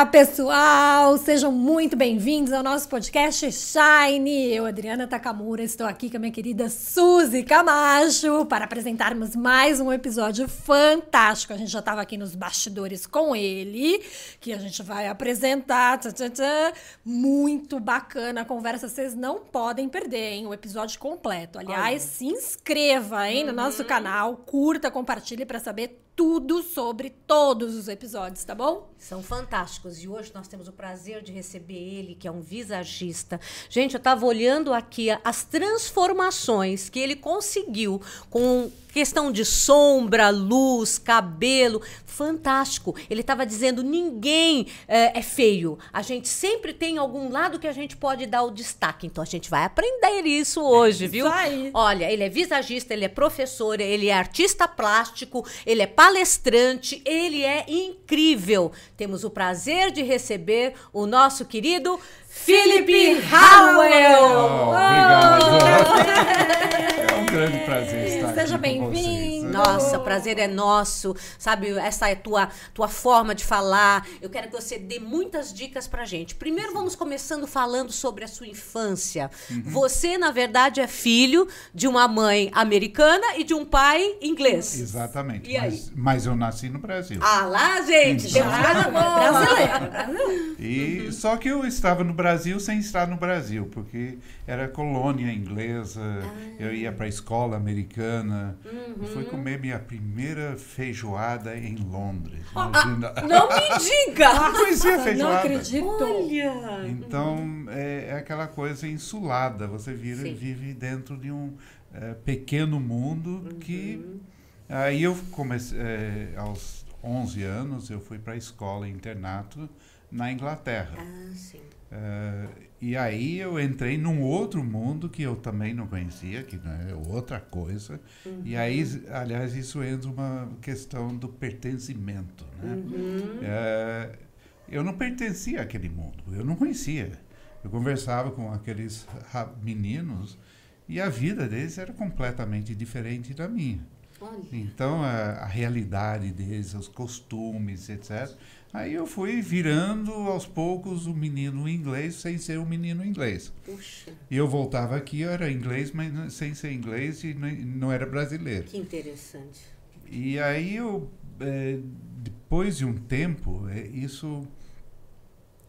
Olá, pessoal! Sejam muito bem-vindos ao nosso podcast Shine. Eu, Adriana Takamura, estou aqui com a minha querida Suzy Camacho para apresentarmos mais um episódio fantástico. A gente já estava aqui nos bastidores com ele, que a gente vai apresentar. Tchá, tchá, tchá. Muito bacana a conversa, vocês não podem perder, hein? O episódio completo. Aliás, se inscreva, hein, no nosso canal, curta, compartilhe para saber tudo sobre todos os episódios, tá bom? São fantásticos. E hoje nós temos o prazer de receber ele, que é um visagista. Gente, eu estava olhando aqui as transformações que ele conseguiu com questão de sombra, luz, cabelo, fantástico. Ele estava dizendo ninguém é, é, feio. A gente sempre tem algum lado que a gente pode dar o destaque. Então a gente vai aprender isso hoje, É viu? isso aí. Olha, ele é visagista, ele é professor, ele é artista plástico, ele é palestrante, ele é incrível. Temos o prazer de receber o nosso querido Felipe Howell. Oh, obrigado. É um grande prazer estar Seja aqui vocês. bem-vindo. Nossa, o prazer é nosso, sabe? Essa é tua tua forma de falar. Eu quero que você dê muitas dicas pra gente. Primeiro vamos começando falando sobre a sua infância. Uhum. Você, na verdade, é filho de uma mãe americana e de um pai inglês. Exatamente. E aí? Mas, mas eu nasci no Brasil. Ah lá, gente, temos boa. Brasileiro. E Uhum. só que eu estava no Brasil sem estar no Brasil, porque era colônia inglesa. Ah. Eu ia para a escola americana. Uhum. Eu fui comer minha primeira feijoada em Londres. Ah, Imagina. Não me diga! Não conhecia Não feijoada. acredito. Olha! Então é, é aquela coisa insulada. Você vira, Sim. vive dentro de um eh, pequeno mundo que aí eu comecei eh, aos 11 anos eu fui para a escola internato na Inglaterra. Ah, sim. Eh, e aí eu entrei num outro mundo que eu também não conhecia, que não é outra coisa. E aí, aliás, isso entra uma questão do pertencimento. Né? Eh, eu não pertencia àquele mundo, eu não conhecia. Eu conversava com aqueles meninos e a vida deles era completamente diferente da minha. Olha. Então, a, a realidade deles, os costumes, etc. Aí eu fui virando aos poucos o menino inglês sem ser o menino inglês. Puxa, E eu voltava aqui, eu era inglês, mas sem ser inglês e não era brasileiro. que interessante. E aí eu, eh, depois de um tempo, eh, isso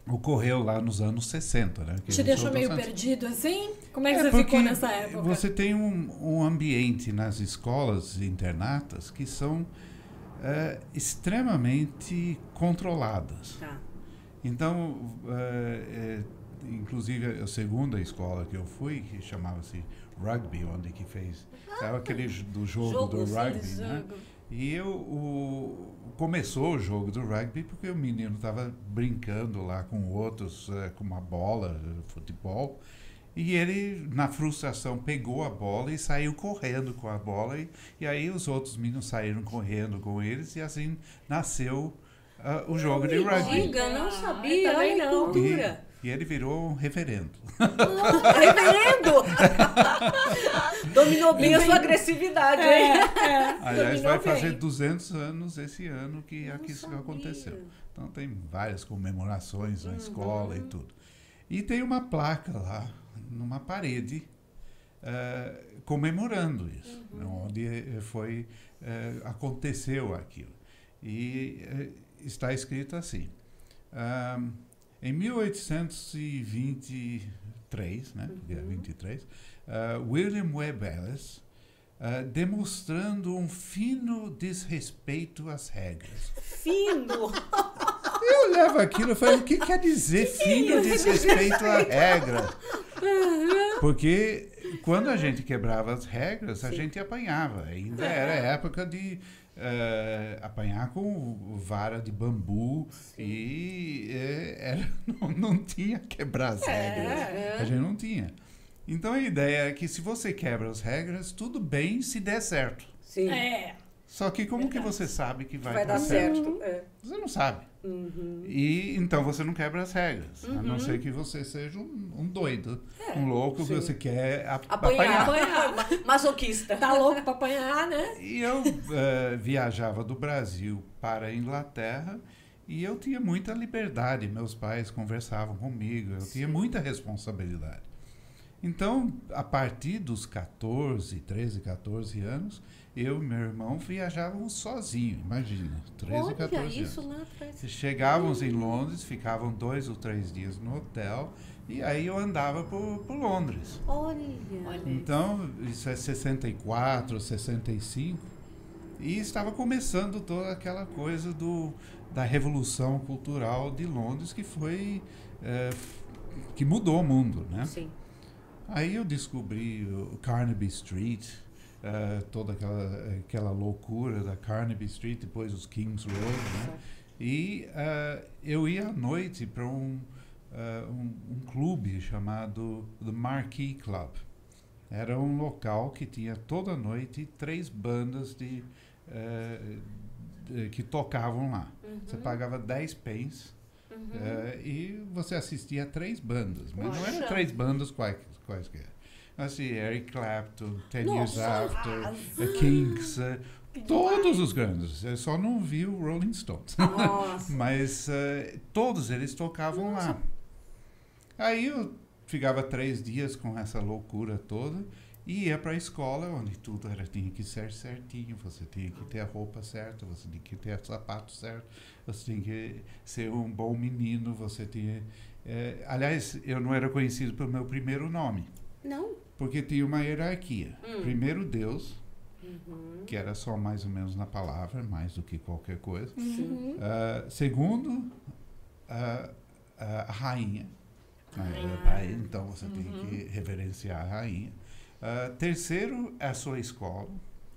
ocorreu lá nos anos 60, né? Que Te deixou meio dos anos- perdido assim? Como é que É, você ficou nessa época? Você tem um, um ambiente nas escolas internatas que são eh, extremamente controladas. Tá. Então, eh, eh, inclusive a segunda escola que eu fui, que chamava-se Rugby, onde que fez era aquele j- do jogo, Jogo, do sim, rugby, né? Jogo. E eu, o, começou o jogo do rugby porque o menino estava brincando lá com outros, eh, com uma bola, futebol, e ele, na frustração, pegou a bola e saiu correndo com a bola, e, e aí os outros meninos saíram correndo com eles, e assim nasceu ah, o jogo de rugby. Diga, não Ah, sabia. também Olha que não. cultura. E, e ele virou um reverendo. Reverendo! Dominou bem a sua agressividade, hein? Aliás, Dominou vai bem. fazer 200 anos esse ano que Não isso sabia. aconteceu. Então tem várias comemorações Uhum. na escola e tudo. E tem uma placa lá, numa parede, eh, comemorando isso, né, Uhum. onde eh, foi eh, aconteceu aquilo. E eh, está escrito assim: ah, em 1823, né, é 23, ah, William Webb Ellis ah, demonstrando um fino desrespeito às regras. Fino! Eu levo aquilo e falei, o que quer dizer fino desrespeito à regra? Porque quando a gente quebrava as regras, a Sim. gente apanhava. Ainda É. era época de eh, apanhar com vara de bambu e eh, era- não, não tinha quebrar as regras. é. A gente não tinha. Então a ideia é que se você quebra as regras, tudo bem se der certo. Sim. É. Só que como que você sabe que vai, Vai dar certo. É. Você não sabe. Uhum. E então você não quebra as regras. A não ser que você seja um, um doido, um louco que sim. você quer a- Apanhar. apanhar. Ma- Masoquista. Tá louco pra apanhar, né? E eu eh, viajava do Brasil para a Inglaterra E eu tinha muita liberdade, meus pais conversavam comigo, eu tinha muita responsabilidade. Então, a partir dos 14, 13, 14 anos, eu e meu irmão viajávamos sozinhos, imagina, 13, Olha 14 isso anos. lá atrás. Chegávamos em Londres, ficavam dois ou três dias no hotel, e aí eu andava por, por Londres. Olha. Então, isso é 64, 65, e estava começando toda aquela coisa do, da revolução cultural de Londres, que foi, f- que mudou o mundo, né? Sim. Aí eu descobri o Carnaby Street, eh, toda aquela, aquela loucura da Carnaby Street, depois os Kings Road, né? E eh, eu ia à noite para um, eh, um, um clube chamado The Marquee Club. Era um local que tinha toda noite três bandas de, de- que tocavam lá. Você pagava 10 pence eh, e você assistia a três bandas. Mas não eram Poxa. três bandas quais, quaisquer. Assim, Eric Clapton, Ten Years Nossa. After, The Kinks, eh, todos os grandes. Eu só não vi o Rolling Stones. Nossa. Mas eh, todos eles tocavam lá. Aí eu ficava três dias com essa loucura toda e ia para a escola onde tudo era tinha que ser certinho. Você tinha que ter a roupa certa, você tinha que ter o sapato certo, você tinha que ser um bom menino, você tinha. Eh, aliás, eu não era conhecido pelo meu primeiro nome, Não. porque tinha uma hierarquia. Hum. Primeiro Deus, Uhum. que era só mais ou menos na palavra, mais do que qualquer coisa. Sim. Ah, segundo, a, a, a rainha. né? Ah. Então você tem que reverenciar a rainha. Ah, terceiro, a sua escola.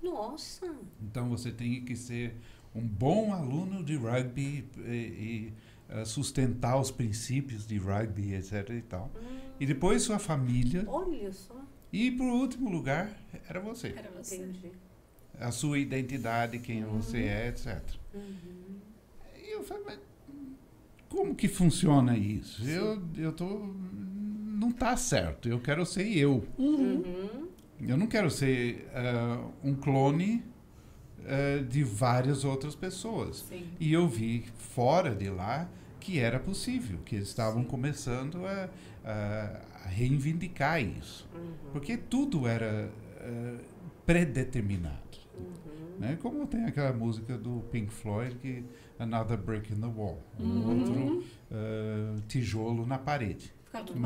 Nossa. Então você tem que ser um bom aluno de rugby e, e, ah, sustentar os princípios de rugby, etc. E, tal. E depois sua família. Olha só. E por último lugar, era você. Era você. Entendi. A sua identidade, quem você é, etc. Uhum. E eu falei, mas como que funciona isso? Eu, eu tô. Não tá certo. Eu quero ser eu. Uhum. Eu não quero ser ah, um clone ah, de várias outras pessoas. Sim. E eu vi fora de lá que era possível, que eles estavam começando a, a- reivindicar isso. Uhum. Porque tudo era ah, predeterminado. Uhum. Né? Como tem aquela música do Pink Floyd que Another Brick in the Wall, um Uhum. outro ah, tijolo na parede.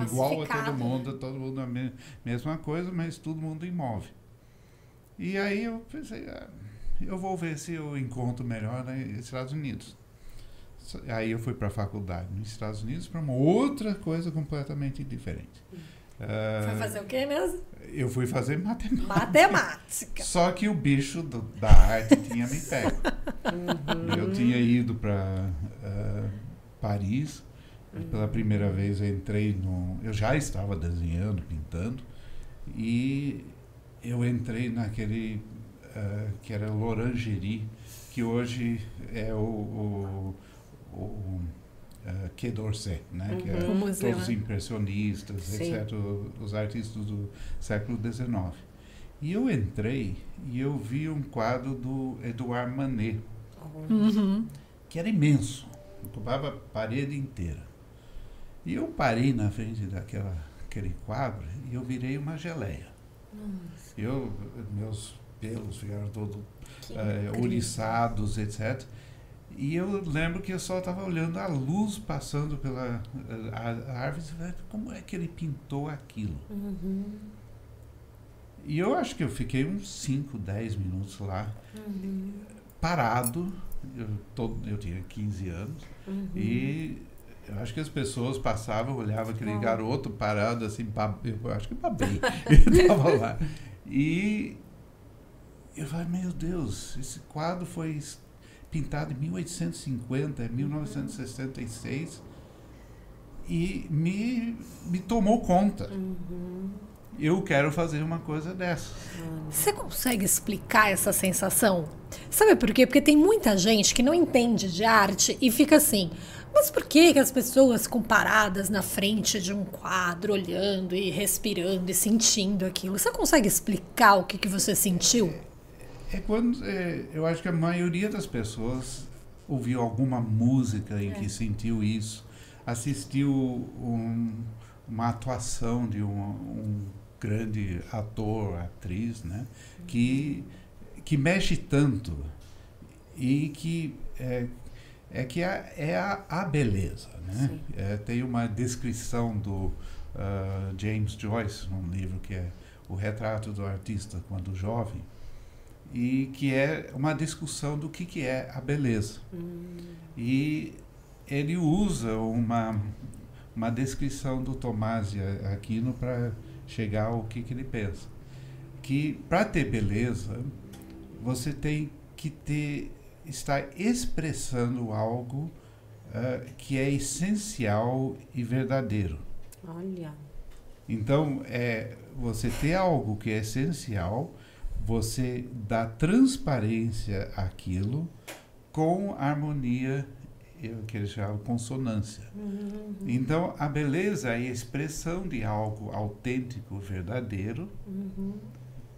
Igual a todo mundo, né? todo mundo a me- mesma coisa, mas todo mundo imóvel. E aí eu pensei, ah, eu vou ver se eu encontro melhor nos Estados Unidos. Aí eu fui para a faculdade nos Estados Unidos para uma outra coisa completamente diferente. Ah, Foi fazer o quê mesmo? eu fui fazer matemática. Matemática. Só que o bicho do- da arte tinha me pego. Uhum. Eu tinha ido para Paris. e Pela primeira vez eu entrei no. Eu já estava desenhando, pintando. E eu entrei naquele. Ah, que era l'Orangerie, que hoje é o. o, o ah, Quai d'Orsay, né? Que é O museu, todos os né? impressionistas, Sim. exceto os artistas do século XIX. E eu entrei e eu vi um quadro do Edouard Manet, Uhum. que era imenso, ocupava a parede inteira. E eu parei na frente daquela aquele quadro e eu virei uma geleia. Eu, meus pelos ficaram todos Que eh, ouriçados, etc. E eu lembro que eu só estava olhando a luz passando pela eh, a, a árvore e falei, como é que ele pintou aquilo? Uhum. E eu acho que eu fiquei uns 5, 10 minutos lá, Uhum. parado. Eu, todo, eu tinha 15 anos. Uhum. E eu acho que as pessoas passavam, olhavam aquele Ah. garoto parado assim, bab- eu acho que babei. Ele estava lá. E eu falei, meu Deus, esse quadro foi pintado em 1850, é 1966 e me, me tomou conta. Uhum. Eu quero fazer uma coisa dessa. Você consegue explicar essa sensação? Sabe por quê? Porque tem muita gente que não entende de arte e fica assim. Mas por que, que as pessoas ficam paradas na frente de um quadro, olhando e respirando e sentindo aquilo? Você consegue explicar o que, que você sentiu? É quando é, eu acho que a maioria das pessoas ouviu alguma música em que sentiu isso, assistiu um, uma atuação de um, um grande ator, atriz, né? Que, que mexe tanto e que é, é que é, é a, a beleza, né? É, tem uma descrição do uh, James Joyce num livro que é o retrato do artista quando jovem e que é uma discussão do que que é a beleza Hum. e ele usa uma uma descrição do Tomás de Aquino para chegar ao que que ele pensa que para ter beleza você tem que ter estar expressando algo ah, que é essencial e verdadeiro Olha. então, é você ter algo que é essencial, você dá transparência àquilo com harmonia, que eles chamam consonância. Então, a beleza é a expressão de algo autêntico, verdadeiro,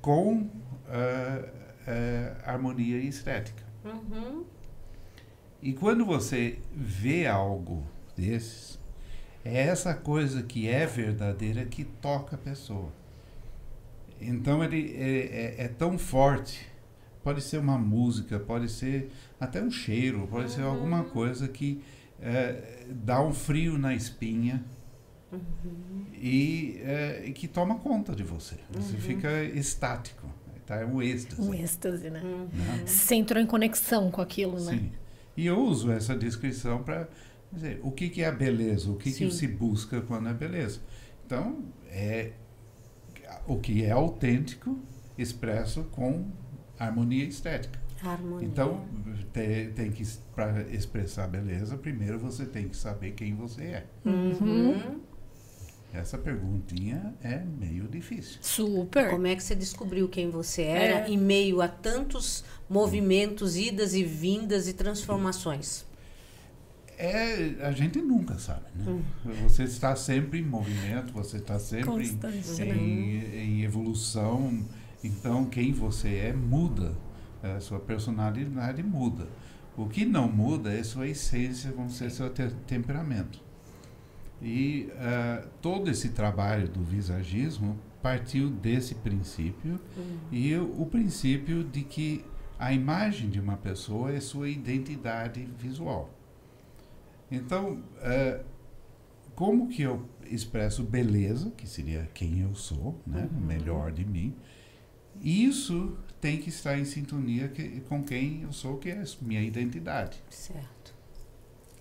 com ah, ah, harmonia e estética. Uhum. E quando você vê algo desses, é essa coisa que é verdadeira que toca a pessoa. Então ele é, é- é tão forte. Pode ser uma música, pode ser até um cheiro, pode ser alguma coisa que é, dá um frio na espinha e, é, e que toma conta de você. Você fica estático. Tá? É um êxtase. Um êxtase, né? né? Você entrou em conexão com aquilo, né? Sim. E eu uso essa descrição para dizer o que, que é a beleza, o que, que se busca quando é beleza. Então, é o que é autêntico expresso com harmonia estética. Harmonia. Então, te- tem que para expressar beleza, primeiro você tem que saber quem você é. Uhum. Essa perguntinha é meio difícil. Super. Como é que você descobriu quem você era É. em meio a tantos movimentos, idas e vindas e transformações? É, a gente nunca sabe, né? Você está sempre em movimento, você está sempre em- Constante, em, né? em evolução. Então, quem você é muda. A sua personalidade muda. O que não muda é sua essência, vamos dizer, seu te- temperamento. E ah, todo esse trabalho do visagismo partiu desse princípio e o, o princípio de que a imagem de uma pessoa é sua identidade visual. Então, eh, como que eu expresso beleza, que seria quem eu sou, né, o melhor de mim, isso tem que estar em sintonia que- com quem eu sou, que é a minha identidade. Certo.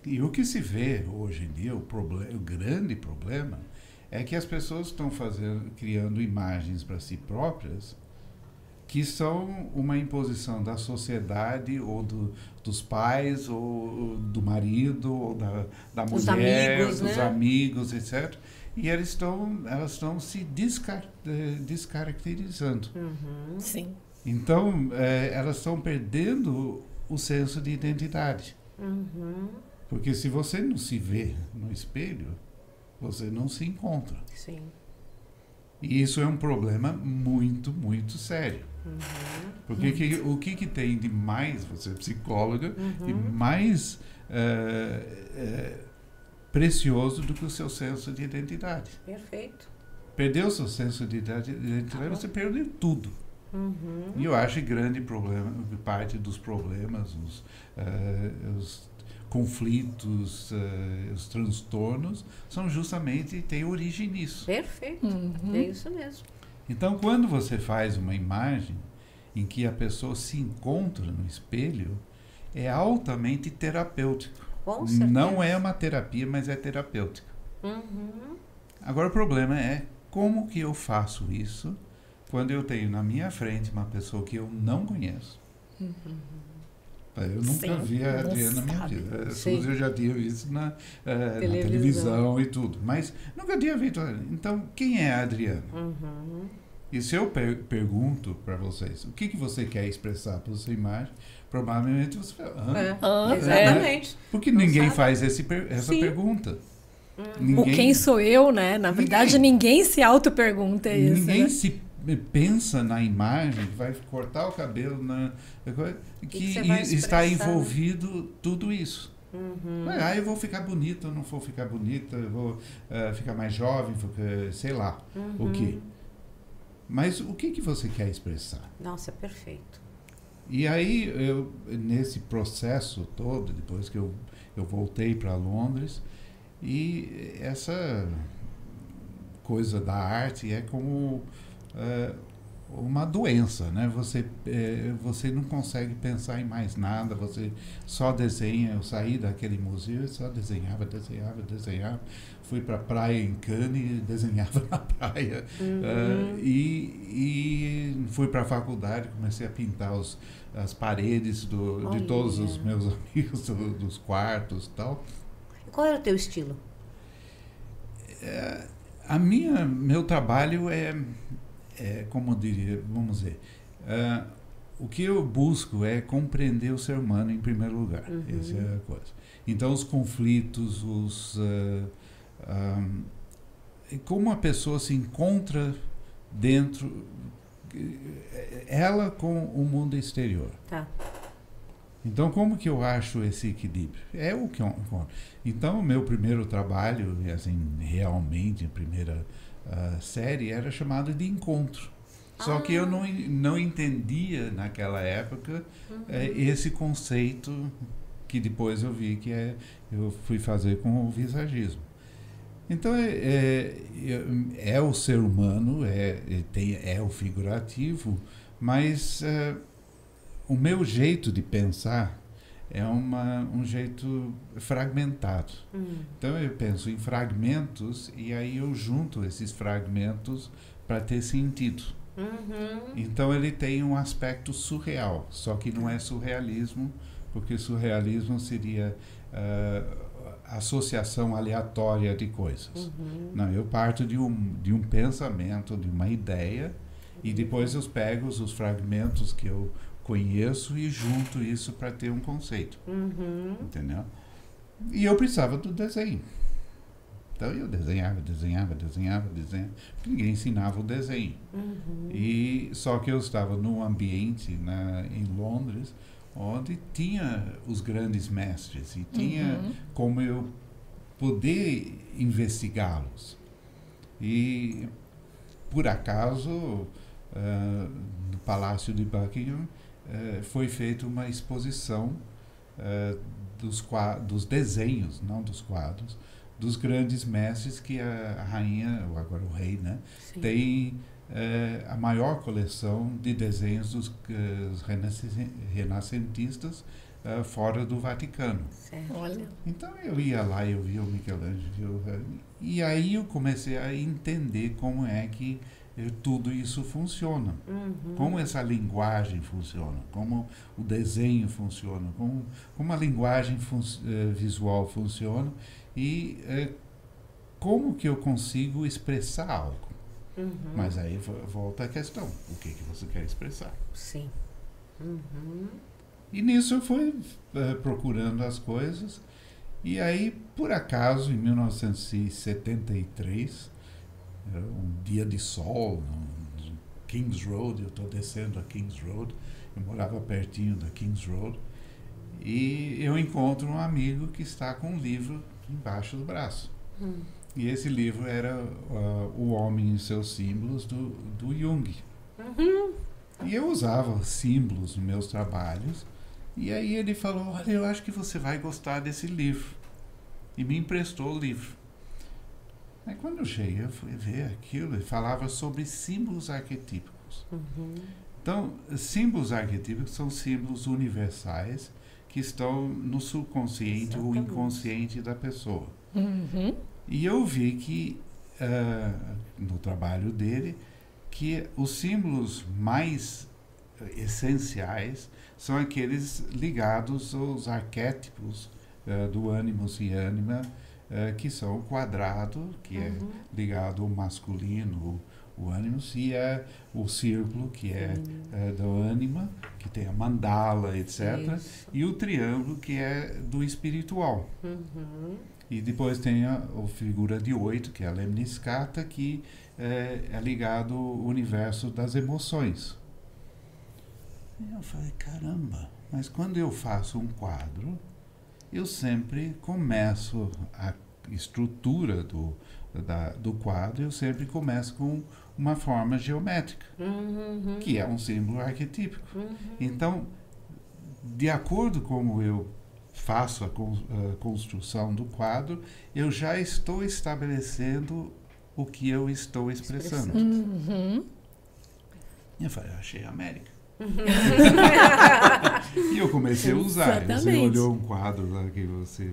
E o que se vê hoje em dia, o, o grande problema, é que as pessoas estão fazendo, criando imagens para si próprias que são uma imposição da sociedade ou do, dos pais ou do marido ou da, da mulher, amigos, dos né? amigos, etc. E eles estão, elas estão se descar eh, descaracterizando. Uhum. Sim. Então, eh, elas estão perdendo o senso de identidade. Uhum. Porque se você não se vê no espelho, você não se encontra. Sim. E isso é um problema muito, muito sério. Uhum. Porque que- o que, que tem de mais, você é psicóloga, de Uhum. mais eh, eh, precioso do que o seu senso de identidade? Perfeito. Perdeu o seu senso de idade- identidade, você perdeu tudo. Uhum. E eu acho que grande problema, parte dos problemas, os, eh, os conflitos, eh, os transtornos, são justamente, têm origem nisso. Perfeito. Uhum. É isso mesmo. Então, quando você faz uma imagem em que a pessoa se encontra no espelho, é altamente terapêutico. Com certeza. Não é uma terapia, mas é terapêutico. Uhum. Agora, o problema é como que eu faço isso quando eu tenho na minha frente uma pessoa que eu não conheço. Eu nunca Sim, vi a Adriana na minha sabe. vida. A Sim. Suzy eu já tinha visto na, eh, na Televisão. televisão e tudo, mas nunca tinha visto. Então, quem é a Adriana? Uhum. E se eu per pergunto para vocês o que, que você quer expressar pela sua imagem, provavelmente você fala, "Hã? É. Ah, Exatamente. Porque Não ninguém sabe. faz esse per- essa Sim. pergunta. O Ninguém, quem sou eu, né? Na verdade, ninguém, se auto-pergunta isso. ninguém né? se pensa na imagem, vai cortar o cabelo, na, que, que está envolvido tudo isso. Uhum. Ah, eu vou ficar bonita, eu não vou ficar bonita, eu vou uh, ficar mais jovem, sei lá uhum. o que. Mas o que, que você quer expressar? Nossa, é perfeito. E aí, eu, nesse processo todo, depois que eu, eu voltei para Londres, e essa coisa da arte é como uh, uma doença, né? Você, é, você não consegue pensar em mais nada, você só desenha. Eu saí daquele museu e só desenhava, desenhava, desenhava. Fui para a praia em Cannes e desenhava na praia. Uhum. Uh, e, e fui para a faculdade, comecei a pintar os, as paredes do, de todos os meus amigos, do, dos quartos e tal. Qual era o teu estilo? É, a minha, meu trabalho é é, como diria, vamos dizer, uh, o que eu busco é compreender o ser humano em primeiro lugar. Uhum. Essa é a coisa. Então, os conflitos, os. Uh, um, como a pessoa se encontra dentro. Ela com o mundo exterior. Tá. Então, como que eu acho esse equilíbrio? É o que eu encontro. Então, o meu primeiro trabalho, assim, realmente, a primeira uh, série era chamada de Encontro. Só ah. que eu não, não entendia naquela época uhum. é, esse conceito que depois eu vi que é, eu fui fazer com o visagismo. Então é, é, é o ser humano, é, é, tem, é o figurativo, mas é, o meu jeito de pensar é uma, um jeito fragmentado. Hum. Então eu penso em fragmentos e aí eu junto esses fragmentos para ter sentido. Uhum. Então ele tem um aspecto surreal, só que não é surrealismo, porque surrealismo seria uh, associação aleatória de coisas. Uhum. Não, eu parto de um, de um pensamento, de uma ideia, e depois eu pego os fragmentos que eu conheço e junto isso para ter um conceito. Uhum. Entendeu? E eu precisava do desenho. Então eu desenhava, desenhava, desenhava, desenhava. Ninguém ensinava o desenho. Uhum. E só que eu estava num ambiente na, em Londres onde tinha os grandes mestres e tinha Uhum. como eu poder investigá-los. E por acaso uh, no Palácio de Buckingham uh, foi feita uma exposição uh, dos, dos desenhos, não dos quadros, dos grandes mestres que a, rainha, ou agora o rei, né, Sim. tem é, a maior coleção de desenhos dos renascentistas uh, fora do Vaticano. Certo. Olha. Então eu ia lá, eu via o Michelangelo, e aí eu comecei a entender como é que eh, tudo isso funciona. Uhum. Como essa linguagem funciona, como o desenho funciona, como, como a linguagem fun uh, visual funciona e uh, como que eu consigo expressar algo. Uhum. Mas aí volta a questão, o que, que você quer expressar? Sim. Uhum. E nisso eu fui uh, procurando as coisas e aí, por acaso, em 1973, um dia de sol no Kings Road, eu estou descendo a Kings Road, eu morava pertinho da Kings Road, e eu encontro um amigo que está com um livro embaixo do braço. Hum. E esse livro era uh, O Homem e seus Símbolos, do, do Jung. Uhum. E eu usava símbolos nos meus trabalhos, e aí ele falou, olha, eu acho que você vai gostar desse livro. E me emprestou o livro. Aí quando eu cheguei, eu fui ver aquilo e falava sobre símbolos arquetípicos. Uhum. Então, símbolos arquetípicos são símbolos universais que estão no subconsciente ou inconsciente da pessoa. Uhum. E eu vi que, uh, no trabalho dele, que os símbolos mais essenciais são aqueles ligados aos arquétipos uh, do ânimos e ânima, uh, que são o quadrado, que uhum. é ligado ao masculino, o, ânimos, e é o círculo, que é uh, do ânima, que tem a mandala, etc., Isso. e o triângulo, que é do espiritual. Uhum. E depois tem a, a figura de oito, que é a lemniscata, que é, é ligado ao universo das emoções. E eu falei, caramba, mas quando eu faço um quadro, eu sempre começo a estrutura do, da, do quadro, eu sempre começo com uma forma geométrica, Uhum. que é um símbolo arquetípico. Uhum. Então, de acordo com como eu faço a, con- a construção do quadro, eu já estou estabelecendo o que eu estou expressando. Uhum. E eu falei, achei a América. E eu comecei a usar. Você Exatamente. olhou um quadro lá que você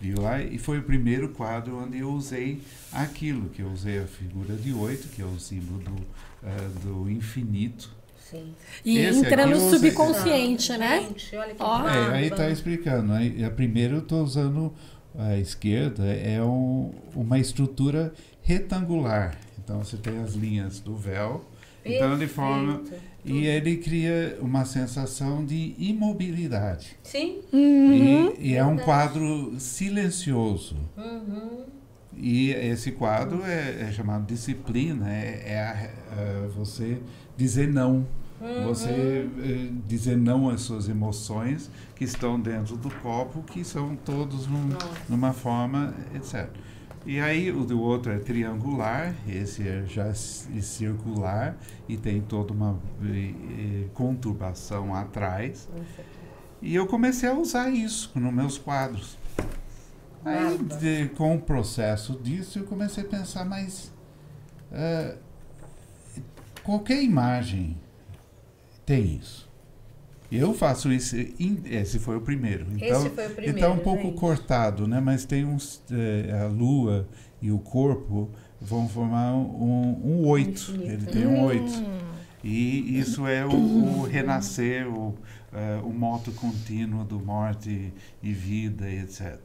viu lá, e foi o primeiro quadro onde eu usei aquilo, que eu usei a figura de oito, que é o símbolo do, ah, do infinito. Sim. E Esse entra no você- subconsciente, né? Gente, olha que Ó. bárbaro. É, aí está explicando. Aí, a primeiro eu estou usando a esquerda, é um, uma estrutura retangular. Então você tem as linhas do véu, então ele forma. E ele cria uma sensação de imobilidade. Sim. Uhum. E, e é um quadro silencioso. Uhum. E esse quadro é, é chamado disciplina, é, é a- é você dizer não. Uhum. Você eh, dizer não às suas emoções que estão dentro do copo, que são todos num- numa forma, etc. E aí o do outro é triangular, esse é já circular e tem toda uma eh, eh, conturbação atrás. E eu comecei a usar isso nos meus quadros. Aí, de- com o processo disso, eu comecei a pensar, mas eh, qualquer imagem tem isso. Eu faço isso, in- esse foi o primeiro. Então, Esse foi o primeiro. está um pouco gente. cortado, né? Mas tem uns, eh, a lua e o corpo vão formar um, um oito. Infinito. Ele tem um oito. Hum. E isso é o, o renascer, o, eh, o moto contínuo do morte e vida etc.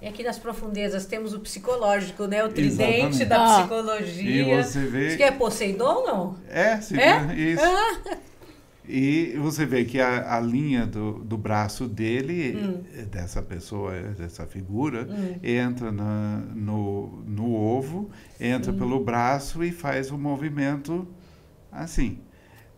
E aqui nas profundezas temos o psicológico, né? O tridente Exatamente. da Ah. psicologia. E você vê. Isso que é Poseidon, não? É, você É? isso. E você vê que a, a linha do, do braço dele, Hum. dessa pessoa, dessa figura, Hum. entra na- no, no ovo, entra pelo braço e faz o movimento assim.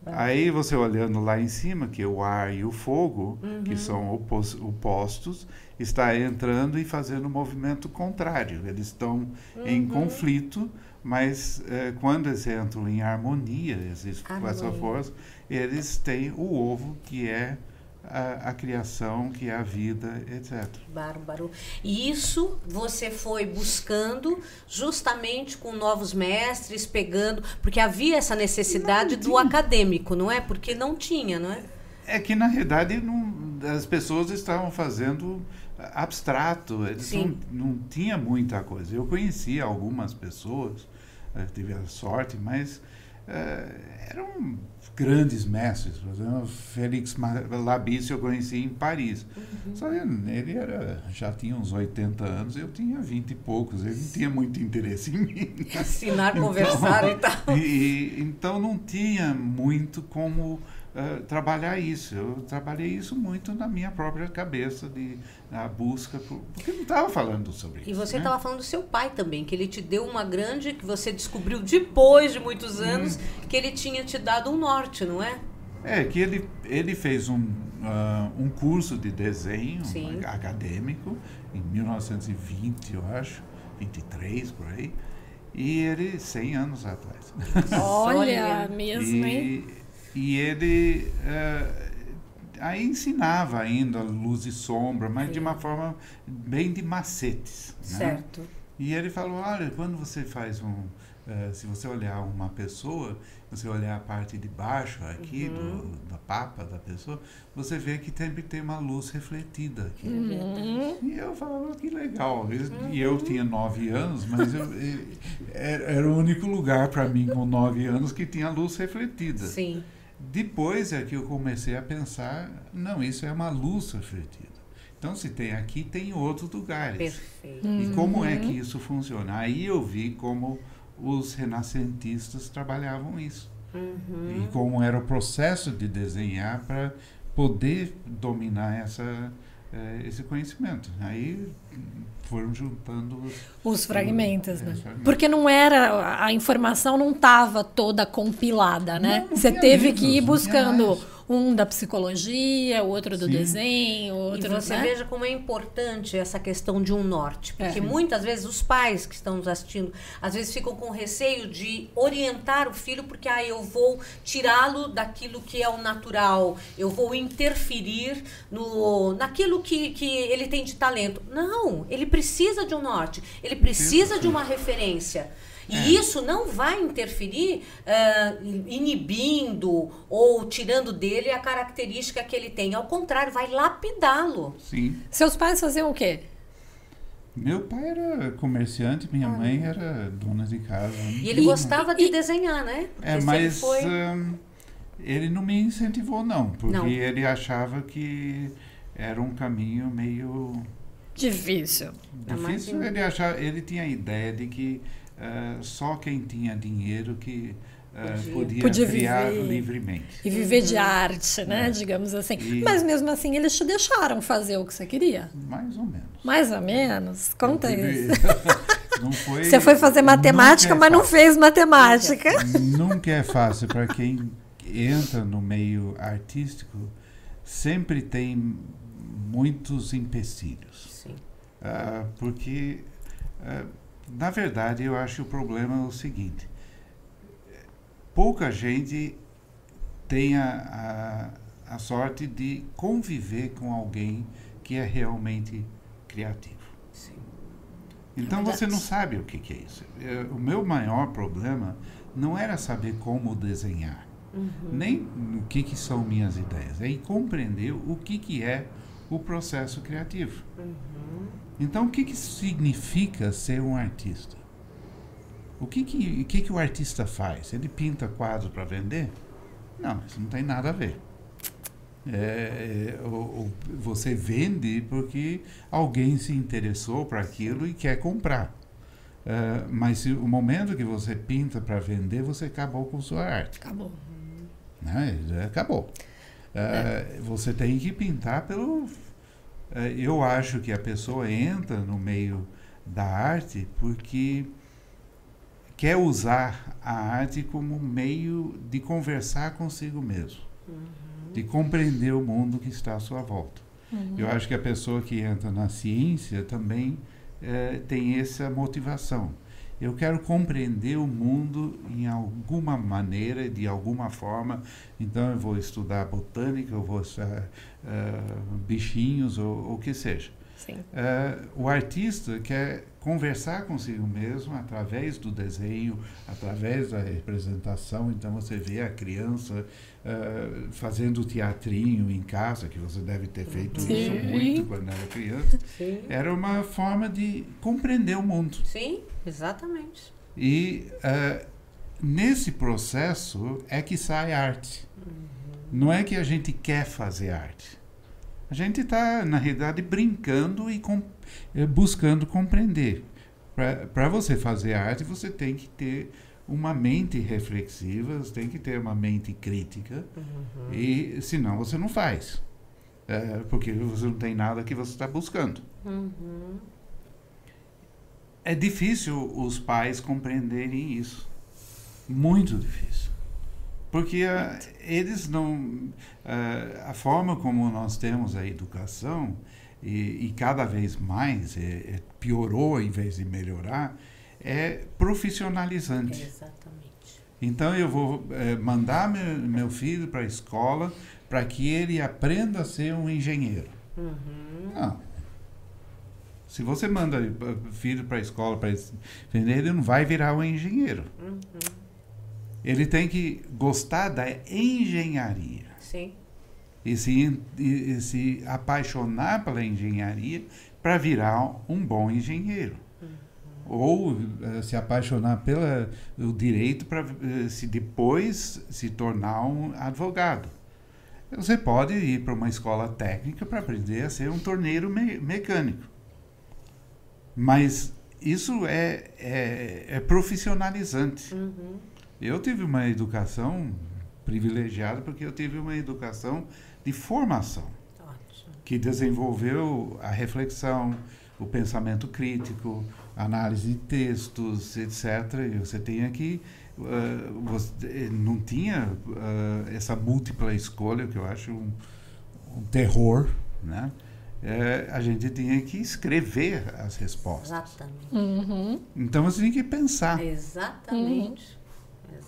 Aí você olhando lá em cima, que é o ar e o fogo, Uhum. que são opos- opostos, está entrando e fazendo o movimento contrário. Eles estão em Uhum. conflito, mas eh, quando eles entram em harmonia, esses, com essa força, eles têm o ovo, que é a, a criação, que é a vida, etc. Bárbaro. E isso você foi buscando justamente com novos mestres, pegando, porque havia essa necessidade do acadêmico, não é? Porque não tinha, não é? É que, na realidade, não, as pessoas estavam fazendo abstrato, eles Sim. não, não tinha muita coisa. Eu conhecia algumas pessoas, eh, tive a sorte, mas eh, eram grandes mestres. Por exemplo, Félix Labisse eu conheci em Paris. Uhum. Só ele era, já tinha uns 80 anos, eu tinha 20 e poucos. Ele não tinha muito interesse em mim. Ensinar, conversar e tal. E, então não tinha muito como trabalhar isso. Eu trabalhei isso muito na minha própria cabeça, de, a busca, por, porque não estava falando sobre E isso. você né? estava falando do seu pai também, que ele te deu uma grande, que você descobriu depois de muitos anos, que ele tinha te dado um norte, não é? É, que ele, ele fez um, ah, um curso de desenho Sim. acadêmico em 1920, eu acho, 23 por aí, e ele 100 anos atrás. Olha, Olha. mesmo, hein? E, ele eh, aí ensinava ainda luz e sombra, mas Sim. de uma forma bem de macetes. né? Certo. E ele falou, olha, quando você faz um... eh, se você olhar uma pessoa, você olhar a parte de baixo aqui, Uhum. do, da papa da pessoa, você vê que sempre tem uma luz refletida aqui. Uhum. E eu falava, que legal. E eu Uhum. tinha nove anos, mas eu- era, era o único lugar para mim com nove anos que tinha luz refletida. Sim. Depois é que eu comecei a pensar, não, isso é uma luz refletida. Então, se tem aqui, tem em outros lugares. Perfeito. E como é Uhum. que isso funciona? Aí eu vi como os renascentistas trabalhavam isso. Uhum. E como era o processo de desenhar para poder dominar essa, eh, esse conhecimento. Aí foram juntando os, Os fragmentos, É, né? os fragmentos. Porque não era. A informação não estava toda compilada, né? Não, não Você teve livros, que ir buscando. Um da psicologia, outro do Sim. desenho, E outro. você né? veja como é importante essa questão de um norte. Porque É. muitas vezes os pais que estão nos assistindo, às vezes ficam com receio de orientar o filho, porque ah, eu vou tirá-lo daquilo que é o natural, eu vou interferir no, naquilo que, que ele tem de talento. Não, ele precisa de um norte, ele precisa de uma referência. E É. isso não vai interferir ah, inibindo ou tirando dele a característica que ele tem. Ao contrário, vai lapidá-lo. Sim. Seus pais faziam o quê? Meu pai era comerciante, minha mãe era dona de casa. E ele gostava de e- desenhar, né? Porque É, mas ele foi... hum, ele não me incentivou, não, porque Não. ele achava que era um caminho meio Difícil. Difícil. Ele, achava, ele tinha a ideia de que ah, só quem tinha dinheiro que ah, Podia. podia, criar viver. livremente. E viver de arte, né? É. Digamos assim. E- Mas mesmo assim, eles te deixaram fazer o que você queria? Mais ou menos. Mais ou menos? Conta tive- isso. não foi, Você foi fazer matemática, nunca é mas não fez matemática. Nunca é fácil para quem entra no meio artístico. Sempre tem muitos empecilhos. Sim. Ah, porque, ah, na verdade, eu acho que o problema é o seguinte: pouca gente tem a, a, a sorte de conviver com alguém que é realmente criativo. Sim. Então É você não sabe o que, que é isso. Eh, O meu maior problema não era saber como desenhar, Uhum. nem o que, que são minhas ideias, é compreender o que, que é o processo criativo. Uhum. Então, o que, que significa ser um artista? O que, que, o que, que o artista faz? Ele pinta quadros para vender? Não, isso não tem nada a ver. É, é, o- o- você vende porque alguém se interessou para aquilo e quer comprar. É, mas se, o momento que você pinta para vender, você acabou com sua arte. Acabou. Né? Acabou. É, Você tem que pintar pelo. É, eu acho que a pessoa entra no meio da arte porque quer usar a arte como meio de conversar consigo mesmo, de compreender o mundo que está à sua volta. Eu acho que a pessoa que entra na ciência também eh, tem essa motivação. Eu quero compreender o mundo em alguma maneira, de alguma forma. Então, eu vou estudar botânica, eu vou eh, bichinhos, ou o que seja. Eh, o artista quer conversar consigo mesmo através do desenho, através da representação. Então você vê a criança eh, fazendo teatrinho em casa, que você deve ter feito Sim. isso muito quando era criança. Sim. Era uma forma de compreender o mundo. Sim, exatamente. E eh, nesse processo é que sai arte. Não é que a gente quer fazer arte. A gente está, na realidade, brincando e com- eh, buscando compreender. Para você fazer arte, você tem que ter uma mente reflexiva, você tem que ter uma mente crítica, e senão você não faz. Eh, porque você não tem nada que você está buscando. Uhum. É difícil os pais compreenderem isso. Muito difícil. Porque ah, eles não. ah, a forma como nós temos a educação, e, e cada vez mais é, é, piorou em vez de melhorar, é profissionalizante. Exatamente. Então eu vou eh, mandar meu, meu filho para a escola para que ele aprenda a ser um engenheiro. Uhum. Não. Se você manda o filho para a escola para aprender, ele não vai virar um engenheiro. Uhum. Ele tem que gostar da engenharia Sim. e se, e, e se apaixonar pela engenharia para virar um bom engenheiro. Ou eh, se apaixonar pelo direito para se depois se tornar um advogado. Você pode ir para uma escola técnica para aprender a ser um torneiro me- mecânico. Mas isso é, é, é profissionalizante. Uhum. Eu tive uma educação privilegiada porque eu tive uma educação de formação Ótimo. que desenvolveu a reflexão, o pensamento crítico, análise de textos, etc. E você tinha que uh, você não tinha uh, essa múltipla escolha que eu acho um, um terror, né? É, a gente tinha que escrever as respostas. Exatamente. Uhum. Então você tinha que pensar. Exatamente.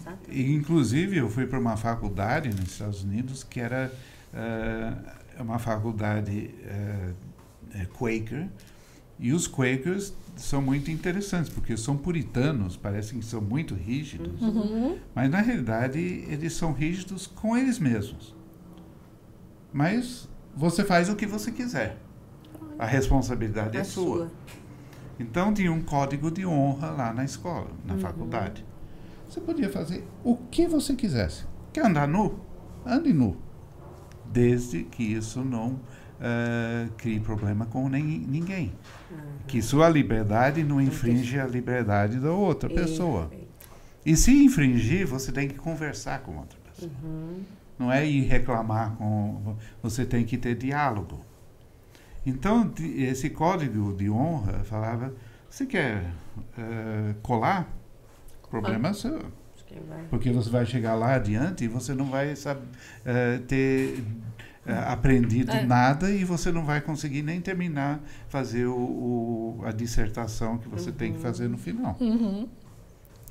Exatamente. E, inclusive, eu fui para uma faculdade nos Estados Unidos que era uh, uma faculdade uh, Quaker, e os Quakers são muito interessantes, porque são puritanos, parecem que são muito rígidos, Uhum. mas na realidade eles são rígidos com eles mesmos. Mas você faz o que você quiser. A responsabilidade é, É sua. sua. Então tinha um código de honra lá na escola, na faculdade. Você podia fazer o que você quisesse. Quer andar nu? Ande nu. Desde que isso não eh, crie problema com nem, ninguém. Que sua liberdade não infringe a liberdade da outra pessoa. E se infringir, você tem que conversar com outra pessoa. Não é ir reclamar com. Você tem que ter diálogo. Então, esse código de honra falava: você quer eh, colar? Problema é seu. Porque você vai chegar lá adiante e você não vai sab- eh, ter eh, aprendido É. nada e você não vai conseguir nem terminar fazer o, o- a dissertação que você tem que fazer no final. Uhum.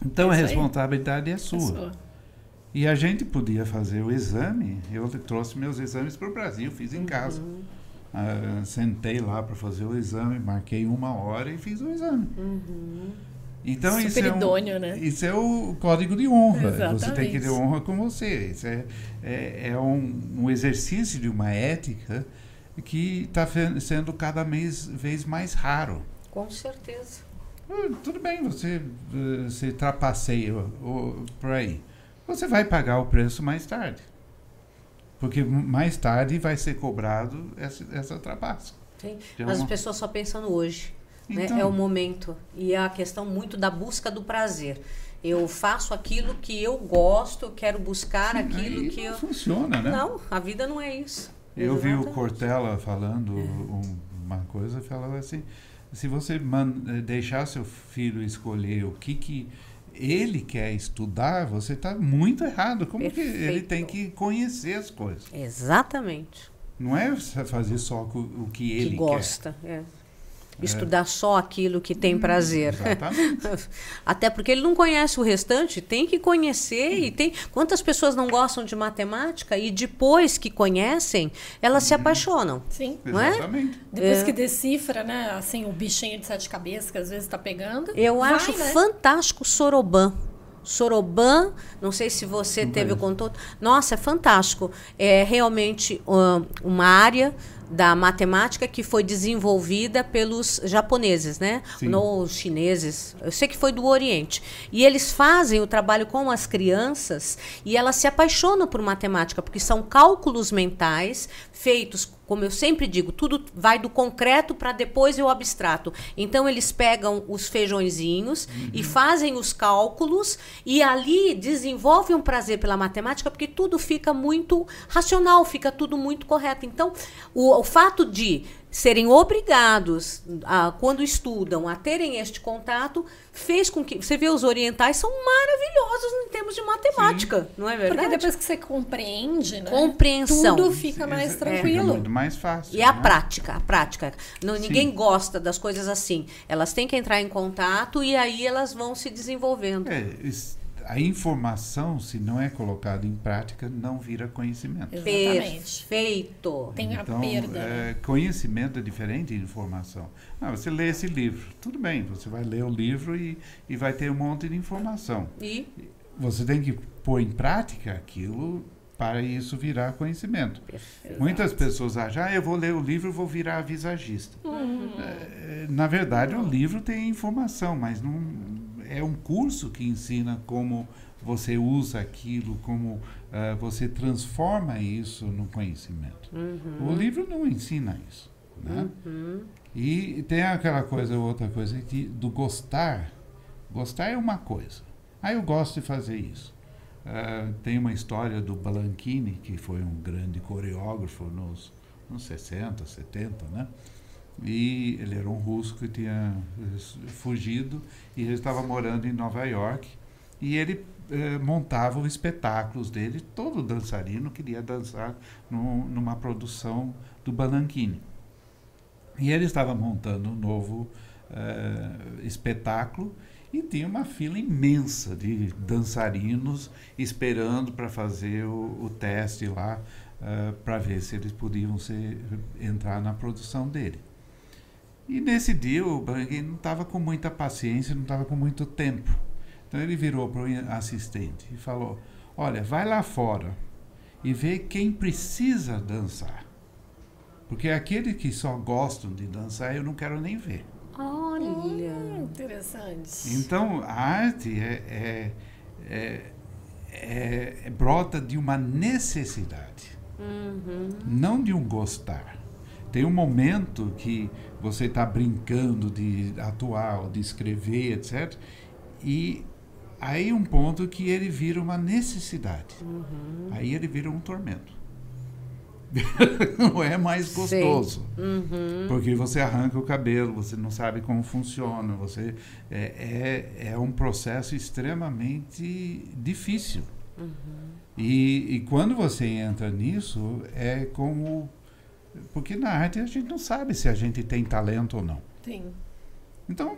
Então a responsabilidade é sua. Pessoa. E a gente podia fazer o exame. Eu trouxe meus exames para o Brasil, fiz em casa. Ah, sentei lá para fazer o exame, marquei uma hora e fiz o exame. Então Super isso é, um, idôneo, né? isso é o código de honra. Você tem que ter Exatamente. honra com você. Isso é, é, é um, um exercício de uma ética que está sendo cada mês, vez mais raro. Com certeza. Ah, Tudo bem, você eh, se trapaceia o- por aí. Você vai pagar o preço mais tarde. Porque mais tarde vai ser cobrado essa, essa trapaça. Sim. Mas as pessoas só pensam no hoje. Né? Então. É o momento. E é a questão muito da busca do prazer. Eu faço aquilo que eu gosto, quero buscar aquilo Aí que não eu. funciona, né? Não, a vida não é isso. Eu vi o Exatamente. Cortella falando um- uma coisa, falava assim, se você man- eh, deixar seu filho escolher o que, que ele quer estudar, você está muito errado. Como que ele Perfeito. tem que conhecer as coisas? Exatamente. Não é fazer só co- o que ele que gosta. é. Estudar só aquilo que tem prazer. quer. Exatamente. Até porque ele não conhece o restante, tem que conhecer e tem. Quantas pessoas não gostam de matemática e depois que conhecem, elas se apaixonam? Sim. Não é? Exatamente. Depois É. que decifra, né, assim, o bichinho de sete cabeças que às vezes tá pegando. Eu vai, acho né? fantástico Soroban. Soroban, não sei se você Não teve o contato. Nossa, é fantástico. É realmente uma área da matemática que foi desenvolvida pelos japoneses, né? Sim. Ou chineses. Eu sei que foi do Oriente. E eles fazem o trabalho com as crianças e elas se apaixonam por matemática, porque são cálculos mentais feitos, como eu sempre digo, tudo vai do concreto para depois o abstrato. Então eles pegam os feijõezinhos e fazem os cálculos e ali desenvolvem um prazer pela matemática, porque tudo fica muito racional, fica tudo muito correto. Então, o, o fato de serem obrigados, a, quando estudam, a terem este contato, fez com que. Você vê, os orientais são maravilhosos em termos de matemática, não é verdade? Porque depois que você compreende, né? Compreensão. Tudo fica mais Isso- é tranquilo. muito mais fácil. E a né? prática, a prática. Não, Sim. ninguém gosta das coisas assim. Elas têm que entrar em contato e aí elas vão se desenvolvendo. É, is- a informação, se não é colocada em prática, não vira conhecimento. Exatamente. Perfeito. Tem a Então, perda. né? é, conhecimento é diferente de informação. Ah, você lê esse livro, tudo bem, você vai ler o livro e, e vai ter um monte de informação. E Você tem que pôr em prática aquilo para isso virar conhecimento. perfeito. Muitas pessoas acham, ah, eu vou ler o livro e vou virar visagista. É, na verdade, o livro tem informação, mas não é um curso que ensina como você usa aquilo, como ah, você transforma isso no conhecimento. O livro não ensina isso. Né? E tem aquela coisa, outra coisa, que do gostar. Gostar é uma coisa. Ah, eu gosto de fazer isso. Ah, tem uma história do Balanchine, que foi um grande coreógrafo nos, nos 60, 70, né? E ele era um russo que tinha eh, fugido e ele estava morando em Nova York. E ele eh, montava os espetáculos dele. Todo dançarino queria dançar no, numa produção do Balancini. E ele estava montando um novo eh, espetáculo e tinha uma fila imensa de dançarinos esperando para fazer o, o, teste lá uh, para ver se eles podiam ser, entrar na produção dele. E nesse dia o Bang não estava com muita paciência, não estava com muito tempo. Então ele virou para o assistente e falou: Olha, vai lá fora e vê quem precisa dançar. Porque aqueles que só gostam de dançar eu não quero nem ver. Olha, hum, interessante. Então, a arte é, é, é, é brota de uma necessidade, uhum. não de um gostar. Tem um momento que você está brincando de atuar, de escrever, etc. E aí um ponto que ele vira uma necessidade. Uhum. Aí ele vira um tormento. não é mais gostoso. Uhum. Porque você arranca o cabelo, você não sabe como funciona, você é, é, é um processo extremamente difícil. Uhum. E, e quando você entra nisso, é como. Porque na arte a gente não sabe se a gente tem talento ou não. Tem. Então,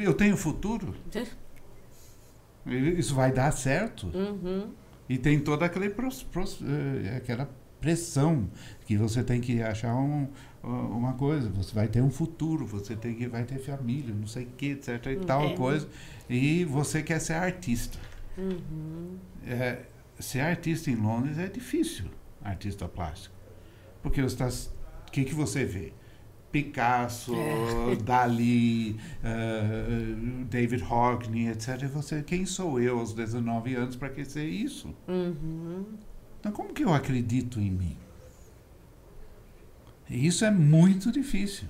eu tenho futuro. Isso vai dar certo. Uhum. E tem toda aquele pros, pros, eh, aquela pressão que você tem que achar um, uma coisa, você vai ter um futuro, você tem que vai ter família, não sei o que, etc e tal é. coisa, e você quer ser artista. Uhum. É, ser artista em Londres é difícil, artista plástico, porque você o que que você vê? Picasso, é. Dali, uh, David Hockney, etc. E você, quem sou eu aos 19 anos para ser isso? Uhum. Então, como que eu acredito em mim? Isso é muito difícil.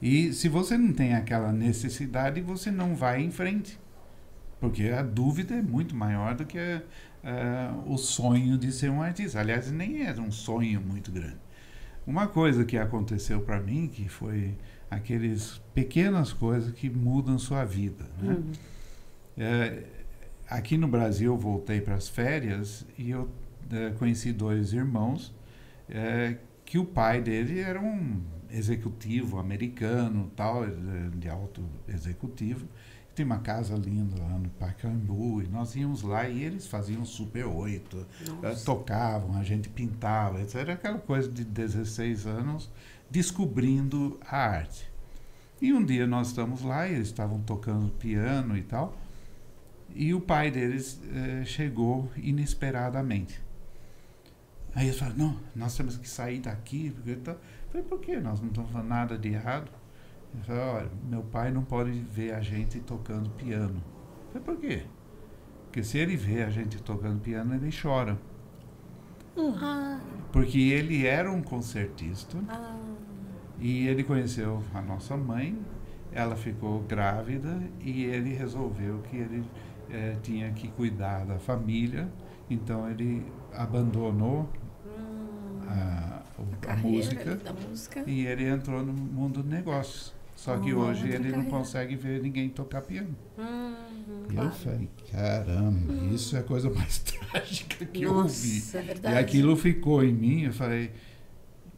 E se você não tem aquela necessidade, você não vai em frente. Porque a dúvida é muito maior do que uh, o sonho de ser um artista. Aliás, nem era um sonho muito grande. Uma coisa que aconteceu para mim, que foi aquelas pequenas coisas que mudam sua vida. Né? Uhum. É, aqui no Brasil, eu voltei para as férias e eu é, conheci dois irmãos é, que o pai dele era um executivo americano, tal, de alto executivo. Tem uma casa linda lá no Pacaembu e nós íamos lá e eles faziam Super 8, é, tocavam, a gente pintava, etc. Era aquela coisa de 16 anos descobrindo a arte. E um dia nós estamos lá e eles estavam tocando piano e tal, e o pai deles eh, chegou inesperadamente. Aí eles falaram, não, nós temos que sair daqui. Porque tô... Eu falei, por quê? Nós não estamos falando nada de errado. Ele falou, olha, meu pai não pode ver a gente tocando piano. Eu falei, por quê? Porque se ele vê a gente tocando piano, ele chora. Ah. Porque ele era um concertista. Ah. E ele conheceu a nossa mãe, ela ficou grávida e ele resolveu que ele eh, tinha que cuidar da família. Então ele abandonou a, a, a música, música, e ele entrou no mundo de negócios. Só que hoje ele não consegue ver ninguém tocar piano. Uhum, e eu falei, caramba, uhum. isso é a coisa mais trágica que Nossa, eu ouvi. É verdade. E aquilo ficou em mim, eu falei,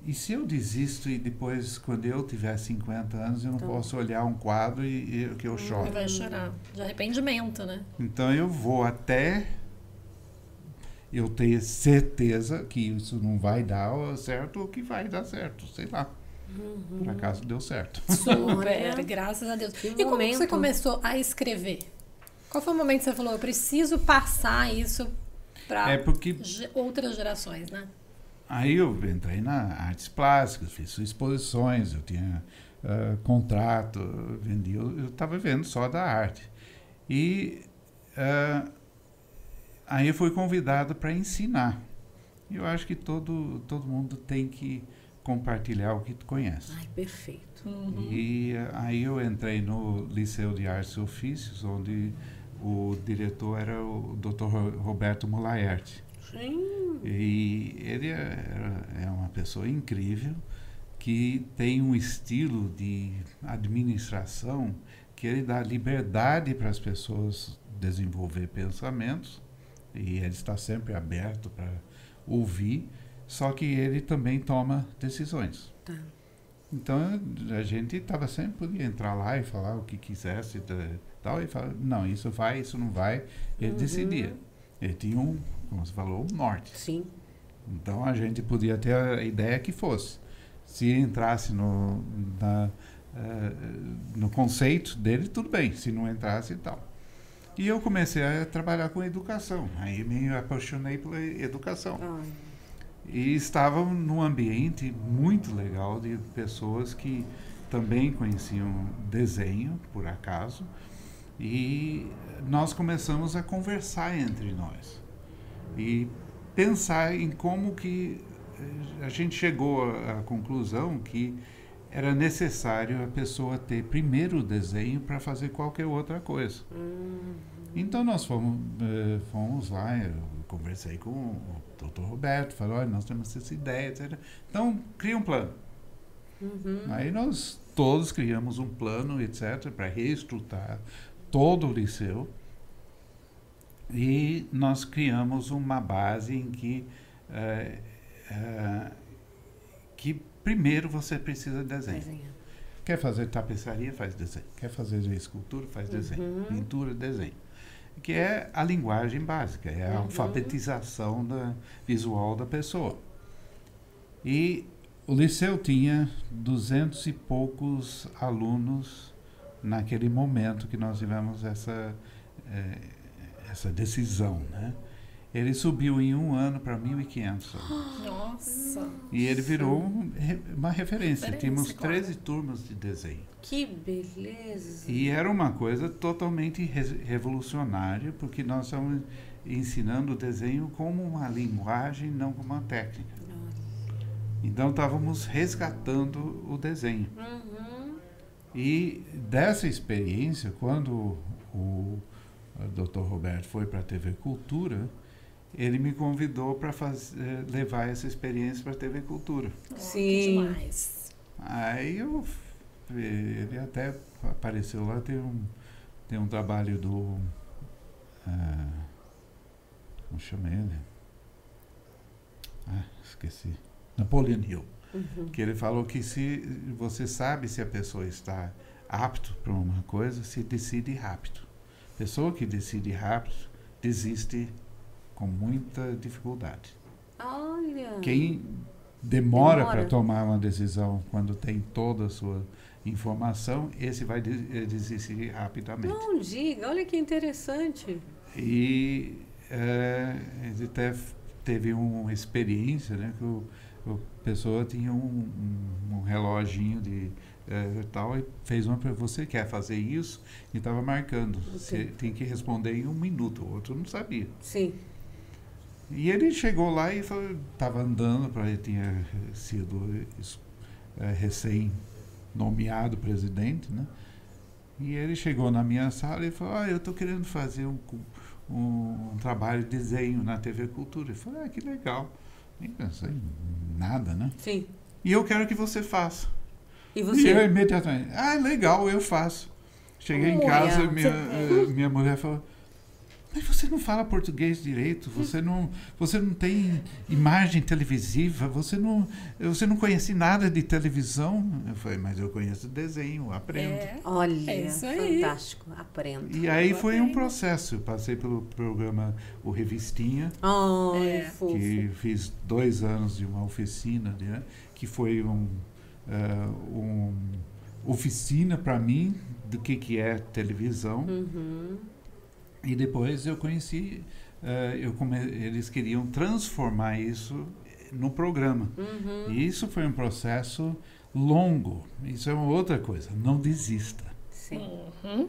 e se eu desisto e depois, quando eu tiver 50 anos, eu não então, posso olhar um quadro e, e que eu choro? Vai chorar. De arrependimento, né? Então eu vou até eu tenho certeza que isso não vai dar certo ou que vai dar certo, sei lá. Uhum. Por acaso deu certo. Super, graças a Deus. Que e momento. como você começou a escrever? Qual foi o momento que você falou, eu preciso passar isso para é porque... outras gerações, né? Aí eu entrei na artes plásticas, fiz exposições, eu tinha uh, contrato, vendia, eu estava vendo só da arte. E uh, Aí eu fui convidado para ensinar. Eu acho que todo, todo mundo tem que compartilhar o que tu conhece. Ai, perfeito. Uhum. E eh, aí eu entrei no Liceu de Artes e Ofícios, onde o diretor era o Dr. Roberto Mulaerte. Sim. E ele é, é uma pessoa incrível que tem um estilo de administração que ele dá liberdade para as pessoas desenvolver pensamentos e ele está sempre aberto para ouvir, só que ele também toma decisões. Tá. Então a gente estava sempre podia entrar lá e falar o que quisesse tal e falar, não, isso vai, isso não vai, ele Uhum. decidia. Ele tinha um, como você falou, um norte. Sim. Então a gente podia ter a ideia que fosse. Se entrasse no, na, eh, no conceito dele, tudo bem. Se não entrasse e tal. E eu comecei a trabalhar com educação. Aí me apaixonei pela educação. E estava num ambiente muito legal de pessoas que também conheciam desenho, por acaso. E nós começamos a conversar entre nós. E pensar em como que eh, a gente chegou à conclusão que era necessário a pessoa ter primeiro o desenho para fazer qualquer outra coisa. Então nós fomos, eh, fomos lá, eu conversei com o Dr. Roberto, falou, olha, nós temos essa ideia, etc. Então, cria um plano. Aí nós todos criamos um plano, etc., para reestruturar todo o liceu. E nós criamos uma base em que, eh, eh, que primeiro você precisa desenhar. Quer fazer tapeçaria, faz desenho. Quer fazer escultura, faz desenho. Pintura, desenho. Que é a linguagem básica, é a alfabetização da, visual da pessoa. E o liceu tinha duzentos e poucos alunos naquele momento que nós tivemos essa, eh, essa decisão. Né? Ele subiu em um ano para 1.500 alunos. Nossa. E ele virou um uma referência. Referência, Tínhamos claro. 13 turmas de desenho. Que beleza. E era uma coisa totalmente re- revolucionária, porque nós estamos ensinando o desenho como uma linguagem, não como uma técnica. Então estávamos resgatando o desenho. Uhum. E dessa experiência, quando o, Dr. Roberto foi para a TV Cultura, ele me convidou para levar essa experiência para a TV Cultura. Sim. Demais. Aí eu ele até apareceu lá, tem um, tem um trabalho do. ah, como chama ele? Ah, esqueci. Napoleon Hill. Que ele falou que se você sabe se a pessoa está apto para uma coisa, se decide rápido. Pessoa que decide rápido desiste com muita dificuldade. Olha. Quem demora Demora. para tomar uma decisão quando tem toda a sua informação, esse vai eh, desistir rapidamente. Não diga, olha que interessante. E eh, ele até teve uma experiência, né, que o, o pessoa tinha um, um, um reloginho de eh, tal e fez uma para você quer fazer isso e estava marcando. Você tem que responder em um minuto. O outro não sabia. Sim. E ele chegou lá e estava andando, para ele tinha sido eh, recém-nomeado presidente, né? E ele chegou na minha sala e falou, ah, eu estou querendo fazer um, um, um trabalho de desenho na TV Cultura. Eu falei, ah, que legal. Nem pensei em nada, né? Sim. E eu quero que você faça. E E eu você? imediatamente, ah, legal, eu faço. Cheguei em Olha, casa, você- minha, eh, minha mulher falou, mas você não fala português direito, você não, você não tem imagem televisiva, você não, você não conhece nada de televisão. Eu falei, mas eu conheço desenho, aprendo. É. Olha, É isso aí. fantástico. Aprendo. E aí Eu foi um aprendo. processo. Eu passei pelo programa O Revistinha, Ai, É. fofo. que fiz dois anos de uma oficina, né, que foi um, eh, um oficina para mim do que, que é televisão. Uhum. E depois eu conheci, eh, eu come, eles queriam transformar isso no programa. Uhum. E isso foi um processo longo. Isso é uma outra coisa. Não desista. Sim. Uhum.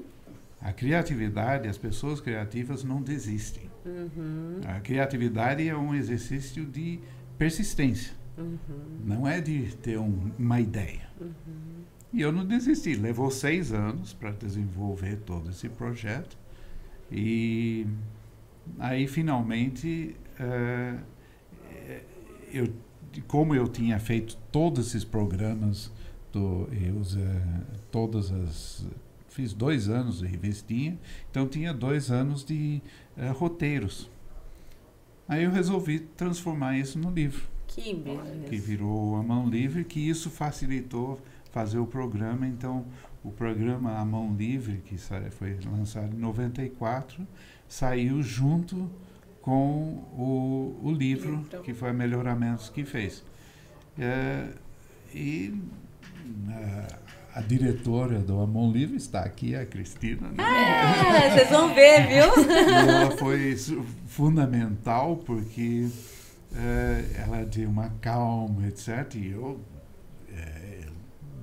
A criatividade, as pessoas criativas não desistem. Uhum. A criatividade é um exercício de persistência. Uhum. Não é de ter um- uma ideia. E eu não desisti. Levou seis anos para desenvolver todo esse projeto. E aí, finalmente, eh, eu como eu tinha feito todos esses programas, do, eu, uh, todas as fiz dois anos de revistinha, então tinha dois anos de uh, roteiros. Aí eu resolvi transformar isso no livro. Que beleza. Que virou a mão livre, que isso facilitou fazer o programa. Então, o programa A Mão Livre, que foi lançado em 94, saiu junto com o, o livro, livro, que foi Melhoramentos que fez. É, e a diretora do A Mão Livre está aqui, a Cristina. Né? É, vocês vão ver, viu? E ela foi fundamental porque é, ela tinha uma calma, etc. E eu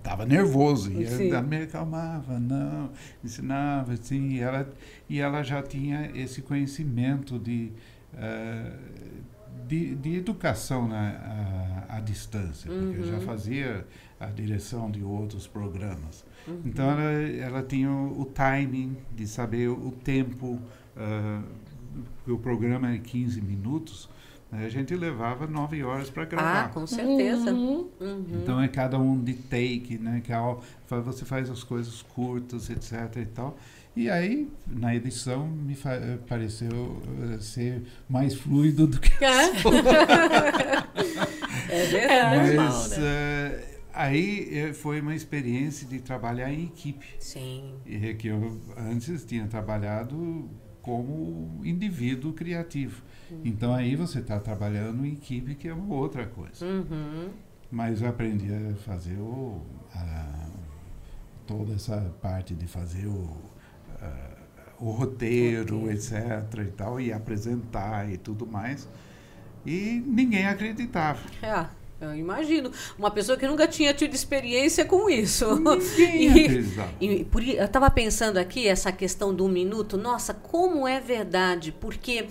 estava nervoso e ela me acalmava, não, ensinava, assim, e ela, e ela já tinha esse conhecimento de, uh, de, de, educação na, à, à distância, uhum. porque eu já uhum. fazia a direção de outros programas. Uhum. Então ela, ela tinha o, o, timing de saber o, o tempo, uh, o programa é 15 minutos, a gente levava nove horas para gravar. Ah, com certeza. Uhum. Uhum. Então é cada um de take, né? Que é, você faz as coisas curtas, etc. e tal. E aí, na edição, me pareceu uh, ser mais fluido do que. É, é verdade. Mas uh, aí eh, foi uma experiência de trabalhar em equipe. Sim. E que eu antes tinha trabalhado como indivíduo criativo. Uhum. Então aí você está trabalhando em equipe, que é uma outra coisa. Uhum. Mas eu aprendi a fazer o, a, toda essa parte de fazer o, a, o roteiro, etc. e tal, e apresentar e tudo mais. E ninguém acreditava. É. Eu imagino. Uma pessoa que nunca tinha tido experiência com isso. e, e, por, eu estava pensando aqui, essa questão do um minuto. Nossa, como é verdade. Porque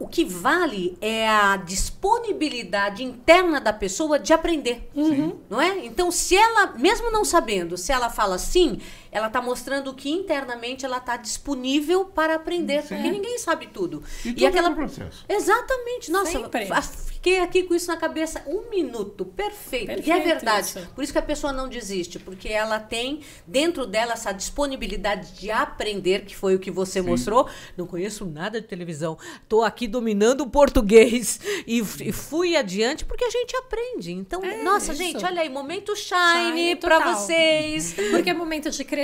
o que vale é a disponibilidade interna da pessoa de aprender, uhum. não é? Então, se ela, mesmo não sabendo, se ela fala sim, ela está mostrando que internamente ela está disponível para aprender, sim. porque ninguém sabe tudo. E, e aquela é processo. Exatamente. Nossa, fiquei aqui com isso na cabeça um minuto, perfeito. perfeito e é verdade. Isso. Por isso que a pessoa não desiste, porque ela tem dentro dela essa disponibilidade de aprender, que foi o que você Sim. mostrou. Não conheço nada de televisão. Estou aqui dominando o português e, e, fui adiante porque a gente aprende. Então, é nossa, isso. gente, olha aí, momento shine, shine para vocês. Porque é momento de crescer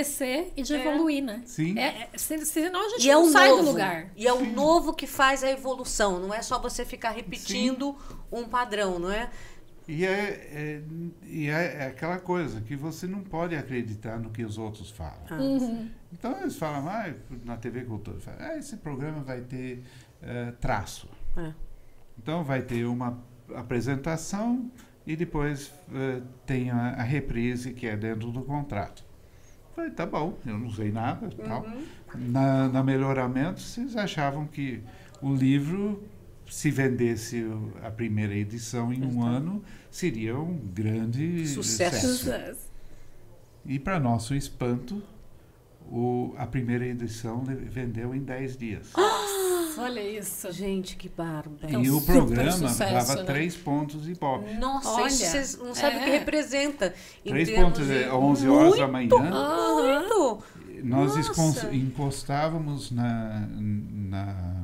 e de é. evoluir, né? Sim. É, é senão a gente e é não é sai novo, do lugar. E é o novo que faz a evolução. Não é só você ficar repetindo Sim um padrão, não é? E é, é, e é, é, aquela coisa que você não pode acreditar no que os outros falam. Ah, uhum. Então eles falam, ah, na TV Cultura, falam, ah, esse programa vai ter uh, traço. É. Então vai ter uma apresentação e depois uh, tem a, a, reprise que é dentro do contrato. Falei, tá bom, eu não sei nada. Uhum. Tal. Na, na melhoramento, vocês achavam que o livro se vendesse a primeira edição em um ano, seria um grande sucesso. sucesso. E, para nosso espanto, o, a primeira edição vendeu em 10 dias. olha isso. Gente, que bárbaro. É e o programa sucesso, dava né? 3 pontos e pop. Nossa, olha, vocês não sabem o que é. representa. 3 pontos é 11 horas muito, da manhã. Muito. Nós Nossa. encostávamos na, na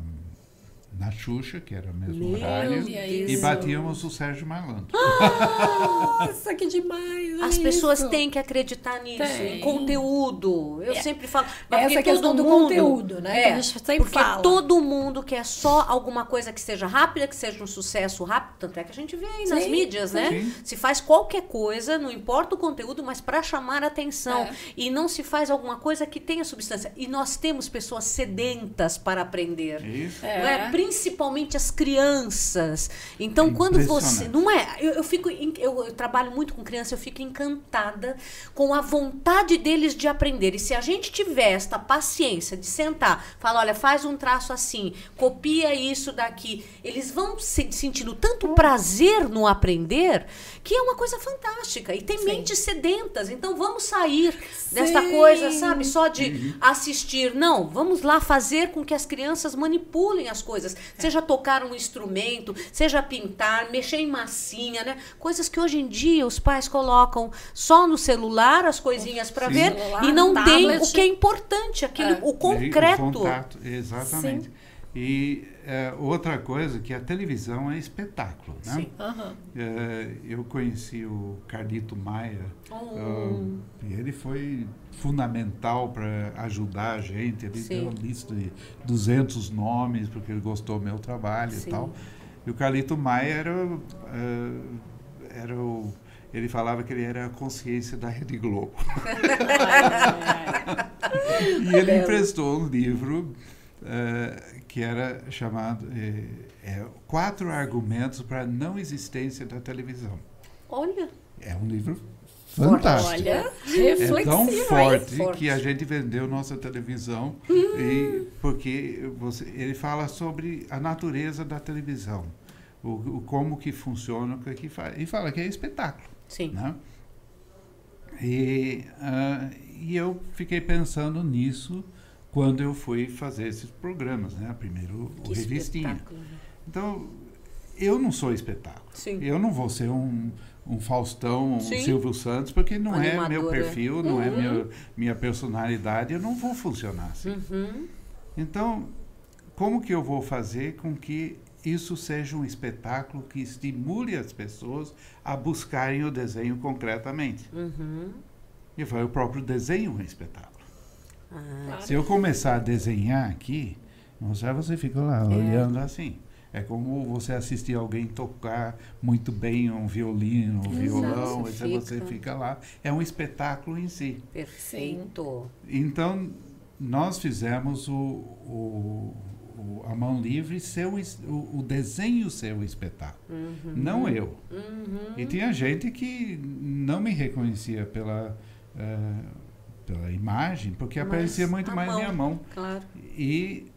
na Xuxa, que era o mesmo Meu horário, Deus. e batíamos o Sérgio Malandro. Nossa, que demais! As pessoas têm que acreditar nisso, tem. em conteúdo. Eu é. sempre falo. Essa questão do mundo, conteúdo, né? É, que a gente sempre porque fala. todo mundo quer só alguma coisa que seja rápida, que seja um sucesso rápido. Tanto é que a gente vê aí nas mídias, né? Sim. Se faz qualquer coisa, não importa o conteúdo, mas para chamar a atenção. É. E não se faz alguma coisa que tenha substância. E nós temos pessoas sedentas para aprender. Isso. É. Não é? Principalmente as crianças. Então, é quando você. Não é? Eu, eu fico. Eu, eu, trabalho muito com criança, eu fico encantada com a vontade deles de aprender. E se a gente tiver esta paciência de sentar, falar, olha, faz um traço assim, copia isso daqui, eles vão se sentindo tanto prazer no aprender que é uma coisa fantástica. E tem Sim. mentes sedentas. Então vamos sair Sim. desta coisa, sabe? Só de uhum. assistir. Não, vamos lá fazer com que as crianças manipulem as coisas. Coisas, seja tocar um instrumento, seja pintar, mexer em massinha, né? Coisas que hoje em dia os pais colocam só no celular as coisinhas para Sim. ver Celular, e não tem tablet. o que é importante, aquele, É. o concreto. O contato, exatamente. E é, outra coisa que a televisão é espetáculo, né? Sim. Aham. É, eu conheci o Carlito Maia ah, e ele foi fundamental para ajudar a gente. Ele Sim. deu uma lista de 200 nomes porque ele gostou do meu trabalho Sim. e tal. E o Carlito Maia era, ah, era o ele falava que ele era a consciência da Rede Globo. E ele emprestou um livro eh, que era chamado eh, é, Quatro Argumentos para a Não Existência da Televisão. Olha, É um livro fantástico. Olha, É reflexivo, tão forte, Forte. que a gente vendeu nossa televisão e porque você, ele fala sobre a natureza da televisão, o, o como que funciona, o que que faz, e fala que é espetáculo sim. né? E, ah, e eu fiquei pensando nisso quando eu fui fazer esses programas, né? Primeiro o Que Revistinha. espetáculo. né? Então, eu não sou espetáculo. Sim. Eu não vou ser um, um Faustão, um Sim. Silvio Santos, porque não é meu Animadora. perfil, não é Uhum. meu, minha personalidade, eu não vou funcionar assim. Uhum. Então, como que eu vou fazer com que isso seja um espetáculo que estimule as pessoas a buscarem o desenho concretamente? Uhum. E foi o próprio desenho um espetáculo. Ah, Claro. Se eu começar a desenhar aqui, você, você fica lá olhando assim. É como você assistir alguém tocar muito bem um violino, um Exato, violão, você e você fica- fica lá. É um espetáculo em si. perfeito. Então, nós fizemos o, o- o- a mão livre ser o, o, desenho ser o espetáculo, Uhum. não eu. Uhum. E tinha gente que não me reconhecia pela, eh, pela imagem, porque Mas aparecia muito mais mão. minha mão. Claro. E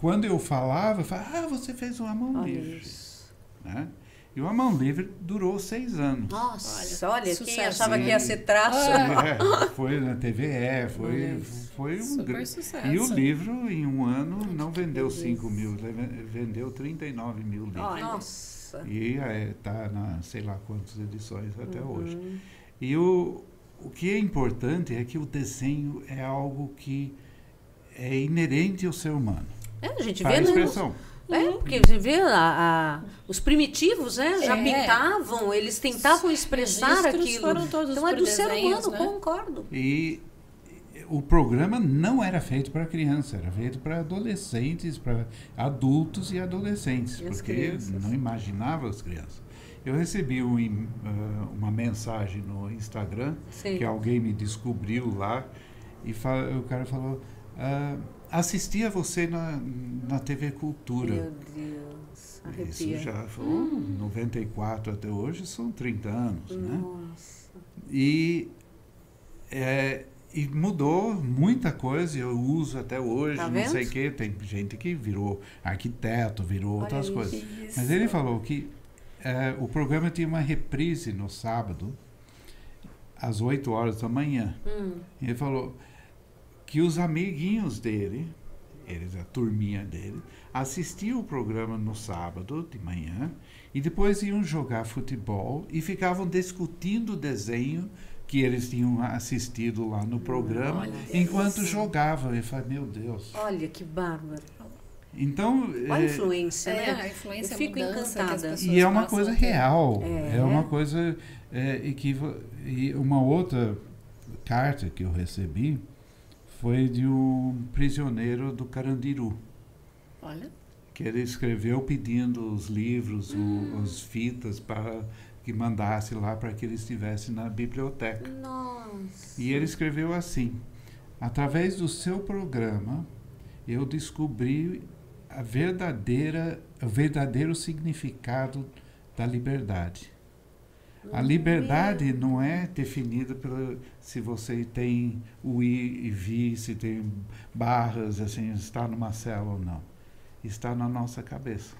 quando eu falava, eu falava, ah, você fez uma mão Olha livre. isso. Né? E uma mão livre durou seis anos. Nossa, Olha, olha, quem sucesso. achava que ia ser traço. É, foi na TVE, foi, foi um grande. sucesso. E o livro, em um ano, não vendeu beleza. 5 mil, vendeu 39 mil livros. Olha. Nossa. E está na sei lá quantas edições até Uhum. hoje. E o, o que é importante é que o desenho é algo que é inerente ao ser humano. É, a gente Para vê a no, expressão. É, porque você vê a, a- os primitivos, né? Já É. pintavam, eles tentavam expressar aquilo. foram todos então é do ser humano, né? concordo. E o programa não era feito para criança, era feito para adolescentes, para adultos e adolescentes, E porque crianças? não imaginava as crianças. Eu recebi um ah, uma mensagem no Instagram Sim. que alguém me descobriu lá e o cara falou: ah, assisti a você na, na TV Cultura. Meu Deus, Isso arrepia. já foi 94 até hoje, são 30 anos, né? Nossa. E, é, e mudou muita coisa, eu uso até hoje, Tá não vendo? sei o quê. Tem gente que virou arquiteto, virou Olha outras isso. coisas. Mas ele falou que é, o programa tinha uma reprise no sábado, às 8 horas da manhã. Hum, ele falou que os amiguinhos dele, eles, a turminha dele, assistiam o programa no sábado de manhã e depois iam jogar futebol e ficavam discutindo o desenho que eles tinham assistido lá no programa Olha enquanto isso. jogavam. Eu falei, meu Deus. olha que bárbaro. Então, Olha a é, influência, É, né? a influência, Eu fico que encantada. E é uma coisa ter. real. É. É, uma coisa é, equivo- E uma outra carta que eu recebi foi de um prisioneiro do Carandiru, Olha, que ele escreveu pedindo os livros, o, as fitas para que mandasse lá para que ele estivesse na biblioteca. Nossa. E ele escreveu assim: através do seu programa, eu descobri a verdadeira, o verdadeiro significado da liberdade. A liberdade não é definida pela se você tem o i e vi, se tem barras, assim, está numa cela ou não. Está na nossa cabeça.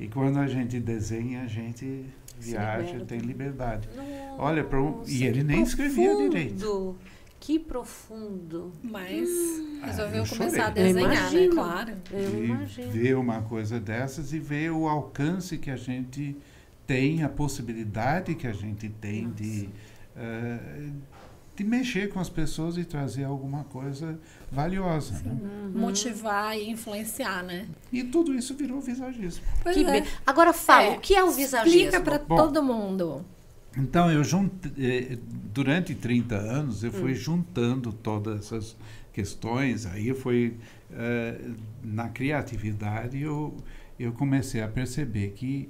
E quando a gente desenha, a gente viaja, tem liberdade. Nossa, Olha, um- e ele nem escrevia profundo. direito. Que profundo. Mas Ah, resolveu eu começar a chorei. Eu desenhar, né? Claro. Eu e imagino. ver uma coisa dessas e ver o alcance que a gente tem, a possibilidade que a gente tem de, eh, de mexer com as pessoas e trazer alguma coisa valiosa. Né? Motivar e influenciar, né? E tudo isso virou visagismo. É. be- Agora fala, É, o que é o visagismo? Explica Bom. todo mundo. Então, eu eh, durante 30 anos, eu fui Hum. juntando todas essas questões. Aí foi eh, na criatividade eu, eu comecei a perceber que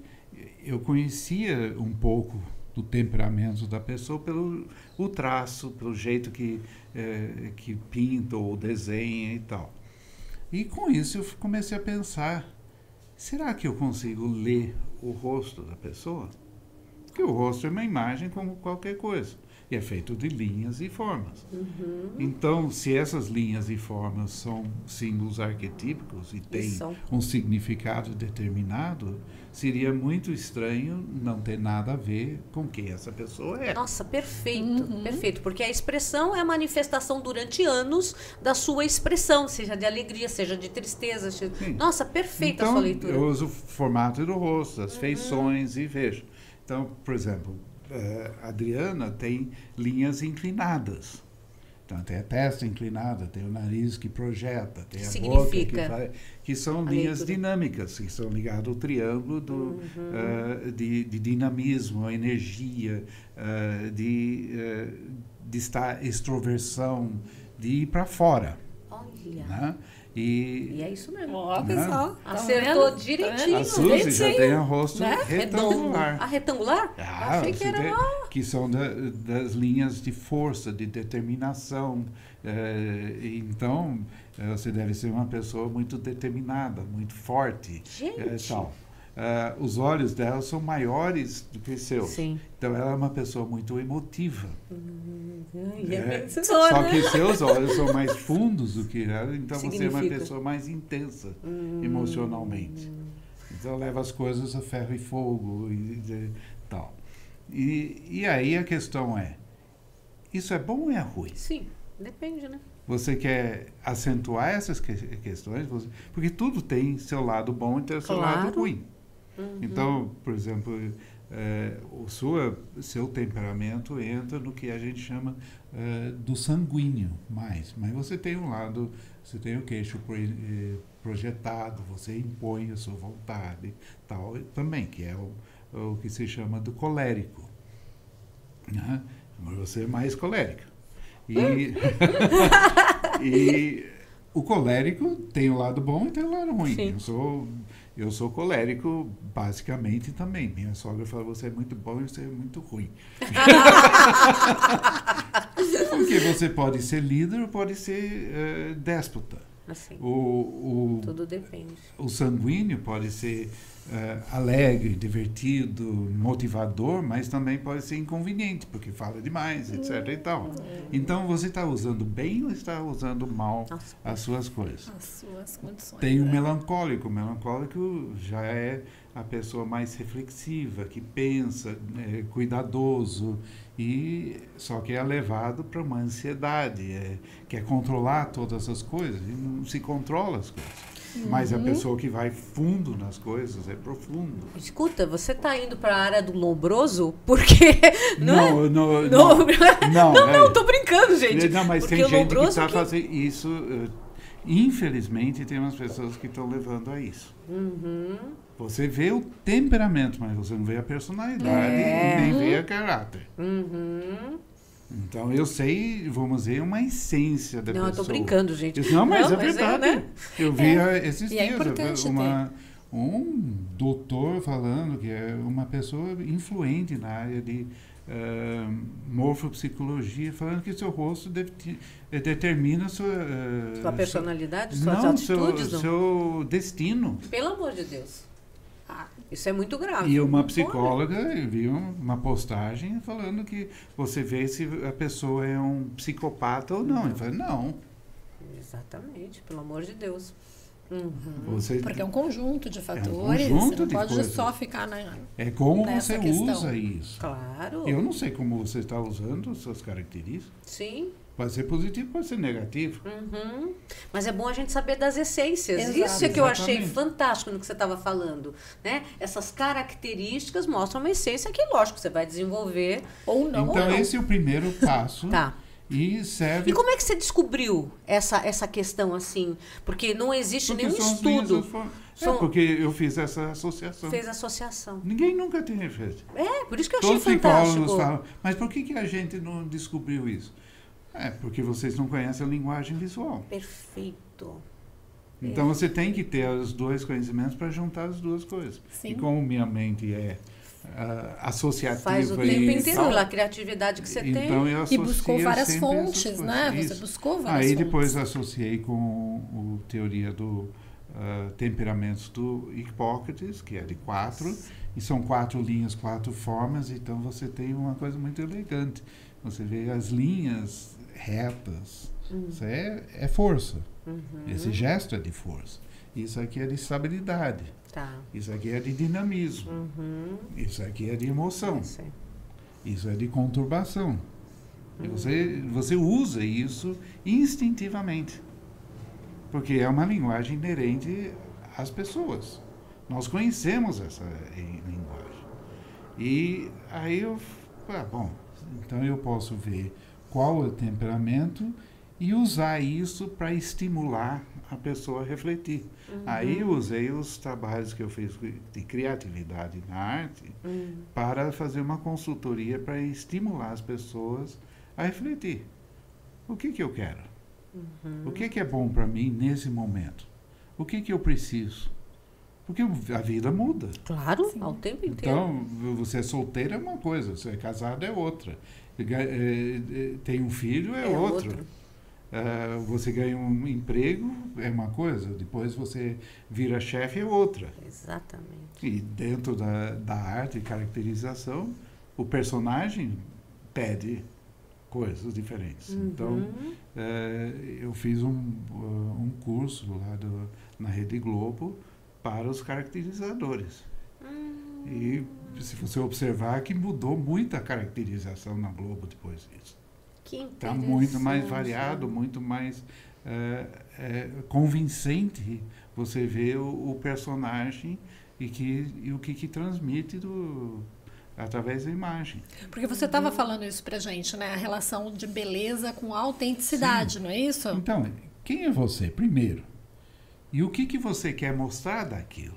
eu conhecia um pouco do temperamento da pessoa pelo o traço, pelo jeito que, eh, que pinta ou desenha e tal. E com isso eu comecei a pensar, será que eu consigo ler o rosto da pessoa? Porque o rosto é uma imagem como qualquer coisa. E é feito de linhas e formas. Então, se essas linhas e formas são símbolos arquetípicos e têm um significado determinado, seria muito estranho não ter nada a ver com quem essa pessoa é. Nossa, perfeito, perfeito. Porque a expressão é a manifestação durante anos da sua expressão, seja de alegria, seja de tristeza. seja-. Nossa, perfeita a então, sua leitura. eu uso o formato do rosto, as feições e vejo. Então, por exemplo, eh, a Adriana tem linhas inclinadas. Então, tem a testa inclinada, tem o nariz que projeta, tem a boca que Significa faz, que são linhas leitura. dinâmicas, que são ligadas ao triângulo do, Uhum. eh, de, de dinamismo, a energia, eh, de, eh, de estar extroversão, de ir para fora. Olha. Né? E, E é isso mesmo. Ó, Né? pessoal. tá Acertou vendo? direitinho. Tá a vendo? Suzy já Direitinho. tem o rosto né? retangular. A retangular? Ah, Achei que era. tem- que são da- das linhas de força, de determinação. Eh, então, eh, você deve ser uma pessoa muito determinada, muito forte. Gente. tal. Ah, os olhos dela são maiores do que seus. Sim. Então, ela é uma pessoa muito emotiva. E é É. Só que seus olhos são mais fundos do que ela, então você é uma Significa. pessoa mais intensa Hum. emocionalmente. Então leva as coisas a ferro e fogo e, e tal. E, e aí a questão é, isso é bom ou é ruim? Sim, depende, né? Você quer acentuar essas que- questões? Você- porque tudo tem seu lado bom e tem seu lado Claro. Ruim. Então, por exemplo, eh, o sua, seu temperamento entra no que a gente chama eh, do sanguíneo mais. Mas você tem um lado, você tem o queixo pro- eh, projetado, você impõe a sua vontade, tal, também, que é o, o que se chama do colérico. Né? Mas você é mais colérica. E, e o colérico tem o lado bom e tem o lado ruim. Sim. Eu sou eu sou colérico basicamente também. Minha sogra fala você é muito bom e você é muito ruim. Porque você pode ser líder ou pode ser eh, déspota. Assim, O, o, tudo depende. o sanguíneo pode ser eh, alegre, divertido, motivador, mas também pode ser inconveniente, porque fala demais, etc. E tal. Então você está usando bem ou está usando mal Nossa. as suas coisas? As suas condições. Tem o né? melancólico. O melancólico já é a pessoa mais reflexiva, que pensa, é, cuidadoso, e só que é levado para uma ansiedade, é, quer controlar todas as coisas e não se controla as coisas. Mas a pessoa que vai fundo nas coisas é profundo. Escuta, você tá indo para a área do lombroso? Porque. Não, é? não, Não, não, não, não, não, é. tô brincando, gente. Não, mas Porque tem gente que está que- fazendo isso. eh, Infelizmente, tem umas pessoas que estão levando a isso. Uhum. Você vê o temperamento, mas você não vê a personalidade É. e nem vê a caráter. Uhum. Então eu sei, vamos dizer, uma essência da Não, eu pessoa. tô brincando, gente. Eu- Não, mas Não, é mas é, verdade. né? Eu vi ah, esses E é dias eu importante uma, um doutor falando que é uma pessoa influente na área de ah, morfopsicologia, falando que seu rosto eh, determina sua, ah, Sua personalidade, suas não, seu, atitudes, não? seu destino. Pelo amor de Deus. Ah, isso é muito grave. E uma psicóloga eu vi um- uma postagem falando que você vê se a pessoa é um psicopata ou não. Eu falei, não. Exatamente, pelo amor de Deus. Você, Porque é um conjunto de fatores. conjunto você não de pode coisas. só ficar na. é como nessa você questão. usa isso. Claro. Eu não sei como você está usando suas características. Sim. Pode ser positivo, pode ser negativo. Uhum. Mas é bom a gente saber das essências. Exato. Isso é que eu achei Exatamente. fantástico no que você estava falando. Né? Essas características mostram uma essência que, lógico, você vai desenvolver. Ou não. então, ou não. esse é o primeiro passo. Tá. E serve. E como é que você descobriu essa, essa questão assim? Porque não existe porque nenhum estudo. das formas. São- É porque eu fiz essa associação. Fez associação. Ninguém nunca tem feito. É, por isso que eu achei Todos os fantástico. psicólogos falam, mas por que, que a gente não descobriu isso? É, porque vocês não conhecem a linguagem visual. Perfeito. Então você tem que ter os dois conhecimentos para juntar as duas coisas. Sim. E como minha mente é ah, associativa Faz o e tempo inteiro tal, pela criatividade que você então tem. E associo buscou várias fontes, né? Você Isso. buscou várias Aí fontes. depois associei com o teoria do ah, temperamentos do Hipócrates, que é de quatro, e são quatro linhas, quatro formas, então você tem uma coisa muito elegante. Você vê as linhas retas, isso é, é força. Esse gesto é de força. Isso aqui é de estabilidade. Tá. Isso aqui é de dinamismo. Uhum. Isso aqui é de emoção. Isso é de conturbação. E você, você usa isso instintivamente. Porque é uma linguagem inerente às pessoas. Nós conhecemos essa eh, linguagem. E aí eu, ah, bom, então eu posso ver qual é o temperamento e usar isso para estimular a pessoa a refletir. Aí eu usei os trabalhos que eu fiz de criatividade na arte Hum. para fazer uma consultoria para estimular as pessoas a refletir. O que que eu quero? O que que é bom para mim nesse momento? O que que eu preciso? Porque a vida muda. Claro, Sim. ao tempo inteiro. Então, você é solteiro é uma coisa, você é casado é outra. Eh, eh, Tem um filho é, É outro. outro. Ah, você ganha um emprego é uma coisa, depois você vira chefe é outra. Exatamente. E dentro da, da arte e caracterização, o personagem pede coisas diferentes. Então, Uhum. eh, eu fiz um, uh, um curso lá do, na Rede Globo para os caracterizadores. Hum. E se você observar que mudou muito a caracterização na Globo depois disso. Que Está muito mais variado, muito mais eh, eh, convincente você ver o, o personagem e, que, e o que, que transmite do, através da imagem. Porque você estava falando isso pra gente, né? A relação de beleza com autenticidade, não é isso? Então, quem é você, primeiro? E o que, que você quer mostrar daquilo?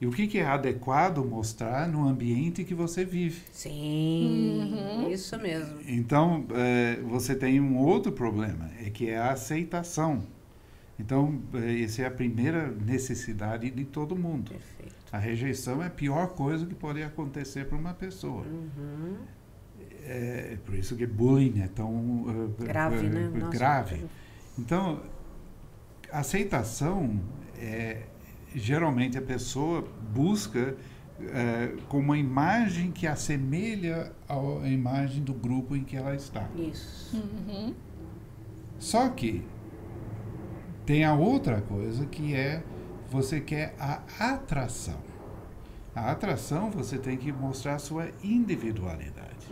E o que, que é adequado mostrar no ambiente que você vive? Sim, Uhum. isso mesmo. Então, eh, você tem um outro problema, é que é a aceitação. Então, eh, essa é a primeira necessidade de todo mundo. Perfeito. A rejeição é a pior coisa que pode acontecer para uma pessoa. Uhum. É por isso que bullying é tão eh, Grave, eh, né? Nossa, grave. Então, aceitação é geralmente a pessoa busca eh, com uma imagem que assemelha à imagem do grupo em que ela está. Isso. Uhum. Só que tem a outra coisa que é você quer a atração. A atração você tem que mostrar a sua individualidade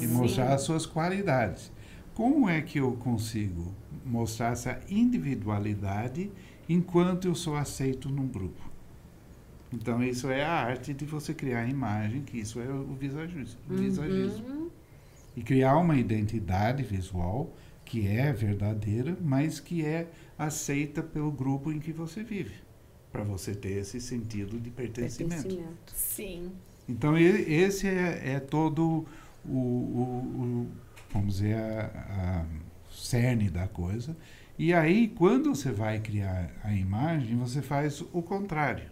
e mostrar as suas qualidades. Como é que eu consigo mostrar essa individualidade enquanto eu sou aceito num grupo? Então, isso é a arte de você criar a imagem, que isso é o visagismo. visagismo. Uhum. E criar uma identidade visual que é verdadeira, mas que é aceita pelo grupo em que você vive, para você ter esse sentido de pertencimento. Pertencimento. Sim. Então, esse é, é todo o, o- o- vamos dizer, a, a cerne da coisa. E aí, quando você vai criar a imagem, você faz o contrário.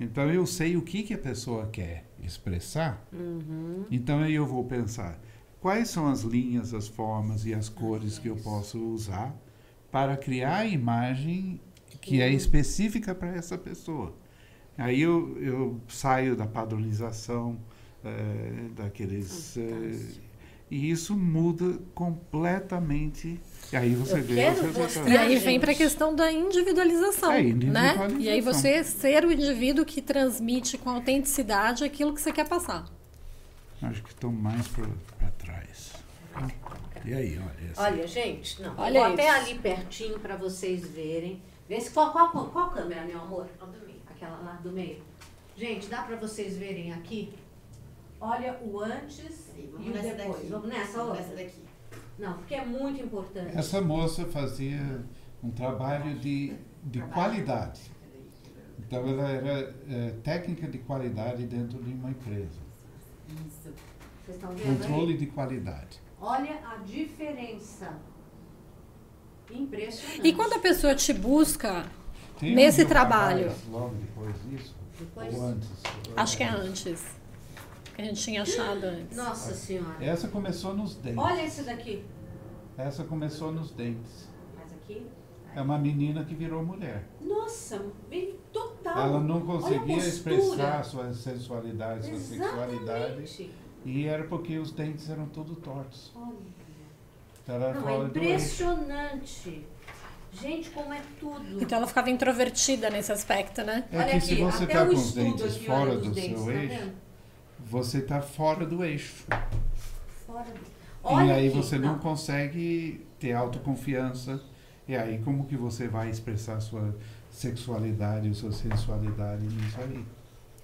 Então, eu sei o que, que a pessoa quer expressar, Uhum. então aí eu vou pensar quais são as linhas, as formas e as cores que eu posso usar para criar a imagem que é específica para essa pessoa. Aí eu, eu saio da padronização, eh, daqueles. eh. E isso muda completamente. E aí você Eu vê quero os resultados. mostrar. E aí vem para a questão da individualização, É, né? individualização. E aí você ser o indivíduo que transmite com autenticidade aquilo que você quer passar. Acho que estão mais para trás. E aí, olha. esse- Olha, gente, não. Olha vou até ali pertinho para vocês verem. Vê se qual, qual, qual câmera, meu amor? Aquela lá do meio. Gente, dá para vocês verem aqui? Olha o antes Aí, e vamos o nessa depois. daqui. Vamos nessa Vamos outra? nessa daqui. Não, porque é muito importante. Essa moça fazia um trabalho de, de qualidade. Então, ela era é, técnica de qualidade dentro de uma empresa. Isso. Vocês estão vendo aí? Controle de qualidade. Olha a diferença. Impressionante. E quando a pessoa te busca, Tem um Nesse Mil trabalho. Logo depois disso? Depois- Ou antes? acho que é antes. Que a gente tinha achado antes. Nossa senhora. Essa começou nos dentes. Olha esse daqui. Essa começou nos dentes. Mas aqui. É uma menina que virou mulher. Nossa, vem total. Ela não conseguia expressar sua sensualidade, sua sexualidade. Exatamente. E era porque os dentes eram todos tortos. Olha. Ela era Não, é impressionante. Gente, como é tudo. Então ela ficava introvertida nesse aspecto, né? É Olha que aqui, se você até está o com os estudo dentes aqui, fora olha, do dentes, seu tá eixo, vendo? Você está fora do eixo. Fora do... e Olha aí aqui. você não consegue ter autoconfiança. E aí como que você vai expressar sua sexualidade, sua sensualidade nisso aí?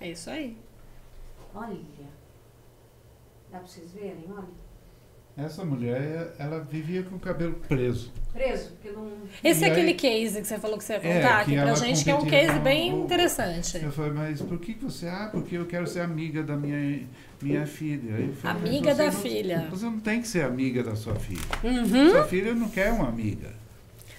É isso aí. Olha. Dá pra vocês verem? Olha. Essa mulher, ela vivia com o cabelo preso. Preso, porque não... Esse E é aí- aquele case que você falou que você ia É, contar que aqui pra gente, que é um case com bem o- interessante. Eu falei, mas por que você... Ah, porque eu quero ser amiga da minha, minha filha. Falei, Amiga da não- filha. Você não tem que ser amiga da sua filha. Uhum. Sua filha não quer uma amiga.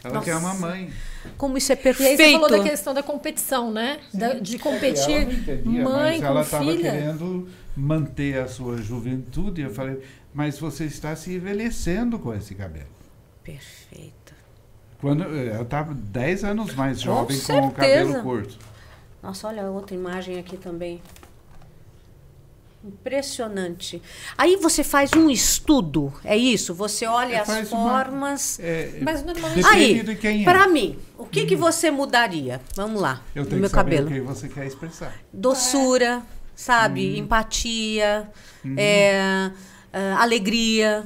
Ela Nossa. quer uma mãe. Como isso é E aí perfeito. você falou da questão da competição, né? Da- de competir entendia, mãe mas com ela estava filha. querendo manter a sua juventude. Eu falei, mas você está se envelhecendo com esse cabelo. Perfeito. Quando eu estava 10 anos mais Com jovem com, o certeza. cabelo curto. Nossa, olha a outra imagem aqui também. Impressionante. Aí você faz um estudo, é isso? Você olha É, as faz uma- formas. É, Mas normalmente. Aí, quem é. Mim, o que, que você mudaria? Vamos lá, eu no tenho meu que saber cabelo. o que você quer expressar. Doçura, sabe? Empatia, é, ah, alegria.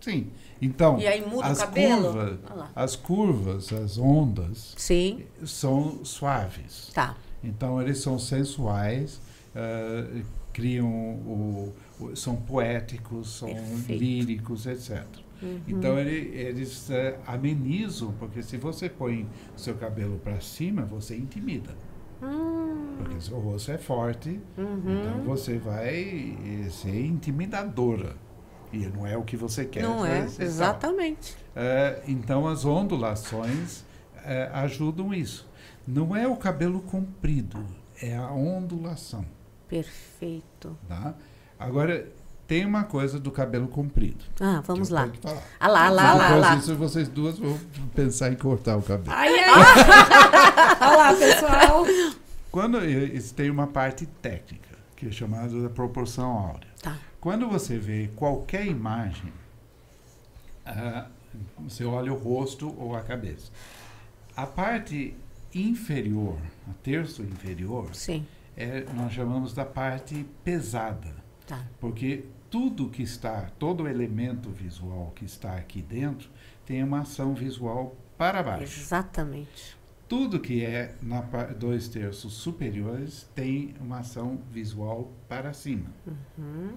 Sim. Então, E aí muda o as, cabelo? curvas, as curvas, as ondas, Sim, são suaves. tá. Então eles são sensuais, eh, criam o, o- são poéticos, são Perfeito. líricos, etc. Uhum. Então ele- eles eh, amenizam, porque se você põe seu cabelo para cima, você intimida. Hum, Porque seu rosto é forte, uhum. então você vai eh, ser intimidadora. E não é o que você quer. Não é? Exatamente. É, então as ondulações é, ajudam isso. Não é o cabelo comprido, é a ondulação. Perfeito. Tá? Agora, tem uma coisa do cabelo comprido. Ah, vamos lá. Ah lá, ah lá, ah lá, ah Depois lá. disso, vocês duas vão pensar em cortar o cabelo. Ai, ai. Olha lá, pessoal. Quando isso tem uma parte técnica, que é chamada da proporção áurea. Tá. Quando você vê qualquer imagem, ah, você olha o rosto ou a cabeça. A parte inferior, a terço inferior, Sim, é, nós chamamos da parte pesada, tá. porque tudo que está, todo elemento visual que está aqui dentro tem uma ação visual para baixo. Exatamente. Tudo que é na dois terços superiores tem uma ação visual para cima. Uhum.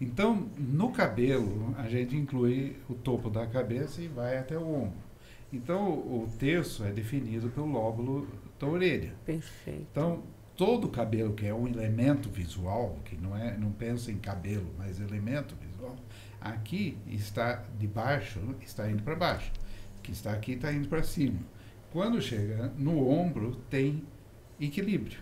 Então, no cabelo, a gente inclui o topo da cabeça e vai até o ombro. Então, o terço é definido pelo lóbulo da orelha. Perfeito. Então, todo cabelo que é um elemento visual, que não é, não pensa em cabelo, mas elemento visual, aqui está de baixo, está indo para baixo. Que está aqui está indo para cima. Quando chega no ombro, tem equilíbrio.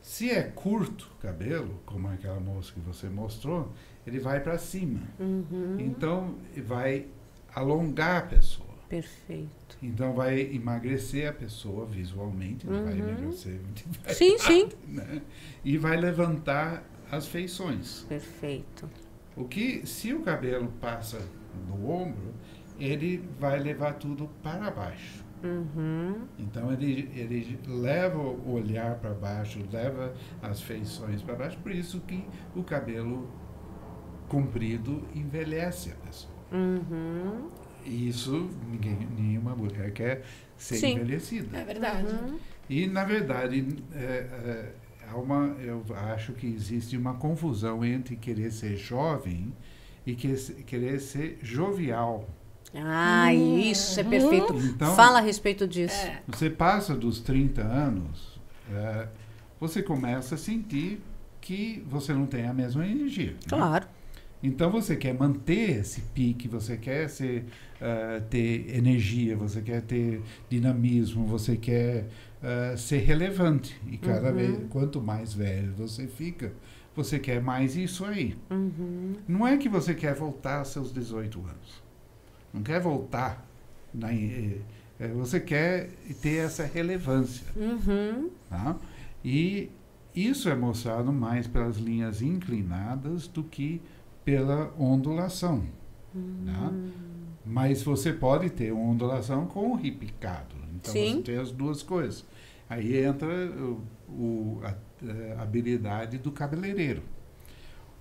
Se é curto o cabelo, como aquela moça que você mostrou, ele vai para cima. Uhum. Então, vai alongar a pessoa. Perfeito. Então vai emagrecer a pessoa visualmente, não vai Uhum. emagrecer de Sim, sim. né? E vai levantar as feições. Perfeito. O que, se o cabelo passa no ombro, ele vai levar tudo para baixo. Uhum. Então ele, ele leva o olhar para baixo, leva as feições para baixo, por isso que o cabelo comprido envelhece a pessoa. Uhum. E isso ninguém, nenhuma mulher quer ser Sim. envelhecida. É verdade. Uhum. E na verdade é, é, há uma, eu acho que existe uma confusão entre querer ser jovem e que, querer ser jovial. Ah, isso é perfeito. Então- Fala a respeito disso. É. Você passa dos 30 anos, é, você começa a sentir que você não tem a mesma energia. né? Então você quer manter esse pique, você quer ser, eh, ter energia, você quer ter dinamismo, você quer eh, ser relevante. E cada Uhum. vez, quanto mais velho você fica, você quer mais isso aí. Uhum. Não é que você quer voltar aos seus 18 anos. Não quer voltar. Na, eh, você quer ter essa relevância. Uhum. Tá? E isso é mostrado mais pelas linhas inclinadas do que pela ondulação. Tá? Mas você pode ter uma ondulação com o ripicado. Então Sim. você tem as duas coisas. Aí entra o, o- a, a habilidade do cabeleireiro.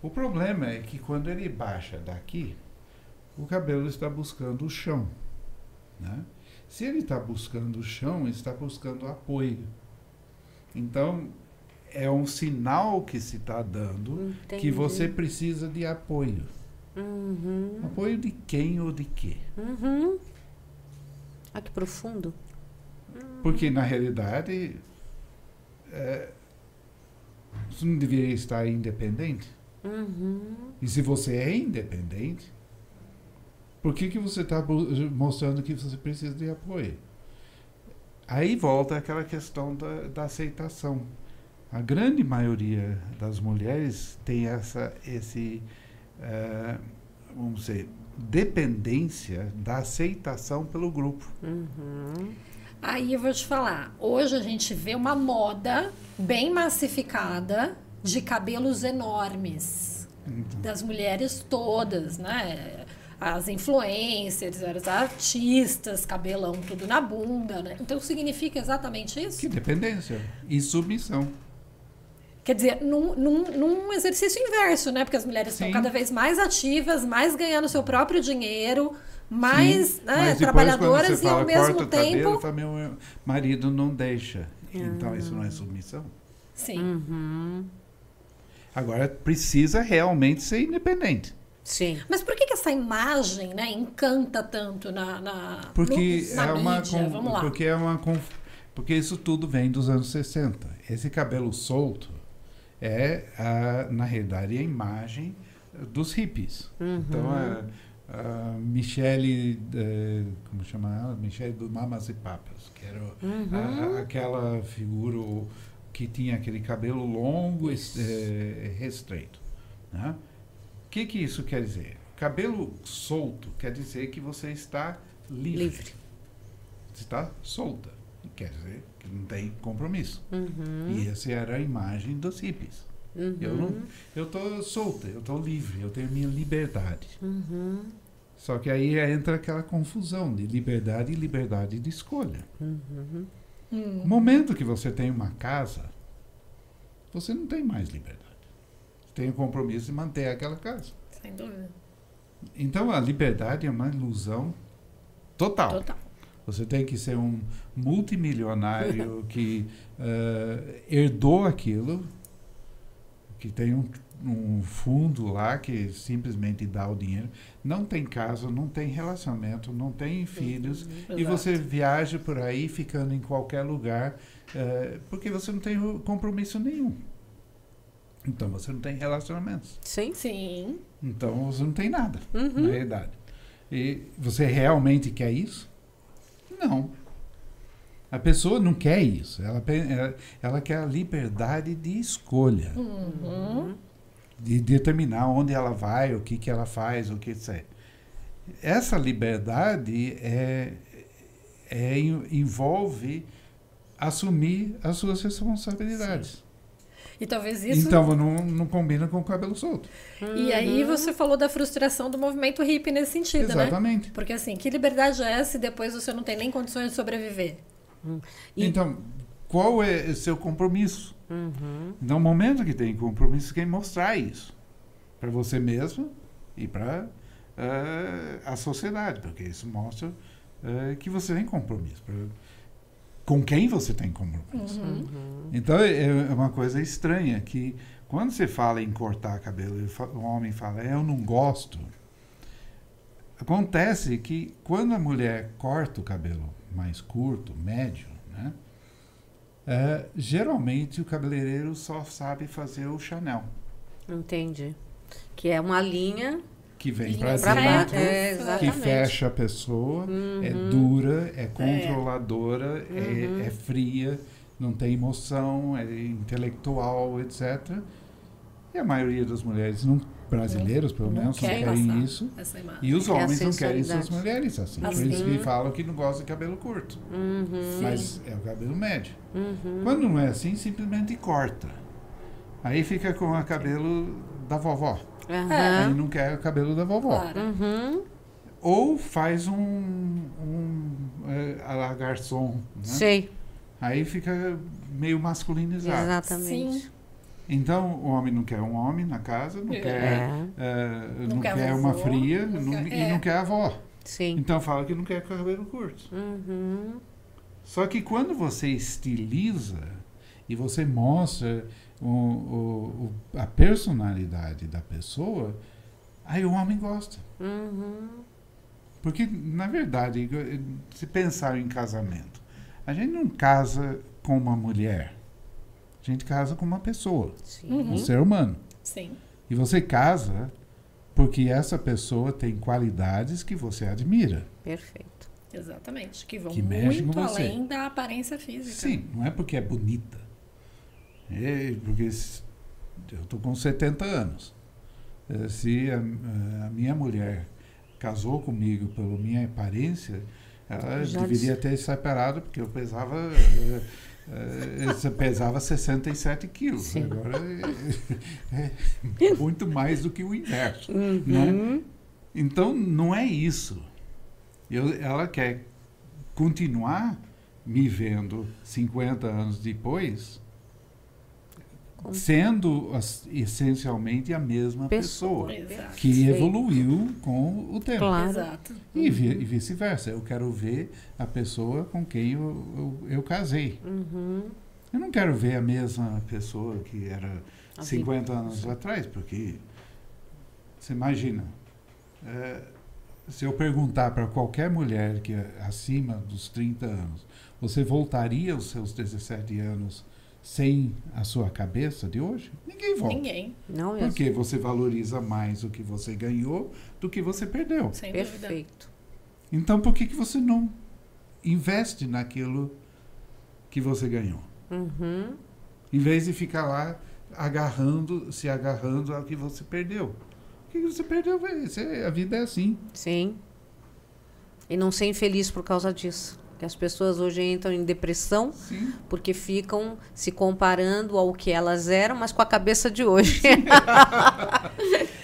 O problema é que quando ele baixa daqui, o cabelo está buscando o chão. Né? Se ele está buscando o chão, ele está buscando apoio. Então, é um sinal que se está dando que Entendi. você precisa de apoio. Uhum. Apoio de quem ou de quê? Uhum. Ah, que profundo. Porque, na realidade, é, você não deveria estar independente. Uhum. E se você é independente, por que, que você está mostrando que você precisa de apoio? Aí volta aquela questão da, da aceitação. A grande maioria das mulheres tem essa, esse, eh, vamos dizer, dependência da aceitação pelo grupo. Uhum. Aí eu vou te falar, hoje a gente vê uma moda bem massificada de cabelos enormes. Das mulheres todas, né? As influencers, as artistas, cabelão tudo na bunda, né? Então significa exatamente isso? Que dependência e submissão. Quer dizer, num, num, num exercício inverso, né? Porque as mulheres estão cada vez mais ativas, mais ganhando seu próprio dinheiro, mais Sim, né, trabalhadoras você e ao fala, mesmo corta o cabelo, tempo. fala, meu marido não deixa. Então isso não é submissão. Sim. Uhum. Agora precisa realmente ser independente. Sim. Mas por que, que essa imagem né, encanta tanto na, na, Porque no- na é uma mídia? con- Vamos lá. porque é uma porque isso tudo vem dos anos 60. Esse cabelo solto é a, na realidade a imagem dos hippies. Então a, a Michele eh, como chama ela? Michele do Mamas e Papas, que era o- a- aquela figura o- que tinha aquele cabelo longo e eh, restreito, né? O que que isso quer dizer? Cabelo solto quer dizer que você está livre. Livre. Você está solta. Quer dizer que não tem compromisso. Uhum. E essa era a imagem dos hippies. Uhum. Eu não, eu tô solta, eu tô livre, eu tenho minha liberdade. Uhum. Só que aí entra aquela confusão de liberdade e liberdade de escolha. Uhum. No momento que você tem uma casa, você não tem mais liberdade. Você tem o compromisso de manter aquela casa. Sem dúvida. Então a liberdade é uma ilusão total. Total. Você tem que ser um multimilionário que eh, herdou aquilo, que tem um, um fundo lá que simplesmente dá o dinheiro. Não tem casa, não tem relacionamento, não tem filhos. E Exato. você viaja por aí ficando em qualquer lugar, eh, porque você não tem compromisso nenhum. Então você não tem relacionamentos. Sim. Sim. Então você não tem nada, na Uhum. realidade. E você realmente quer isso? Não. A pessoa não quer isso. Ela, pe- ela, ela quer a liberdade de escolha, Uhum. de determinar onde ela vai, o que, que ela faz, o que etc. Essa liberdade é, é, en- envolve assumir as suas responsabilidades. E talvez isso. Então não, não combina com o cabelo solto. E aí você falou da frustração do movimento hippie nesse sentido, né? Exatamente. Porque assim, que liberdade é essa se depois você não tem nem condições de sobreviver? E- Então, qual é o seu compromisso? Uhum. Então, o momento que tem compromisso, você tem que mostrar isso para você mesmo e para a sociedade, porque isso mostra eh, que você tem compromisso. pra- com quem você tem compromisso. Uhum. Então, é é uma coisa estranha que quando você fala em cortar cabelo, e o homem fala, "É, eu não gosto. Acontece que quando a mulher corta o cabelo mais curto, médio, né? é, geralmente o cabeleireiro só sabe fazer o Chanel, Entendi. Que é uma linha que vem para dentro, É, que fecha a pessoa, é dura, é controladora, é, é fria, não tem emoção, é intelectual, etc. E a maioria das mulheres, não, brasileiras pelo Não menos, não quer querem passar isso. E os É homens não querem suas mulheres assim. Por Assim. isso que falam que não gostam de cabelo curto. Uhum. Mas é o cabelo médio. Uhum. Quando não é assim, simplesmente corta. Aí fica com o cabelo da vovó. Aham. Aí não quer o cabelo da vovó. Claro. Uhum. Ou faz um, um é, a la garçom, né? Sei. Aí fica meio masculinizado. Exatamente. Sim. Então, o homem não quer um homem na casa, não É. quer, é, Não não, quer quer, uma fria não não- quer- e é. não quer avó. Sim. Então fala que não quer cabelo curto. Uhum. Só que quando você estiliza e você mostra o, o- o- a personalidade da pessoa, aí o homem gosta. Uhum. Porque, na verdade, se pensar em casamento, a gente não casa com uma mulher. A gente casa com uma pessoa, Sim. Uhum. um ser humano. Sim. E você casa porque essa pessoa tem qualidades que você admira. Perfeito. Exatamente. Que vão Que muito com você. além da aparência física. Sim, não é porque é bonita. É porque eu estou com 70 anos. Eh, Se a, a minha mulher casou comigo pela minha aparência, ela Já deveria ter separado, porque eu pesava. eh, eh, eu pesava 67 quilos. Sim. Agora é, é muito mais do que o inverso. Né? Uhum. Então, não é isso. Eu- ela quer continuar me vendo 50 anos depois, Como- sendo essencialmente a mesma Pessoa. pessoa, que evoluiu com o tempo. Claro. Exato. E, vi- e vice-versa. Eu quero ver a pessoa com quem eu, eu, eu casei. Uhum. Eu não quero ver a mesma pessoa que era A 50 anos atrás, porque você imagina, é, se eu perguntar para qualquer mulher que é acima dos 30 anos, você voltaria aos seus 17 anos sem a sua cabeça de hoje? Ninguém volta. Ninguém, Não mesmo. Porque você valoriza mais o que você ganhou do que você perdeu. sem dúvida. Perfeito. Então, por que, que você não investe naquilo que você ganhou? Uhum. Em vez de ficar lá agarrando, se agarrando ao que você perdeu. O que você perdeu? é- A vida é assim. Sim. E não ser infeliz por causa disso. Que as pessoas hoje entram em depressão Sim. porque ficam se comparando ao que elas eram, mas com a cabeça de hoje.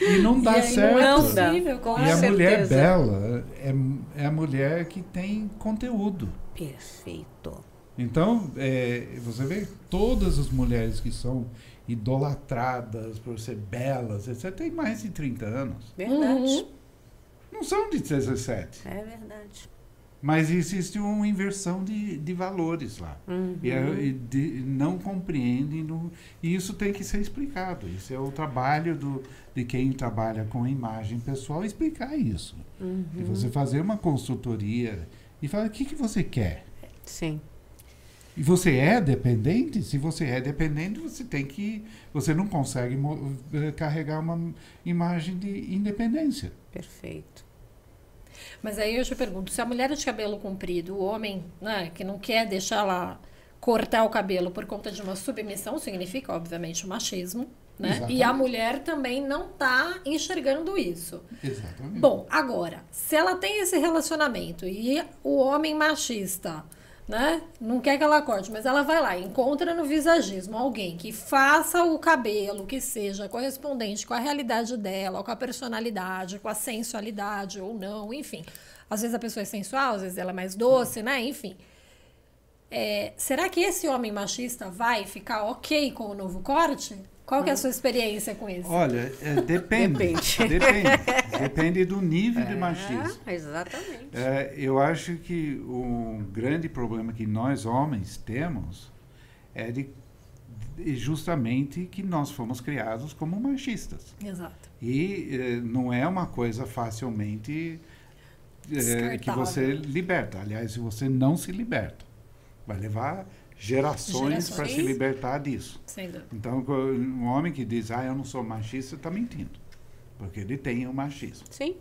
E não dá e certo. Não é possível, Com. E a certeza. mulher bela é, é a mulher que tem conteúdo. Perfeito. Então, é, você vê todas as mulheres que são idolatradas por ser belas, etc., têm mais de 30 anos. Verdade. Uhum. Não são de 17. É verdade. Mas existe uma inversão de, de valores lá. Uhum. E, é- e de- não compreendem. não- e isso tem que ser explicado. Isso é o trabalho do, de quem trabalha com imagem pessoal, explicar isso. Uhum. E você fazer uma consultoria e falar o que, que você quer. Sim. E você é dependente? Se você é dependente, você tem que. Você não consegue eh, carregar uma imagem de independência. Perfeito. Mas aí eu te pergunto, se a mulher é de cabelo comprido, o homem, né, que não quer deixar ela cortar o cabelo por conta de uma submissão, significa, obviamente, o machismo, né? Exatamente. E a mulher também não tá enxergando isso. Exatamente. Bom, agora, se ela tem esse relacionamento e o homem machista né? Não quer que ela corte, mas ela vai lá, encontra no visagismo alguém que faça o cabelo que seja correspondente com a realidade dela, com a personalidade, com a sensualidade ou não, enfim. Às vezes a pessoa é sensual, às vezes ela é mais doce, né? Enfim. É, será que esse homem machista vai ficar ok com o novo corte? Qual que é a sua experiência com isso? Olha, é, depende. Depende. depende. Depende do nível de machismo. É, exatamente. É, eu acho que o grande problema que nós homens temos é de, de justamente que nós fomos criados como machistas. Exato. E eh, não é uma coisa facilmente eh, que você liberta. Aliás, se você não se liberta, vai levar gerações para se libertar disso. Então, um homem que diz, ah, eu não sou machista, está mentindo. Porque ele tem o machismo. Sim.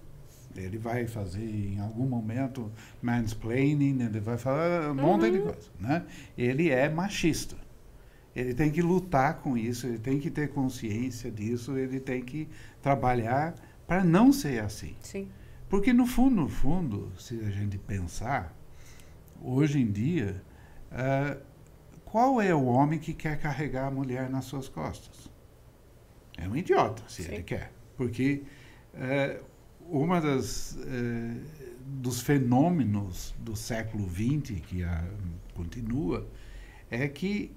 Ele vai fazer em algum momento mansplaining, ele vai falar um monte de coisa, né? Ele é machista. Ele tem que lutar com isso, ele tem que ter consciência disso, ele tem que trabalhar para não ser assim. Sim. Porque no fundo, no fundo, se a gente pensar, hoje em dia, ah, qual é o homem que quer carregar a mulher nas suas costas? É um idiota, se Sim. ele quer. Porque eh, uma das eh, dos fenômenos do século XX que ah, continua é que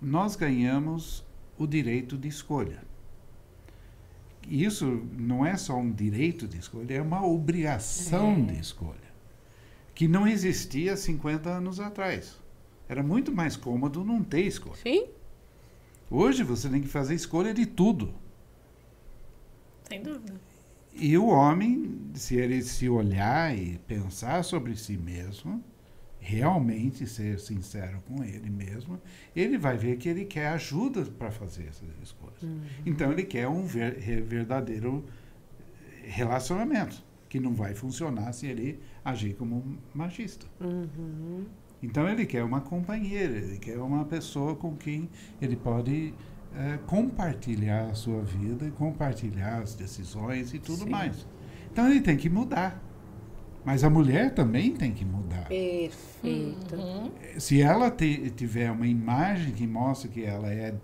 nós ganhamos o direito de escolha. Isso não é só um direito de escolha, é uma obrigação É. de escolha, que não existia 50 anos atrás. Era muito mais cômodo não ter escolha. Sim. Hoje você tem que fazer escolha de tudo. Sem dúvida. E o homem, se ele se olhar e pensar sobre si mesmo, realmente ser sincero com ele mesmo, ele vai ver que ele quer ajuda para fazer essas escolhas. Então ele quer um ver- verdadeiro relacionamento, que não vai funcionar se ele agir como um machista. Uhum. Então ele quer uma companheira, ele quer uma pessoa com quem ele pode eh, compartilhar a sua vida, compartilhar as decisões e tudo Sim. mais. Então ele tem que mudar. Mas a mulher também tem que mudar. Perfeito. Uhum. Se ela te- tiver uma imagem que mostra que ela é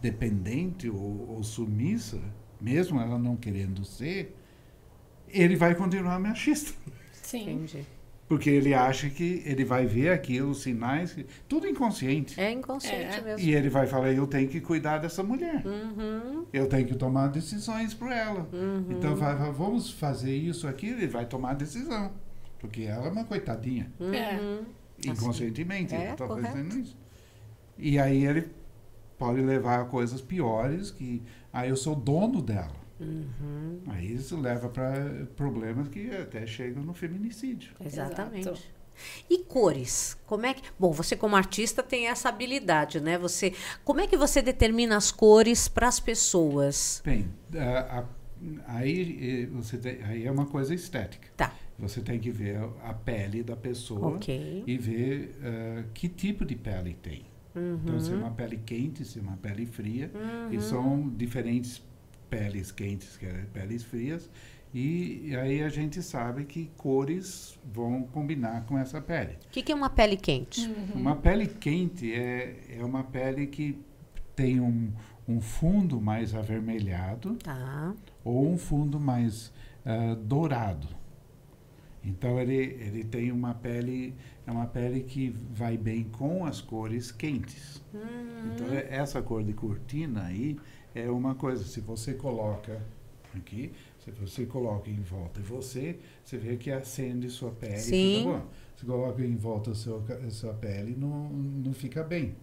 dependente ou, ou submissa, mesmo ela não querendo ser, ele vai continuar machista. Sim. Entendi. Porque ele acha que ele vai ver aquilo, os sinais, tudo inconsciente. É inconsciente É. mesmo. E ele vai falar, eu tenho que cuidar dessa mulher. Uhum. Eu tenho que tomar decisões por ela. Uhum. Então, vai, vai, vamos fazer isso aqui, ele vai tomar a decisão. Porque ela é uma coitadinha. É. Uhum. Inconscientemente, É, ele está fazendo isso. E aí ele pode levar a coisas piores, que aí eu sou dono dela. Uhum. Aí isso leva para problemas que até chegam no feminicídio. Exatamente. Exato. E cores? Como é que. Bom, você como artista tem essa habilidade, né? Você, como é que você determina as cores para as pessoas? Bem, a- a- aí, eh, você tem- aí é uma coisa estética. Tá. Você tem que ver a pele da pessoa Ok. e ver eh, que tipo de pele tem. Então, Uhum. se é uma pele quente, se é uma pele fria. E são diferentes peles quentes, que é peles frias. E, e aí a gente sabe que cores vão combinar com essa pele. O que, que é uma pele quente? Uma pele quente é, é uma pele que tem um, um fundo mais avermelhado Tá. ou um fundo mais ah, dourado. Então ele, ele tem uma pele é uma pele que vai bem com as cores quentes. Então é- essa cor de cortina aí é uma coisa. Se você coloca aqui, se você coloca em volta de você, você vê que acende sua pele. e Sim. Fica bom. Se coloca em volta da sua, sua pele, não, não fica bem.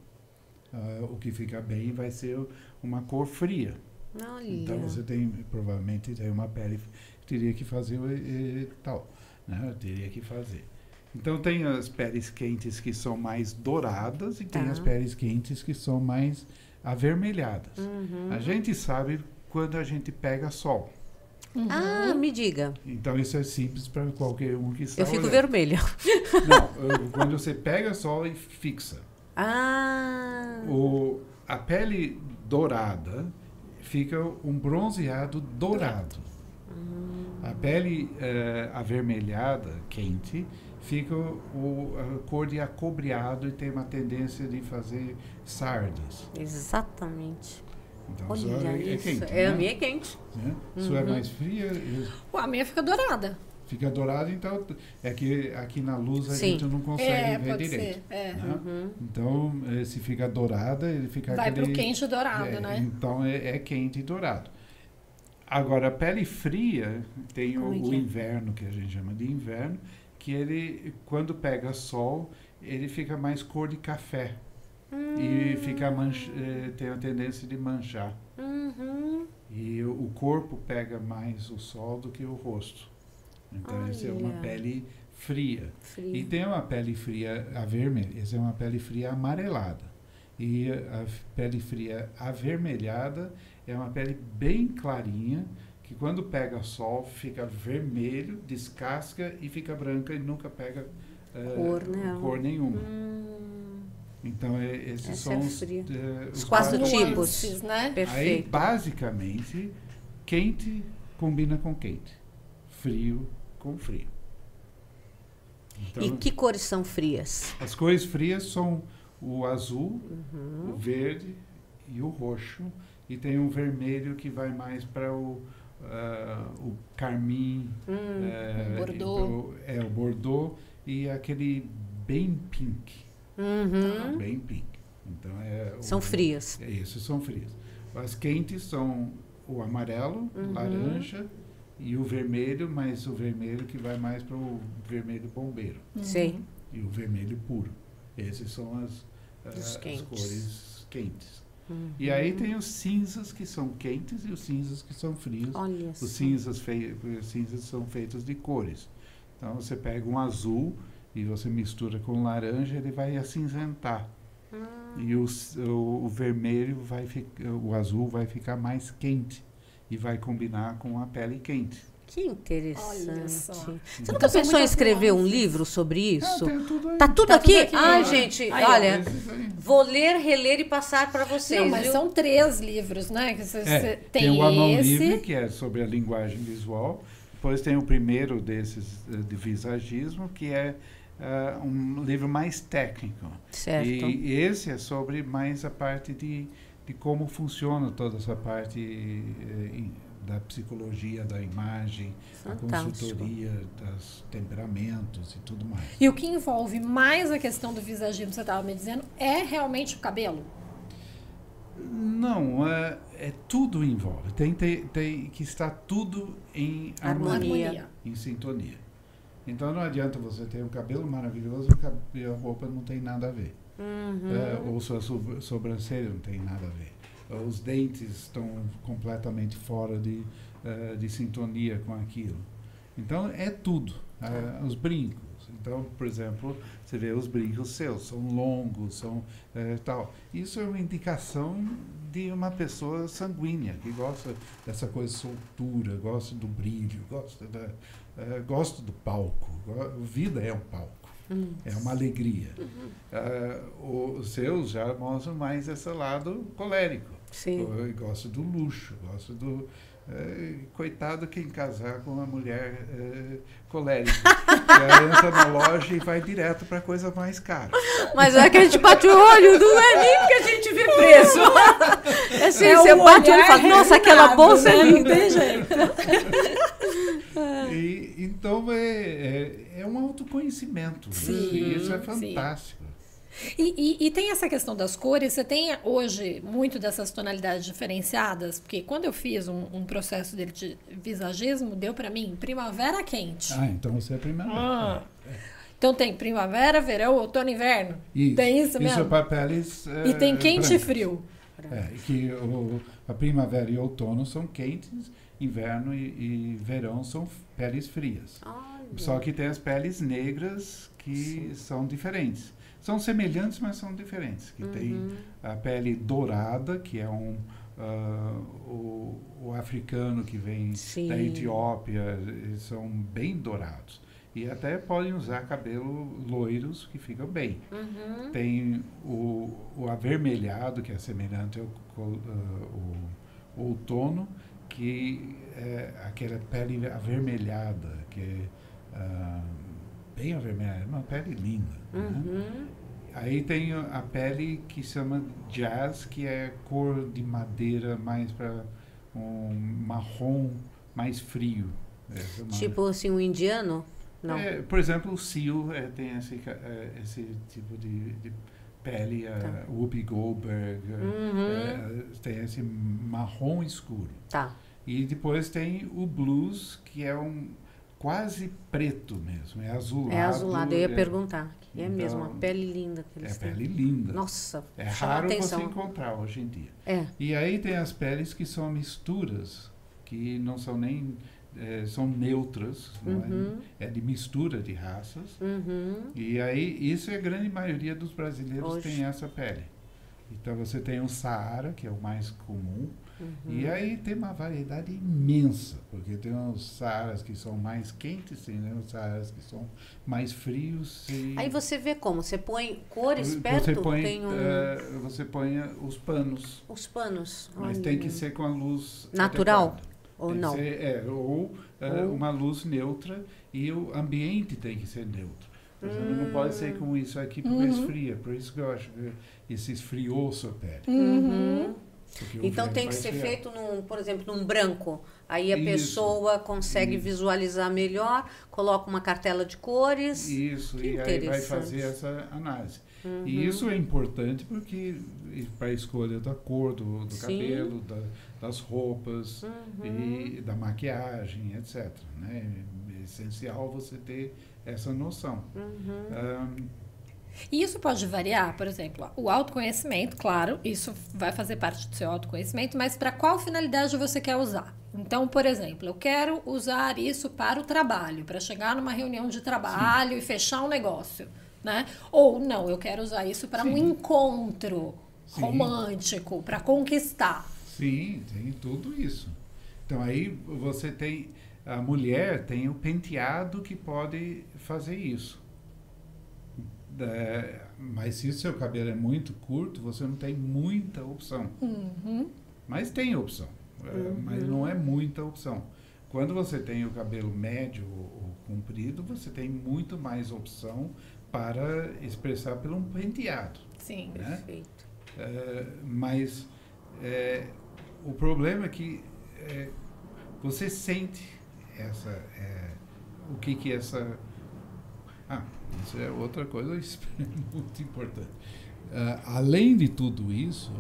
Ah, o que fica bem vai ser uma cor fria. Olha. Então você tem, provavelmente tem uma pele, teria que fazer eh, tal, né? Teria que fazer. Então tem as peles quentes que são mais douradas e tem Tá. as peles quentes que são mais avermelhadas. Uhum. A gente sabe quando a gente pega sol. Ah, me diga. Então isso é simples para qualquer um que está Eu fico olhando. vermelha. Não, quando você pega sol e fixa. Ah. O, a pele dourada fica um bronzeado dourado. A pele eh, avermelhada, quente, fica o, a cor de acobreado e tem uma tendência de fazer sardas. Exatamente. Então, Olha sua é, é isso. quente. é, a né? minha é quente. Né? Sua é mais fria, e Ué, a minha fica dourada. fica dourado, então é que aqui na luz a Sim. gente não consegue É, ver direito. ser. É. né? Então, eh, se fica dourada, ele fica Vai aquele... pro quente dourado, É, né? Então é, é quente e dourado. Agora, a pele fria tem o, é o é? inverno, que a gente chama de inverno, que ele, quando pega sol, ele fica mais cor de café. E fica manch, eh, tem a tendência de manchar. Uhum. E o, corpo pega mais o sol do que o rosto. Então, essa é uma pele fria. E tem uma pele fria avermelhada. Essa é uma pele fria amarelada. E a pele fria avermelhada é uma pele bem clarinha, que quando pega sol fica vermelho, descasca e fica branca e nunca pega eh, Cor, cor nenhuma. Hum, Então, é- esses Essa são é os, eh, Os os quatro quatro tipos. Nuances, né? Aí, perfeito. basicamente, quente combina com quente. Frio com frio. Então, E que cores são frias? As cores frias são o azul, Uhum. o verde e o roxo. E tem um vermelho que vai mais para o, ah, o carmim. Hum, Bordeaux. o- é, o Bordeaux e aquele bem pink. uhum. Bem pink. Então é o- São frias. É, esses são frias. As quentes são o amarelo, Uhum. laranja e o vermelho, mas o vermelho que vai mais para o vermelho bombeiro Sei. e o vermelho puro. Esses são as, Os as cores quentes. Uhum. E aí tem os cinzas que são quentes e os cinzas que são frios. Olha. Os cinzas, fei os cinzas são feitos de cores. Então você pega um azul e você mistura com laranja, ele vai acinzentar. E o, o, o vermelho vai ficar, o azul vai ficar mais quente e vai combinar com a pele quente. Que interessante. Olha só. Você nunca pensou em escrever um livro sobre isso? Ah, tem tudo aí. Tá tudo Tá aqui? tudo aqui, Ai, ó. gente, Aí, olha, vou ler, reler e passar para vocês. Não, mas viu? são três livros, né? Que você, É, tem, tem, o A Mão esse. Livre, que é sobre a linguagem visual. Depois tem o primeiro desses eh, de visagismo, que é ah, um livro mais técnico. Certo. E esse é sobre mais a parte de, de como funciona toda essa parte em- da psicologia da imagem, a Fantástico. consultoria dos temperamentos e tudo mais. E o que envolve mais a questão do visagismo, que você estava me dizendo, é realmente o cabelo. Não, é, é tudo envolve. Tem, tem, tem que estar tudo em Harmonia. harmonia, em sintonia. Então não adianta você ter um cabelo maravilhoso e a roupa não tem nada a ver. Uhum. É, ou sua sob- sobrancelha não tem nada a ver. Os dentes estão completamente fora de, eh, de sintonia com aquilo. Então é tudo. Eh, os brincos. Então, por exemplo, você vê os brincos seus, são longos, são eh, tal. Isso é uma indicação de uma pessoa sanguínea, que gosta dessa coisa soltura, gosta do brilho, gosta, da, eh, gosta do palco. Vida é um palco. Hum. É uma alegria. Uhum. O- os seus já mostram mais esse lado colérico. Sim. Eu gosto do luxo, gosto do. eh, coitado quem casar com uma mulher eh, colérica. Ela entra na loja e vai direto para coisa mais cara. Mas é que a gente bate o olho, não é nem que a gente vê preço. É assim, É você um bate o olho e fala, nossa, aquela bolsa é né? linda. Não tem jeito. E, então é, é, é um autoconhecimento. isso, Sim, isso é sim. E, e- e tem essa questão das cores, você tem hoje muito dessas tonalidades diferenciadas? Porque quando eu fiz um, um processo dele de visagismo, deu pra mim primavera quente. Ah, então você é a primeira. Ah. Então tem primavera, verão, outono e inverno. Isso. Tem isso mesmo? Isso é papeles. E tem eh, quente e frio. É, que o, a primavera e outono são quentes, inverno e, e verão são peles frias. Olha. Só que tem as peles negras que são diferentes. São semelhantes, mas são diferentes. Que tem Uhum. a pele dourada, que é um ah, o, o africano que vem Sim. da Etiópia, eles são bem dourados. E até podem usar cabelo loiros que ficam bem. Uhum. Tem o, o avermelhado, que é semelhante ao ah, o outono. que é aquela pele avermelhada, que é ah, bem avermelhada, uma pele linda. Né? Uhum. Aí tem a pele que chama jazz, que é cor de madeira mais para um marrom mais frio. É Tipo assim, um indiano? Não. É, por exemplo, o Seal é, tem esse, é, esse tipo de, de pele, a Tá. Whoopi Goldberg, é, Uhum. é, tem esse marrom escuro. Tá. E depois tem o blues, que é um quase preto mesmo, é azulado. É azulado. Eu ia é, perguntar. É Então, mesmo, uma pele linda que É eles têm. pele linda. Nossa, É raro atenção. você encontrar hoje em dia. É. E aí tem as peles que são misturas, que não são nem eh, são neutras, não Uhum. é, é de mistura de raças. Uhum. E aí isso é a grande maioria dos brasileiros Hoje. tem essa pele. Então você tem o Saara, que é o mais comum, Uhum. e aí tem uma variedade imensa, porque tem os Saaras que são mais quentes, tem né, os Saaras que são mais frios. E Aí você vê como? Você põe cores você perto? põe, tem um, eh, você põe os panos. os panos. Mas Olha. tem que ser com a luz Natural? adequada. Ou Tem não? ser- é, ou, eh, Ou- uma luz neutra e o ambiente tem que ser neutro. Por exemplo, Não pode ser com isso aqui porque esfria. Por isso que eu acho que isso esfriou sua pele. Uhum. o Então tem que ser feito, num, por exemplo, num branco. Aí a Isso. pessoa consegue Isso. visualizar melhor, coloca uma cartela de cores. Isso, Que e aí vai fazer essa análise. Uhum. E isso é importante porque para a escolha da cor do, do cabelo, da- das roupas Uhum. e da maquiagem, etc. Né? É essencial você ter essa noção. Uhum. Ahn, E isso pode variar, por exemplo, o autoconhecimento, claro, isso vai fazer parte do seu autoconhecimento, mas para qual finalidade você quer usar? Então, por exemplo, eu quero usar isso para o trabalho, para chegar numa reunião de trabalho e fechar um negócio, né? Ou não, eu quero usar isso para um Sim. encontro Sim. romântico, para conquistar. Sim, tem tudo isso. Então aí você tem a mulher tem o penteado que pode fazer isso. É, mas se o seu cabelo é muito curto, você não tem muita opção. Uhum. Mas tem opção, é, mas não é muita opção. Quando você tem o cabelo médio ou, comprido, você tem muito mais opção para expressar pelo um penteado. Sim. né? Perfeito. É, mas é, o problema é que é, você sente essa é, o que que essa ah isso é outra coisa muito importante Ah, além de tudo isso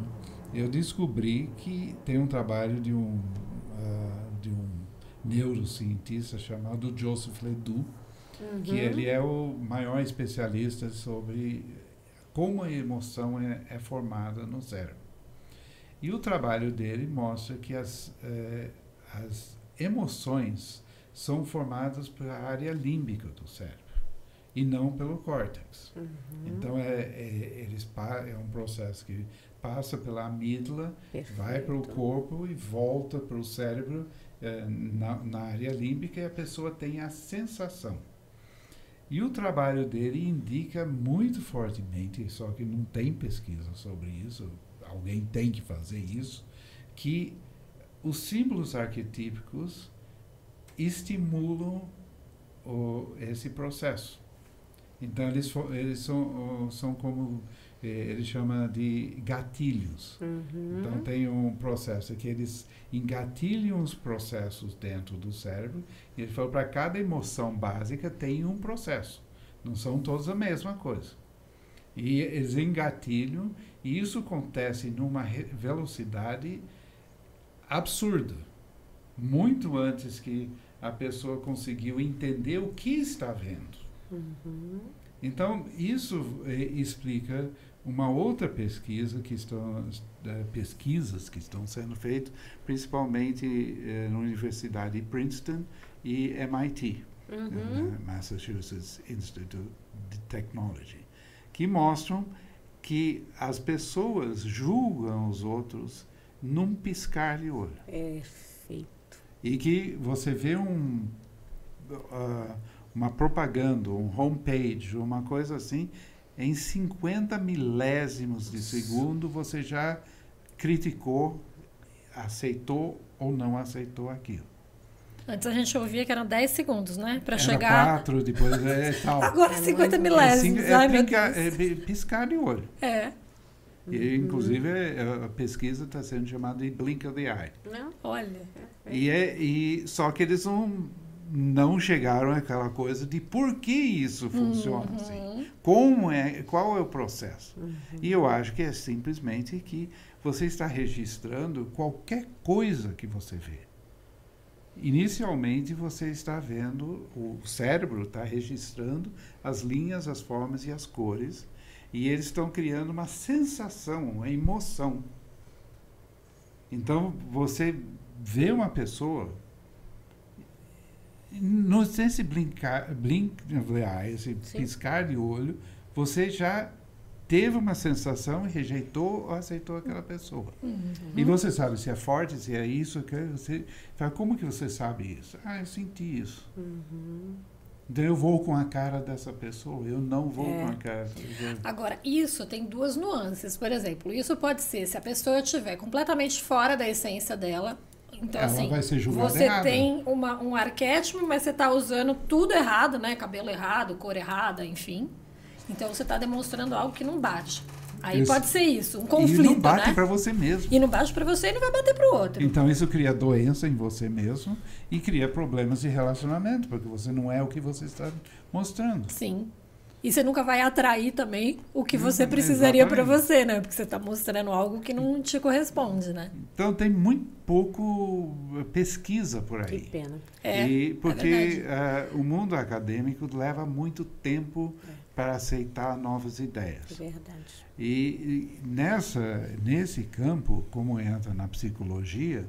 eu descobri que tem um trabalho de um ah, de um neurocientista chamado Joseph Ledoux Uhum. que ele é o maior especialista sobre como a emoção é, é formada no cérebro. E o trabalho dele mostra que as, eh, as emoções são formadas pela área límbica do cérebro e não pelo córtex. Uhum. Então é, é, eles é um processo que passa pela amígdala, vai para o Perfeito. corpo e volta para o cérebro eh, na, na área límbica e a pessoa tem a sensação. E o trabalho dele indica muito fortemente, só que não tem pesquisa sobre isso, alguém tem que fazer isso, que os símbolos arquetípicos estimulam o, esse processo. Então eles, eles são, são como eh, ele chama de gatilhos. Uhum. Então tem um processo que eles engatilham os processos dentro do cérebro. E ele falou para cada emoção básica tem um processo. Não são todos a mesma coisa. E eles engatilham e isso acontece numa velocidade absurda, muito antes que a pessoa conseguiu entender o que está vendo. Uhum. Então, isso eh, explica uma outra pesquisa que estão eh, pesquisas que estão sendo feitas, principalmente eh, na Universidade de Princeton e MIT, Uhum. eh, Massachusetts Institute of Technology, que mostram que as pessoas julgam os outros num piscar de olho. Perfeito. E que você vê um, ah, uma propaganda, um homepage, uma coisa assim, em 50 milésimos de segundo você já criticou aceitou ou não aceitou aquilo. Antes a gente ouvia que eram 10 segundos, né? Para chegar. quatro, depois é tal. Agora É 50 muito- É, assim, milésimos. é brincar- Deus. é piscar de olho. É. E, inclusive, é, a pesquisa está sendo chamada de blink of the eye. Não? Olha. E, é, e só que eles não, não chegaram àquela coisa de por que isso funciona Uhum. assim. Como é, qual é o processo? E eu acho que é simplesmente que você está registrando qualquer coisa que você vê. Inicialmente você está vendo, o cérebro está registrando as linhas, as formas e as cores, e eles estão criando uma sensação, uma emoção. Então você vê uma pessoa, no nesse brincar, blink eye, esse piscar de olho, você já teve uma sensação e rejeitou ou aceitou aquela pessoa. E você sabe se é forte, se é isso, que você fala, como que você sabe isso? Ah, eu senti isso. Então eu vou com a cara dessa pessoa, eu não vou É. com a cara. Agora, isso tem duas nuances. Por exemplo, isso pode ser se a pessoa estiver completamente fora da essência dela. Então, Ela assim, vai ser julgada você errada. tem uma, um arquétipo, mas você está usando tudo errado, né? Cabelo errado, cor errada, enfim. Então, você está demonstrando algo que não bate. Aí Isso. pode ser isso, um e conflito, não bate né? para você mesmo. E não bate para você e não vai bater para o outro. Então isso cria doença em você mesmo e cria problemas de relacionamento, porque você não é o que você está mostrando. Sim. E você nunca vai atrair também o que você Hum, precisaria para você, né? Porque você está mostrando algo que não te corresponde, né? Então tem muito pouco eh, pesquisa por Que aí. pena. É, e porque verdade. ah, o mundo acadêmico leva muito tempo para aceitar novas É ideias. verdade. E, e nessa, nesse campo, como entra na psicologia,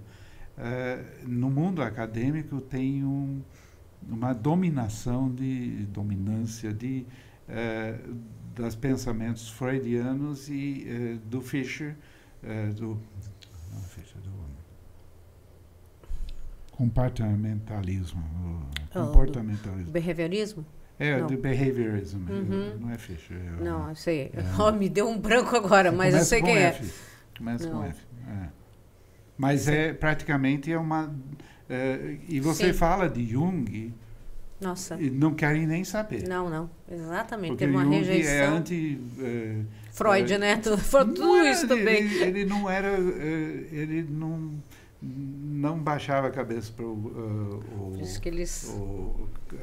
eh, no mundo acadêmico tem um, uma dominação de dominância de eh, dos pensamentos freudianos e eh, do Fischer, eh, do, não, Fischer, do comportamentalismo, Oh, do- comportamentalismo. Behaviorismo? É, Não. do behaviorism, Uhum. não é Fischer. é Não, eu sei. É. Oh, me deu um branco agora, mas eu sei com quem é. F. Começa com Não. F. é. Mas é praticamente é uma. é, e você Sim. fala de Jung Nossa. e não querem nem saber. Não, não. Exatamente. porque Teve uma Jung rejeição. é anti. é, Freud, é, né? Tudo, tudo era- isso também. Ele, ele não era. é, ele não, não baixava a cabeça para o. é, o- Diz que eles. o- é,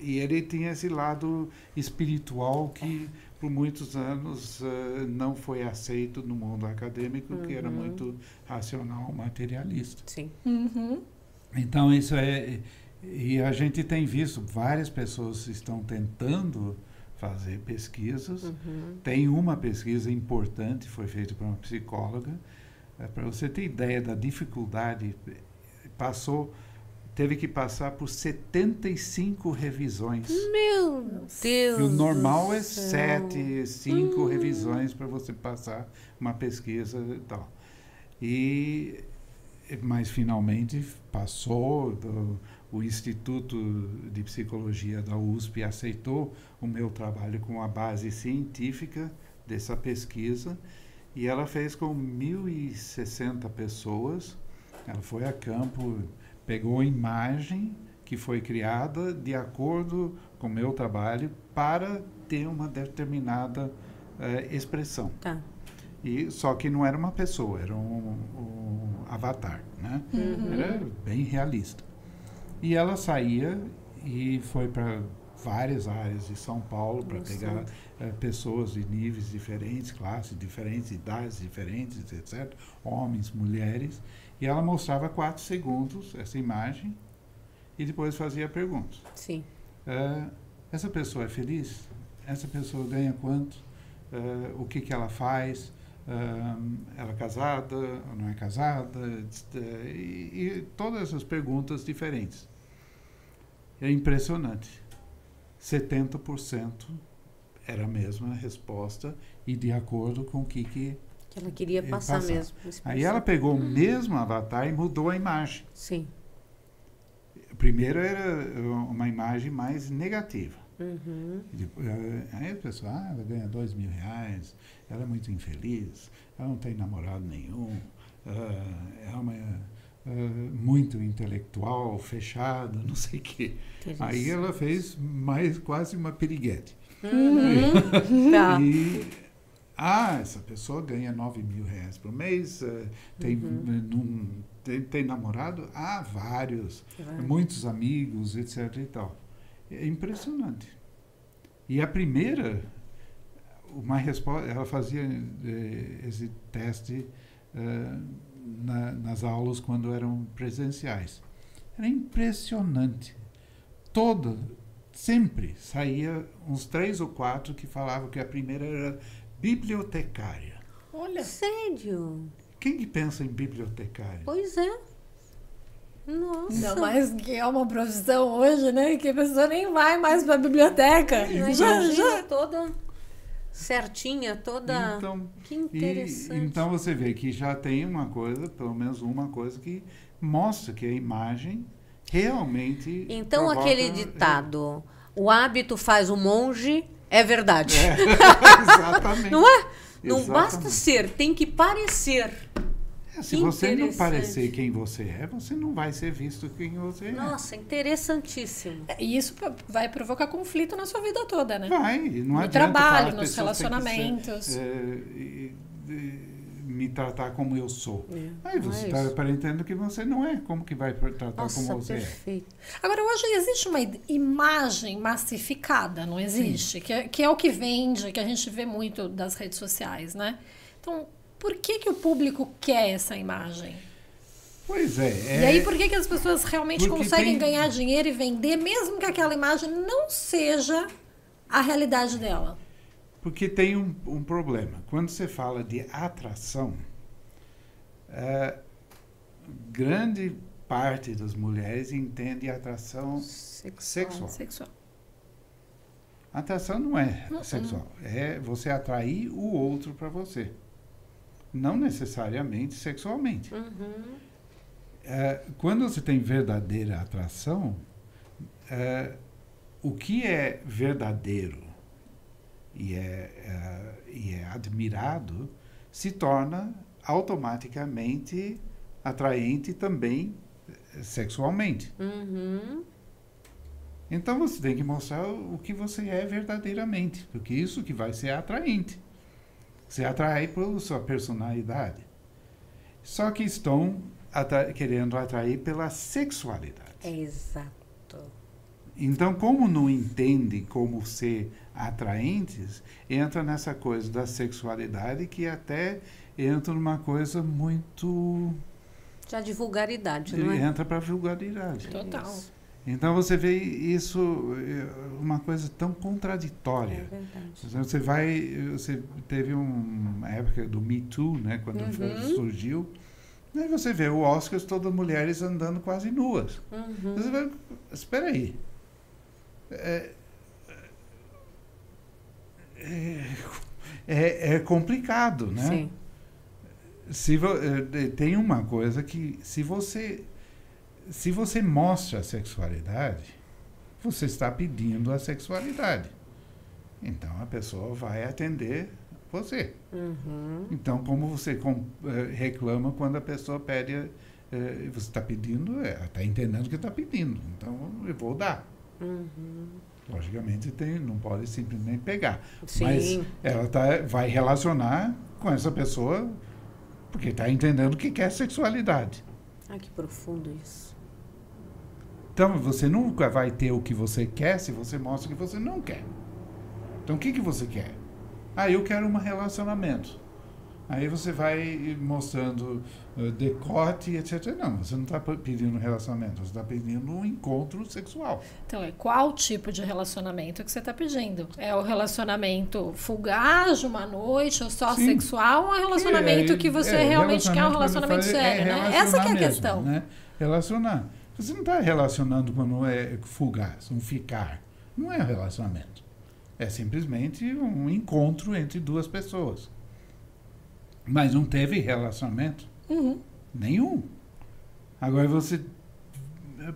e ele tinha esse lado espiritual que por muitos anos eh, não foi aceito no mundo acadêmico, que era Uhum. muito racional, materialista. Sim. Uhum. Então isso é e a gente tem visto várias pessoas estão tentando fazer pesquisas. Uhum. Tem uma pesquisa importante, foi feita por uma psicóloga, para você ter ideia da dificuldade, passou, teve que passar por 75 revisões. Meu Deus. E o normal é céu. sete, cinco Hum. revisões para você passar uma pesquisa e tal. E, mas finalmente passou, o Instituto de Psicologia da USP aceitou o meu trabalho com a base científica dessa pesquisa e ela fez com 1.060 pessoas. Ela foi a campo, pegou a imagem que foi criada de acordo com o meu trabalho para ter uma determinada eh, expressão. Tá. E, só que não era uma pessoa, era um, um avatar, né? Uhum. Era bem realista. E ela saía e foi para várias áreas de São Paulo para pegar eh, pessoas de níveis diferentes, classes diferentes, idades diferentes, etc. Homens, mulheres. E ela mostrava quatro segundos essa imagem e depois fazia perguntas. Sim. Ah, essa pessoa é feliz? Essa pessoa ganha quanto? Ah, o que, que ela faz? Ela é casada ou não é casada? E, e todas essas perguntas diferentes. É impressionante. 70% era a mesma resposta e de acordo com o que, que... Que ela queria Ele passar passar. mesmo. Aí ela pegou o mesmo avatar e mudou a imagem. Sim. Primeiro era uma imagem mais negativa. Uhum. Depois, eh, Aí a pessoa, ah, ela ganha dois mil reais, ela é muito infeliz, ela não tem namorado nenhum, é uma uh, muito intelectual, fechada, não sei o quê. Aí ela fez mais quase uma piriguete. Uhum. tá. E ah, essa pessoa ganha 9 mil reais por mês, uh, tem, uhum. num, tem, tem, namorado? Ah, vários, muitos amigos, etc. e tal. É impressionante. E a primeira, uma resposta, ela fazia eh, esse teste uh, na, nas aulas quando eram presenciais. Era impressionante. Toda, sempre saía uns três ou quatro que falavam que a primeira era bibliotecária. Olha. Sério? Quem que pensa em bibliotecária? Pois é. Nossa. Não, mas que é uma profissão hoje, né? Que a pessoa nem vai mais para a biblioteca. É, já, já. Toda certinha, toda. Então, que interessante. E, então você vê que já tem uma coisa, pelo menos uma coisa que mostra que a imagem realmente. Então provoca, aquele ditado, é... o hábito faz o monge, é verdade. É, exatamente. Não é? Não exatamente. basta ser, tem que parecer. É, se você não parecer quem você é, você não vai ser visto quem você é. Nossa, interessantíssimo. E isso vai provocar conflito na sua vida toda, né? Vai, não no adianta. trabalho, nos relacionamentos. Ser, é, me tratar como eu sou. É, Aí você está é aparentando que você não é. Como que vai tratar Nossa, como você perfeito. é? Agora, hoje existe uma imagem massificada, não existe? Que é, que é o que vende, que a gente vê muito das redes sociais, né? Então, por que, que o público quer essa imagem? Pois é. é... E aí, por que, que as pessoas realmente Porque conseguem tem... ganhar dinheiro e vender, mesmo que aquela imagem não seja a realidade dela? Porque tem um, um problema. Quando você fala de atração, é, grande parte das mulheres entende atração sexual. sexual. Atração não é sexual. É você atrair o outro para você. Não necessariamente sexualmente. Uhum. É, quando você tem verdadeira atração, é, o que é verdadeiro e é, é, e é admirado se torna automaticamente atraente também eh, sexualmente. Uhum. Então você tem que mostrar o que você é verdadeiramente, porque isso que vai ser atraente. Você atrai pela sua personalidade. Só que estão atra querendo atrair pela sexualidade. Exato. Então, como não entendem como ser atraentes, entra nessa coisa da sexualidade que até entra numa coisa muito. Já de vulgaridade, não é? Entra para vulgaridade. Total. Isso. Então você vê isso eh, uma coisa tão contraditória. É verdade. Você vai, você teve uma época do Me Too, né, quando uhum. surgiu. Aí você vê o Oscar todas mulheres andando quase nuas. Uhum. Você vai, espera aí. É, é, é, é complicado, né? Sim. Se, eh, tem uma coisa que se você se você mostra a sexualidade, você está pedindo a sexualidade. Então a pessoa vai atender você. Uhum. Então, como você com, eh, reclama quando a pessoa pede, eh, você está pedindo, é, está entendendo que está pedindo. Então, eu vou dar. Uhum. Logicamente, tem, não pode simplesmente pegar. Sim. Mas ela tá, vai relacionar com essa pessoa porque está entendendo que quer sexualidade. Ah, que profundo isso. Então, você nunca vai ter o que você quer se você mostra que você não quer. Então, o que, que você quer? Ah, eu quero um relacionamento. Aí você vai mostrando uh, decote, etc. Não, você não está pedindo um relacionamento, você está pedindo um encontro sexual. Então, é qual tipo de relacionamento que você está pedindo? É o relacionamento fugaz de uma noite, ou só Sim. sexual, ou é um relacionamento que, é, que você é, realmente quer um relacionamento sério, é né? Essa é a questão. Né? Relacionar. Você não está relacionando quando é fugaz, um ficar. Não é um relacionamento. É simplesmente um encontro entre duas pessoas. Mas não teve relacionamento uhum. nenhum. Agora você,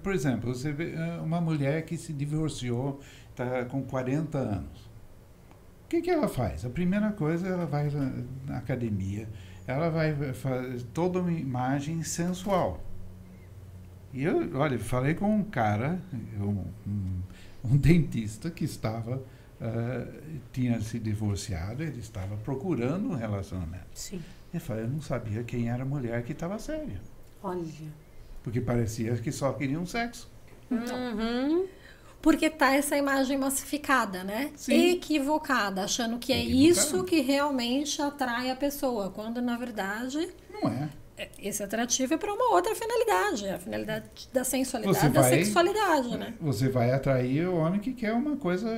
por exemplo, você vê eh, uma mulher que se divorciou, está com 40 anos. O que, que ela faz? A primeira coisa, ela vai na academia, ela vai fazer toda uma imagem sensual. E eu, olha, falei com um cara, um, um, dentista que estava, uh, tinha se divorciado, ele estava procurando um relacionamento. Sim. Eu falei, eu não sabia quem era a mulher que estava séria. Olha. Porque parecia que só queriam sexo. Uhum. Porque tá essa imagem massificada, né? Sim. Equivocada, achando que é isso que realmente atrai a pessoa, quando na verdade Não é. É- esse atrativo é para uma outra finalidade, a finalidade da sensualidade, Você da vai- sexualidade, né? Você vai atrair o homem que quer uma coisa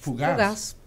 fugaz. Fugaz.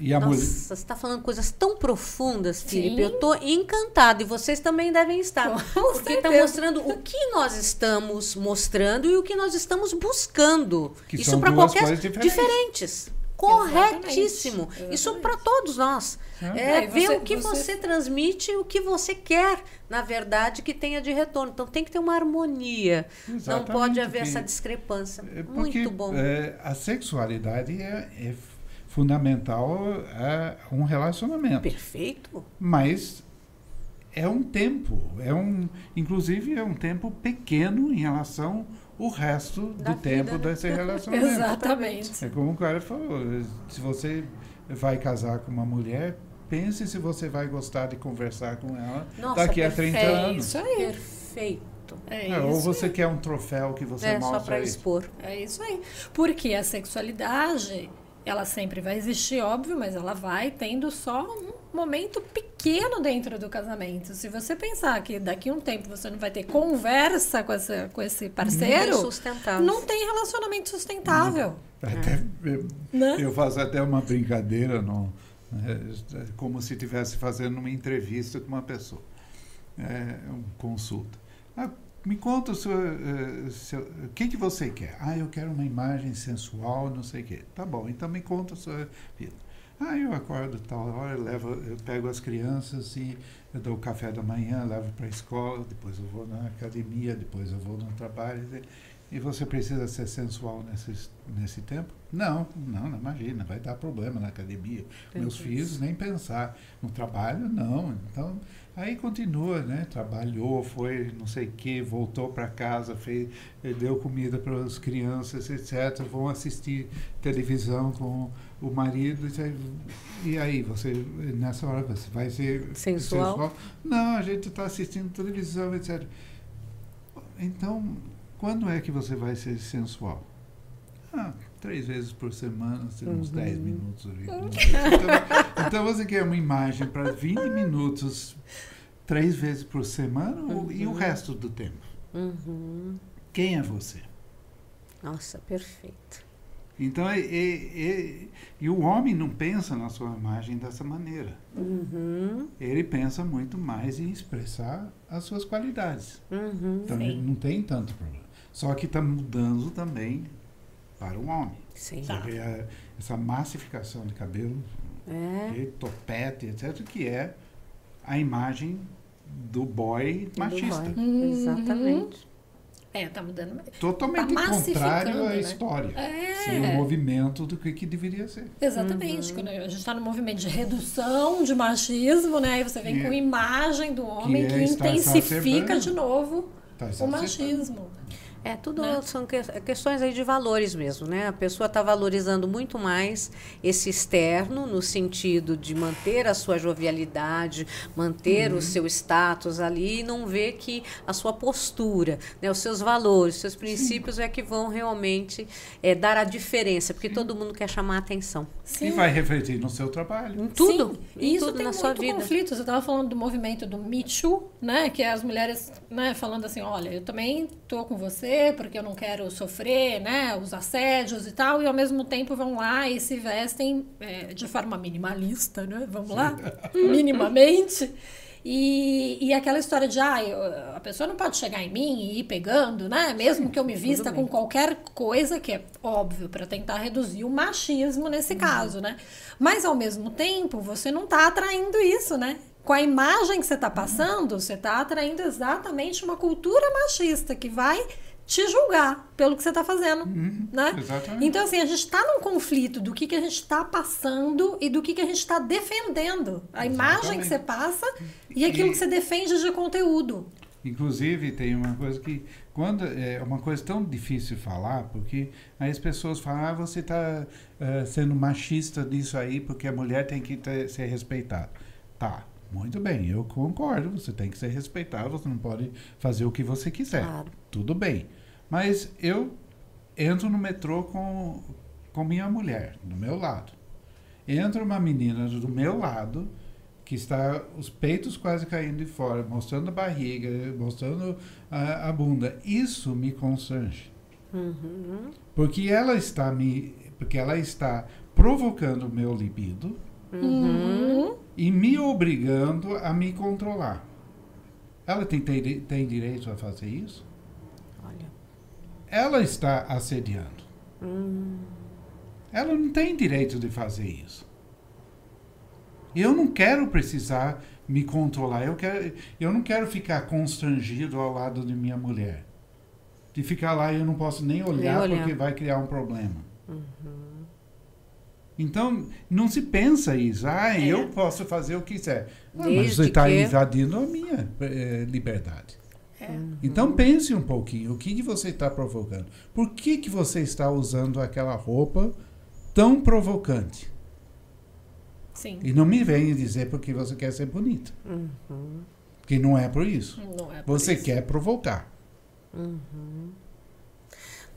E a Nossa, mulher. você está falando coisas tão profundas, Felipe. Sim. Eu estou encantada e vocês também devem estar. Com porque está mostrando o que nós estamos mostrando e o que nós estamos buscando. Que Isso para qualquer coisas diferentes. diferentes. Corretíssimo. Exatamente. Isso para todos nós. É. É, ver você- o que você- você... transmite o que você quer, na verdade, que tenha de retorno. Então tem que ter uma harmonia. Não Exatamente, pode haver que- essa discrepância. É porque, Muito bom. é, a sexualidade é, é fundamental a um relacionamento. Perfeito. Mas é um tempo, é um, inclusive é um tempo pequeno em relação ao resto Da do tempo vida, né? desse relacionamento. Exatamente. É como o cara falou, se você vai casar com uma mulher, pense se você vai gostar de conversar com ela Nossa, daqui a 30 perfeito. É anos. isso aí. Perfeito. É É, ou você quer um troféu que você É, só mostra para aí. expor. É isso aí. Porque a sexualidade, ela sempre vai existir, óbvio, mas ela vai tendo só um momento pequeno dentro do casamento. Se você pensar que daqui a um tempo você não vai ter conversa com, essa, com esse parceiro, não tem relacionamento sustentável. Até, eu, Né? eu faço até uma brincadeira, no, é, como se estivesse fazendo uma entrevista com uma pessoa, é, um consulta. Ah, me conta o, seu, eh, seu- o que, que você quer. Ah, eu quero uma imagem sensual, não sei o quê. Tá bom, então me conta a sua vida. Ah, eu acordo tal hora, eu, levo, eu pego as crianças e eu dou o café da manhã, levo para a escola, depois eu vou na academia, depois eu vou no trabalho. E você precisa ser sensual nesse, nesse tempo? Não, não, não imagina, vai dar problema na academia. Meus Entendi. filhos nem pensar. No trabalho, não. Então, aí continua, né? Trabalhou, foi não sei o quê, voltou para casa, fez, deu comida para as crianças, etc. Vão assistir televisão com o marido. E aí, você, nessa hora, você vai ser Sensual? Não, a gente está assistindo televisão, etc. Então, quando é que você vai ser sensual? Ah, três vezes por semana, assim, uns Uhum. 10 minutos. 20 minutos. Então, então você quer uma imagem para 20 minutos, três vezes por semana ou- e o Uhum. resto do tempo? Uhum. Quem é você? Nossa, perfeito. Então, é, é- é- e o homem não pensa na sua imagem dessa maneira. Uhum. Ele pensa muito mais em expressar as suas qualidades. Uhum. Então, Sim. ele não tem tanto problema. Só que está mudando também para o homem. Sim. Tá. A- essa massificação de cabelo, É. e topete, etc., que é a imagem do boy Do machista. boy. Uhum. Exatamente. É, tá mudando. Totalmente Tá contrário à né? história. É. Sim, o movimento do que, que deveria ser. Exatamente. Quando a gente está no movimento de redução de machismo, né? Aí você vem Que- com imagem do homem é que, intensifica de novo Tá o machismo. É, tudo Né? são que- questões aí de valores mesmo, né? A pessoa está valorizando muito mais esse externo, no sentido de manter a sua jovialidade, manter Uhum. o seu status ali e não ver que a sua postura, né, os seus valores, os seus princípios é que vão realmente é, dar a diferença, porque todo mundo quer chamar a atenção. E vai refletir no seu trabalho. Em tudo, Sim, em e isso tudo tem na muito sua vida. conflito. Você estava falando do movimento do Me Too, né? Que é as mulheres né, falando assim, olha, eu também tô com você porque eu não quero sofrer, né? Os assédios e tal. E ao mesmo tempo vão lá e se vestem é, de forma minimalista, né? Vamos lá? Minimamente. E, e aquela história de, ah, eu- a pessoa não pode chegar em mim e ir pegando, né? Mesmo que eu me vista com qualquer coisa, que é óbvio, para tentar reduzir o machismo nesse Uhum. caso, né? Mas ao mesmo tempo, você não tá atraindo isso, né? Com a imagem que você tá passando, você tá atraindo exatamente uma cultura machista que vai te julgar pelo que você está fazendo, né? exatamente. Então, assim, a gente está num conflito do que, que a gente está passando e do que, que a gente está defendendo. A imagem que você passa e aquilo que você defende de conteúdo. Inclusive, tem uma coisa que. quando É uma coisa tão difícil de falar, porque aí as pessoas falam, ah, você está sendo machista nisso aí, porque a mulher tem que ter- ser respeitada. Tá, muito bem, eu concordo, você tem que ser respeitado, você não pode fazer o que você quiser. Claro. Tudo bem. Mas eu entro no metrô com, com minha mulher, do meu lado. Entra uma menina do meu lado, que está os peitos quase caindo de fora, mostrando a barriga, mostrando a, a bunda. Isso me constrange. Porque ela está me, porque ela está provocando o meu libido e me obrigando a me controlar. Ela tem, tem, tem direito a fazer isso? Ela está assediando. Ela não tem direito de fazer isso. Eu não quero precisar me controlar. Eu, quero, eu não quero ficar constrangido ao lado de minha mulher. De ficar lá e eu não posso nem olhar, olhar. porque vai criar um problema. Então, não se pensa isso. Ah, eu posso fazer o que quiser. Ah, mas você está que- invadindo a minha eh, liberdade. É. Então pense um pouquinho, o que, que você está provocando? Por que, que você está usando aquela roupa tão provocante? Sim. E não me venha dizer porque você quer ser bonita. Porque não é por isso. Não é por Você isso. quer provocar.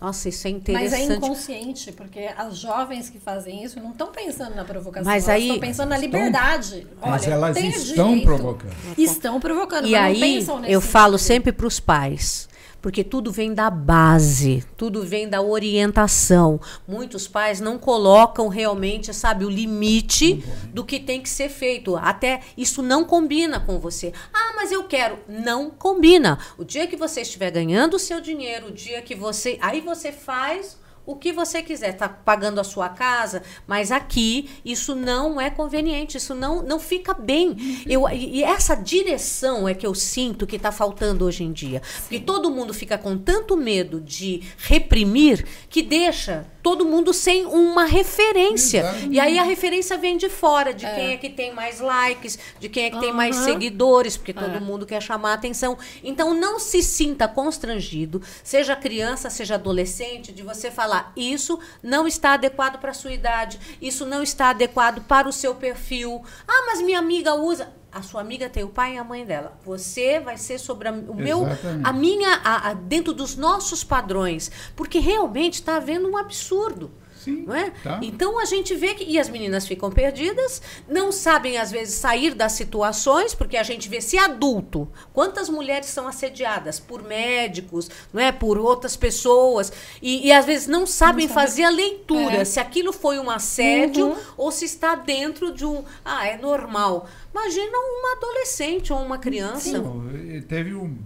Nossa, isso é Mas interessante. é inconsciente, porque as jovens que fazem isso não estão pensando na provocação, Mas elas aí- estão pensando na Estão- liberdade. Mas Olha, elas tenho estão direito. provocando. Estão provocando, E mas não aí, pensam nesse eu falo sentido. sempre para os pais, porque tudo vem da base, tudo vem da orientação. Muitos pais não colocam realmente, sabe, o limite do que tem que ser feito. Até isso não combina com você. Ah, mas eu quero. Não combina. O dia que você estiver ganhando o seu dinheiro, o dia que você. Aí você faz o que você quiser, tá pagando a sua casa, mas aqui isso não é conveniente, isso não, não fica bem. Eu, e essa direção é que eu sinto que está faltando hoje em dia. Porque todo mundo fica com tanto medo de reprimir que deixa todo mundo sem uma referência. E aí a referência vem de fora, de quem é que tem mais likes, de quem é que tem mais seguidores, porque todo É. mundo quer chamar a atenção. Então não se sinta constrangido, seja criança, seja adolescente, de você falar isso não está adequado para sua idade, isso não está adequado para o seu perfil. Ah, mas minha amiga usa. A sua amiga tem o pai e a mãe dela. Você vai ser sobre a, o meu, Exatamente. a minha, a- a- dentro dos nossos padrões, porque realmente está havendo um absurdo. Sim, Não é? tá. Então a gente vê que. E as meninas ficam perdidas, não sabem, às vezes, sair das situações, porque a gente vê se adulto. Quantas mulheres são assediadas por médicos, não é? Por outras pessoas. E, e, às vezes não sabem sabe. fazer a leitura, É. se aquilo foi um assédio Uhum. ou se está dentro de um. Ah, é normal. Imagina uma adolescente ou uma criança. Não, eh, teve um.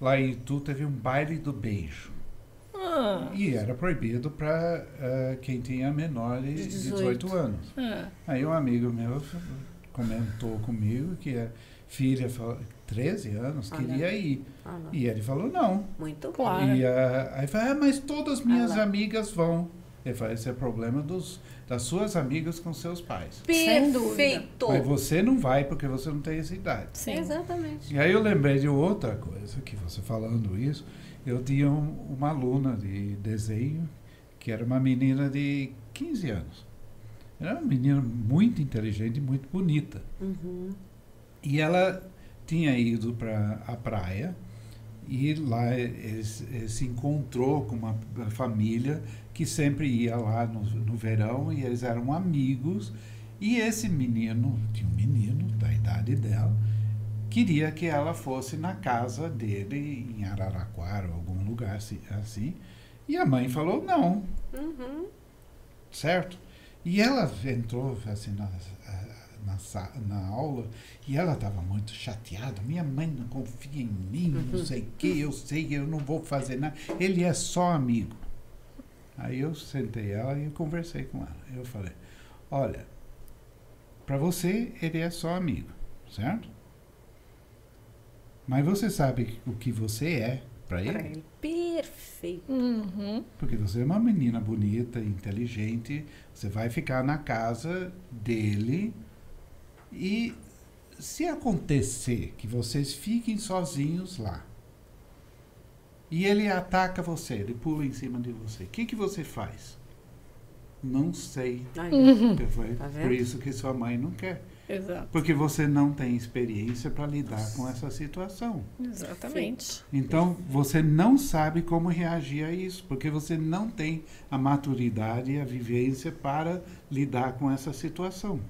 Lá em Itu teve um baile do beijo. Ah, E era proibido para quem tinha menor de De 18, 18 anos. ah. Aí um amigo meu comentou comigo que a filha, falou- 13 anos, Olha. queria ir. Ah, não. E ele falou não. Muito Claro. E ah, aí falou, ah, mas todas as minhas Ah lá. amigas vão. Ele falou, esse é problema dos, das suas amigas com seus pais. Perfeito. Mas você não vai porque você não tem essa idade. Sim. Exatamente. E aí eu lembrei de outra coisa, que você falando isso, eu tinha um- uma aluna de desenho, que era uma menina de 15 anos. Era uma menina muito inteligente e muito bonita. Uhum. E ela tinha ido para a praia e lá se encontrou com uma família que sempre ia lá no, no verão e eles eram amigos. E esse menino, tinha um menino da idade dela, queria que ela fosse na casa dele em Araraquara ou algum lugar assim, assim. E a mãe falou não, Uhum. certo? E ela entrou assim na, na, na aula e ela estava muito chateada. Minha mãe não confia em mim, não sei o que, eu sei, eu não vou fazer nada. Ele é só amigo. Aí eu sentei ela e conversei com ela. Eu falei, olha, para você ele é só amigo, certo? Mas você sabe o que você é para Pra ele? ele. Perfeito. Uhum. Porque você é uma menina bonita, inteligente, você vai ficar na casa dele e se acontecer que vocês fiquem sozinhos lá e ele ataca você, ele pula em cima de você, o que, que você faz? Não sei. Foi Tá por isso que sua mãe não quer. Exato. Porque você não tem experiência para lidar com essa situação. Exatamente. Então, você não sabe como reagir a isso, porque você não tem a maturidade e a vivência para lidar com essa situação.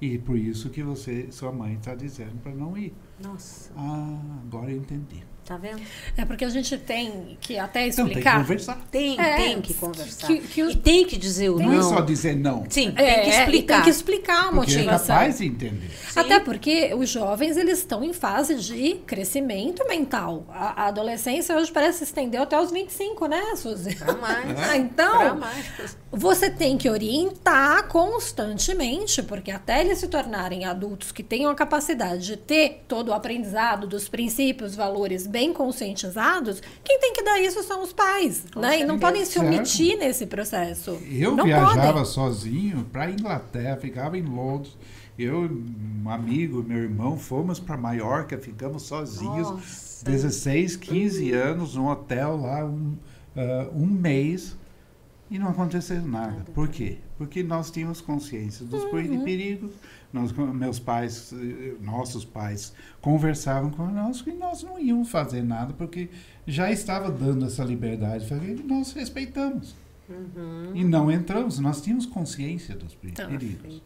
E por isso que você, sua mãe está dizendo para não ir. Nossa, Ah, agora eu entendi. Tá vendo? É porque a gente tem que até Então, tem que explicar. conversar. Tem, É, tem que conversar. que- que o- E tem que dizer o Não, não. é só dizer não, Sim, É, tem que e explicar. tem que explicar a porque é motivação. capaz de entender. Sim. Até porque os jovens eles estão em fase de crescimento mental. A, a adolescência hoje parece se estendeu até os 25, né, Suzy? Pra mais. Ah, Pra então, mais. você tem que orientar constantemente, porque até eles se tornarem adultos que tenham a capacidade de ter todo o aprendizado dos princípios, valores bem conscientizados, quem tem que dar isso são os pais, né? E não podem se Certo. omitir nesse processo. Eu não viajava podem. sozinho para Inglaterra, ficava em Londres. Eu, um amigo, meu irmão, fomos para Maiorca, ficamos sozinhos. Nossa. 16, 15 anos, num hotel lá, um, ah, um mês, e não aconteceu nada. Por quê? Porque nós tínhamos consciência dos Uhum. perigos, nós, meus pais, nossos pais, conversavam conosco e nós não íamos fazer nada, porque já estava dando essa liberdade, e nós respeitamos. Uhum. E não entramos, nós tínhamos consciência dos Tá. perigos.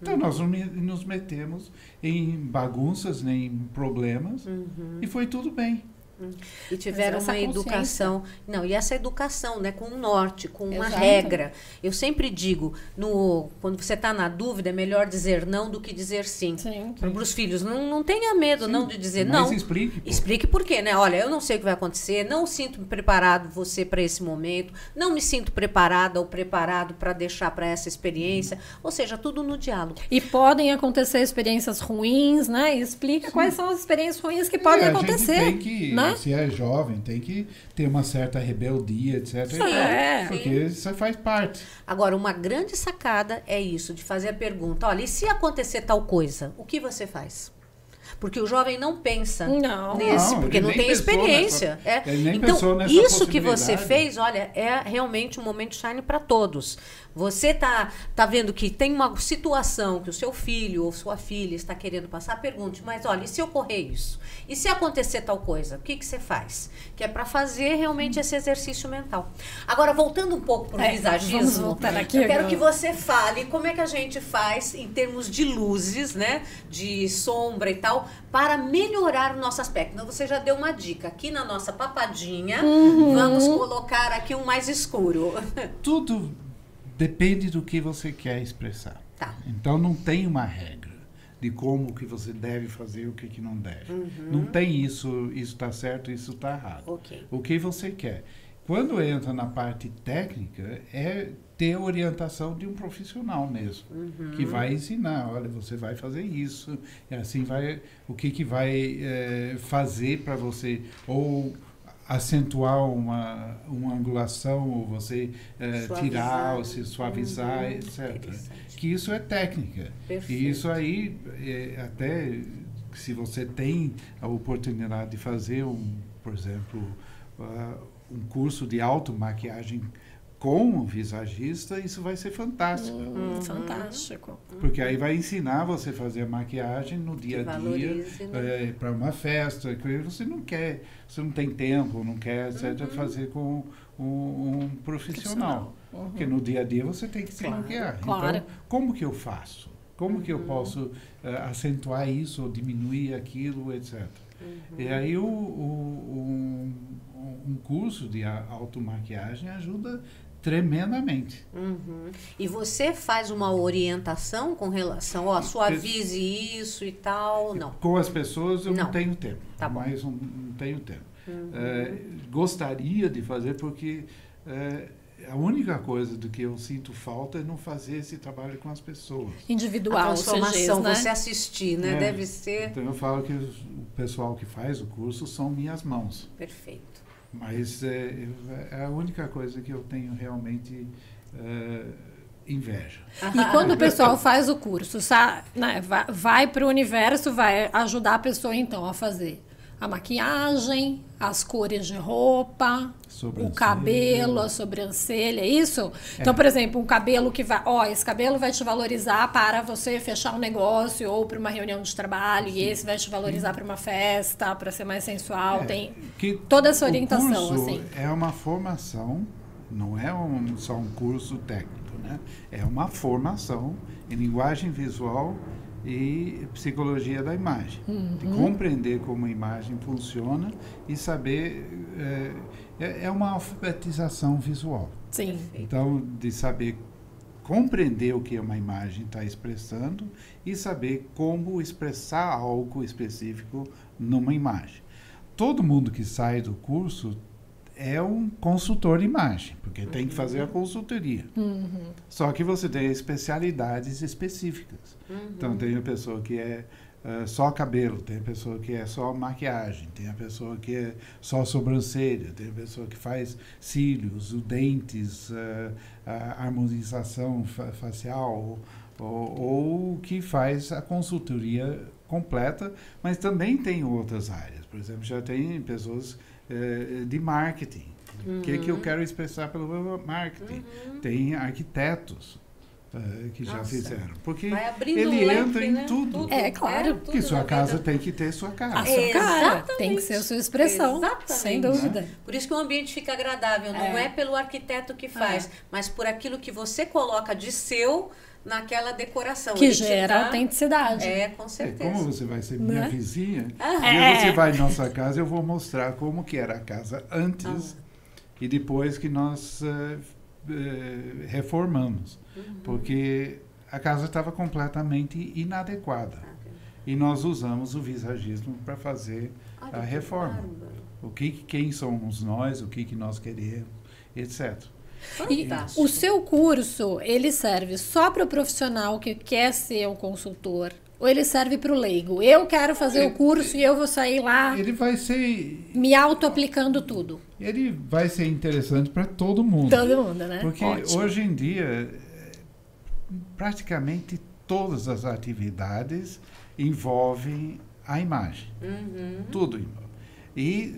Então nós não nos metemos em bagunças nem em problemas Uhum. e foi tudo bem. E tiveram uma educação. Não, e essa educação, né? Com um norte, com uma Exato. regra. Eu sempre digo, no, quando você está na dúvida, é melhor dizer não do que dizer sim. Sim. Para os filhos, não, não tenha medo não de dizer Mas não. explique. pô. Explique por quê, né? Olha, eu não sei o que vai acontecer, não sinto preparado você para esse momento, não me sinto preparada ou preparado para deixar para essa experiência. Ou seja, tudo no diálogo. E podem acontecer experiências ruins, né? Explica quais são as experiências ruins que podem É, a gente acontecer. tem que, né? Se é jovem, tem que ter uma certa rebeldia, etc. Sim, É. Porque isso faz parte. Agora, uma grande sacada é isso, de fazer a pergunta: olha, e se acontecer tal coisa, o que você faz? Porque o jovem não pensa Não. nesse, Não, porque não tem experiência. nessa- É. ele nem Então, pensou nessa isso que você fez, olha, é realmente um momento shine para todos. Você tá, tá vendo que tem uma situação que o seu filho ou sua filha está querendo passar, pergunte, mas olha, e se ocorrer isso? E se acontecer tal coisa, o que, que você faz? Que é para fazer realmente esse exercício mental. Agora, voltando um pouco para o É, visagismo, aqui eu quero agora. que você fale como é que a gente faz em termos de luzes, né? De sombra e tal, para melhorar o nosso aspecto. Então você já deu uma dica. Aqui na nossa papadinha, Uhum. vamos colocar aqui um mais escuro. Tudo depende do que você quer expressar. Tá. Então não tem uma regra de como que você deve fazer e o que, que não deve. Uhum. Não tem isso, isso está certo, isso está errado. Ok. O que você quer. Quando entra na parte técnica, é ter a orientação de um profissional mesmo, Uhum. que vai ensinar, olha, você vai fazer isso, e assim vai, o que, que vai eh, fazer para você, ou acentuar uma, uma angulação, ou você Suavizar. tirar, ou se suavizar, Uhum. etc. Que isso é técnica. Perfeito. E isso aí, é, até se você tem a oportunidade de fazer, um, por exemplo, ah, um curso de automaquiagem com um visagista, isso vai ser fantástico. Hum, Fantástico. Porque aí vai ensinar você a fazer a maquiagem no dia a dia, né? para uma festa, que você não quer, você não tem tempo, não quer, etc., Uhum. fazer com um, um profissional. Uhum. Porque no dia a dia você tem que se Claro, maquiar. claro. Então, como que eu faço? Como que eu Uhum. posso eh, acentuar isso ou diminuir aquilo, etc. Uhum. E aí o, o- um, um curso de a- automaquiagem ajuda tremendamente. Uhum. E você faz uma orientação com relação, ó, suavize isso e tal? Não. Com as pessoas eu não, Não. tenho tempo. Tá. Uhum. Mas não, não tenho tempo. Eh, gostaria de fazer porque eh, a única coisa do que eu sinto falta é não fazer esse trabalho com as pessoas. A Individual, você transformação, diz, né? você assistir, né? É. Deve ser Então eu falo que o pessoal que faz o curso são minhas mãos. perfeito. Mas é, é a única coisa que eu tenho realmente é, inveja. E quando o pessoal faz o curso, sa- né, vai, vai para o universo, vai ajudar a pessoa então a fazer a maquiagem, as cores de roupa, o cabelo, a sobrancelha, é isso? Então, por exemplo, um cabelo que vai, ó, esse cabelo vai te valorizar para você fechar um negócio ou para uma reunião de trabalho, e esse vai te valorizar para uma festa, para ser mais sensual, É, tem que toda essa o orientação, curso assim. É uma formação, não é um- só um curso técnico, né? É uma formação em linguagem visual e psicologia da imagem. De Uhum. compreender como a imagem funciona e saber. é, é- é uma alfabetização visual. Sim. Então, de saber compreender o que uma imagem está expressando e saber como expressar algo específico numa imagem. Todo mundo que sai do curso é um consultor de imagem, porque tem que fazer a consultoria. Uhum. Só que você tem especialidades específicas. Então, tem a pessoa que é eh, só cabelo, tem a pessoa que é só maquiagem, tem a pessoa que é só sobrancelha, tem a pessoa que faz cílios, os dentes, a harmonização fa- facial, ou, ou que faz a consultoria completa, mas também tem outras áreas. Por exemplo, já tem pessoas eh, de marketing. O que, que eu quero expressar pelo marketing? Tem arquitetos eh, que já Nossa. fizeram. Porque ele um leque, entra em né? tudo. É, claro. tudo Porque sua casa vida. tem que ter sua cara. A sua cara Exatamente. tem que ser a sua expressão, Exatamente. sem dúvida. Por isso que o ambiente fica agradável, não É. é, pelo arquiteto que faz, É. mas por aquilo que você coloca de seu naquela decoração. Que gera dá- autenticidade. É, com É, certeza. como você vai ser minha Né? vizinha, É. e você vai em nossa casa, eu vou mostrar como que era a casa antes e depois que nós eh, eh, reformamos. Porque a casa estava completamente inadequada. E nós usamos o visagismo para fazer Olha a que reforma. bárbaro. o que, quem somos nós, o que, que nós queremos, etc. E o seu curso, ele serve só para o profissional que quer ser um consultor? Ou ele serve para o leigo? Eu quero fazer o curso e eu vou sair lá Ele vai ser, me auto-aplicando tudo. ele vai ser interessante para todo mundo. Todo mundo, né? Porque Ótimo. hoje em dia, praticamente todas as atividades envolvem a imagem. Uhum. Tudo envolve. E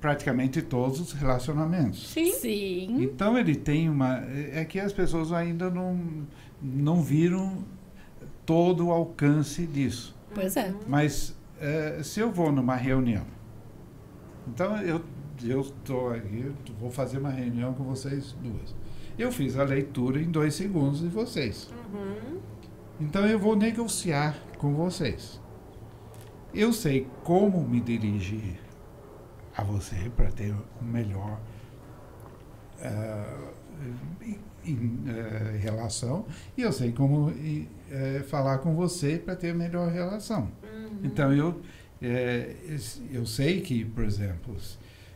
praticamente todos os relacionamentos. Sim. Sim. Então ele tem uma. É que as pessoas ainda não, não viram todo o alcance disso. Pois é. Mas eh, se eu vou numa reunião, então eu eu estou aqui, eu vou fazer uma reunião com vocês duas. Eu fiz a leitura em dois segundos de vocês. Uhum. Então eu vou negociar com vocês. Eu sei como me dirigir a você para ter um melhor ah, em- eh, relação e eu sei como eh, falar com você para ter melhor relação. Então eu eh, eu sei que, por exemplo,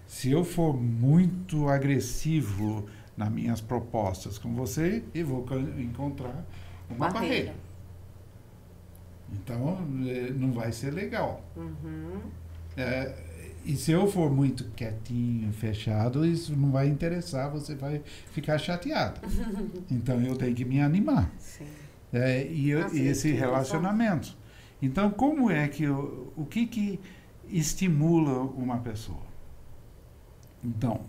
se eu for muito agressivo nas minhas propostas com você, eu vou encontrar uma Barreira. barreira. Então, eh, não vai ser legal. Uhum. É, e se eu for muito quietinho, fechado, isso não vai interessar, você vai ficar chateado. Então, eu tenho que me animar. Sim. É, e, eu- e esse leituras, relacionamento. Então, como é que eu, o que que estimula uma pessoa? Então,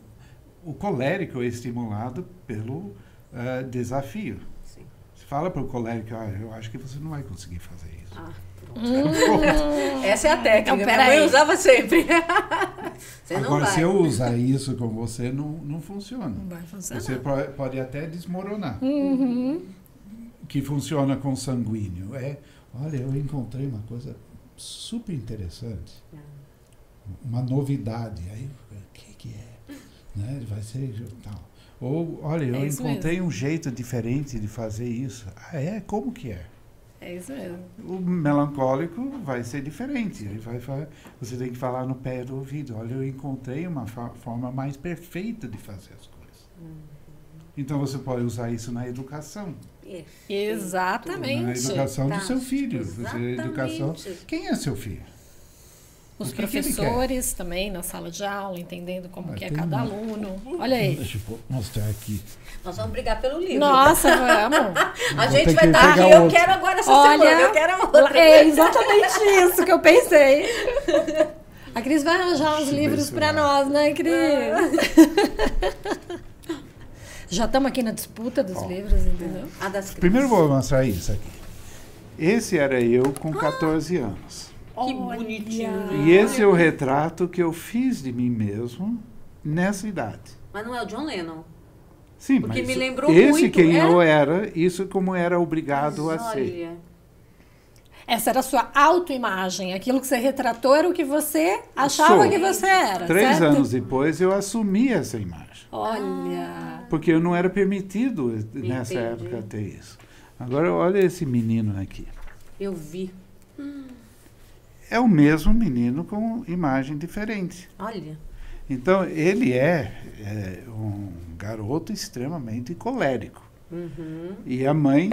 o colérico é estimulado pelo eh, desafio. Sim. Você fala para o colérico, ah, eu acho que você não vai conseguir fazer isso. Ah, Hum. essa é a técnica. Então, Minha peraí. mãe usava sempre. Você não Agora, vai. se eu usar isso com você, não, não funciona. Não vai funcionar. Você po- pode até desmoronar. Uhum. Que funciona com sanguíneo. É, olha, eu encontrei uma coisa super interessante. Uma novidade. Aí, o que, que é? Né? Vai ser tal. Ou, olha, eu É encontrei um jeito diferente de fazer isso. Ah, é? Como que é? É isso mesmo. O melancólico vai ser diferente. Ele vai falar, você tem que falar no pé do ouvido. Olha, eu encontrei uma forma mais perfeita de fazer as coisas. Então você pode usar isso na educação. Exatamente. Na educação do seu Fantástico. filho. Você, educação. Exatamente. Quem é seu filho? Os que que professores também na sala de aula, entendendo como Ah, que é cada uma- aluno. Olha aí. Deixa eu mostrar aqui. Nós vamos brigar pelo livro. Nossa, vamos. A Vou gente vai que estar aqui. Eu quero agora essa semana. Olha, Eu quero outra. é exatamente isso que eu pensei. A Cris vai arranjar uns livros para nós, né, Cris? Já estamos aqui na disputa dos livros, entendeu? A das Primeiro eu vou mostrar isso aqui. Esse era eu com 14 anos. Que Olha. bonitinho. E esse é o retrato que eu fiz de mim mesmo nessa idade. Mas não é o John Lennon. Sim, Porque mas me lembrou esse muito, quem é? eu era, isso como era obrigado a ser. Olha. Essa era a sua autoimagem. Aquilo que você retratou era o que você achava Sou. que você era. Três certo? anos depois eu assumi essa imagem. Olha. Porque eu não era permitido nessa Entendi. época ter isso. Agora olha esse menino aqui. Eu vi. É o mesmo menino com imagem diferente. Olha. Então ele é, é, um garoto extremamente colérico. Uhum. E a mãe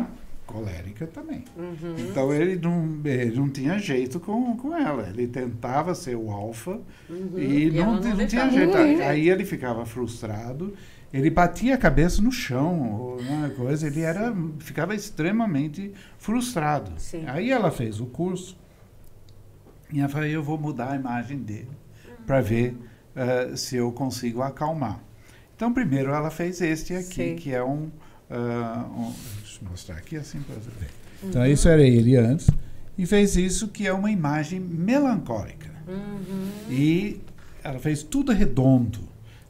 colérica também. Uhum. Então ele não, ele não tinha jeito com, com ela. Ele tentava ser o alfa Uhum. e, ela não, não tinha deixava. jeito. Uhum. Aí ele ficava frustrado. Ele batia a cabeça no chão, ou uma coisa. Ele era, ficava extremamente frustrado. Sim. Aí ela fez o curso e ela falou: eu vou mudar a imagem dele para ver eh, se eu consigo acalmar. Então primeiro ela fez este aqui, Sei. que é um, ah, um- Deixa eu mostrar aqui assim para você ver. Então isso era ele antes e fez isso que é uma imagem melancólica. Uhum. E ela fez tudo redondo,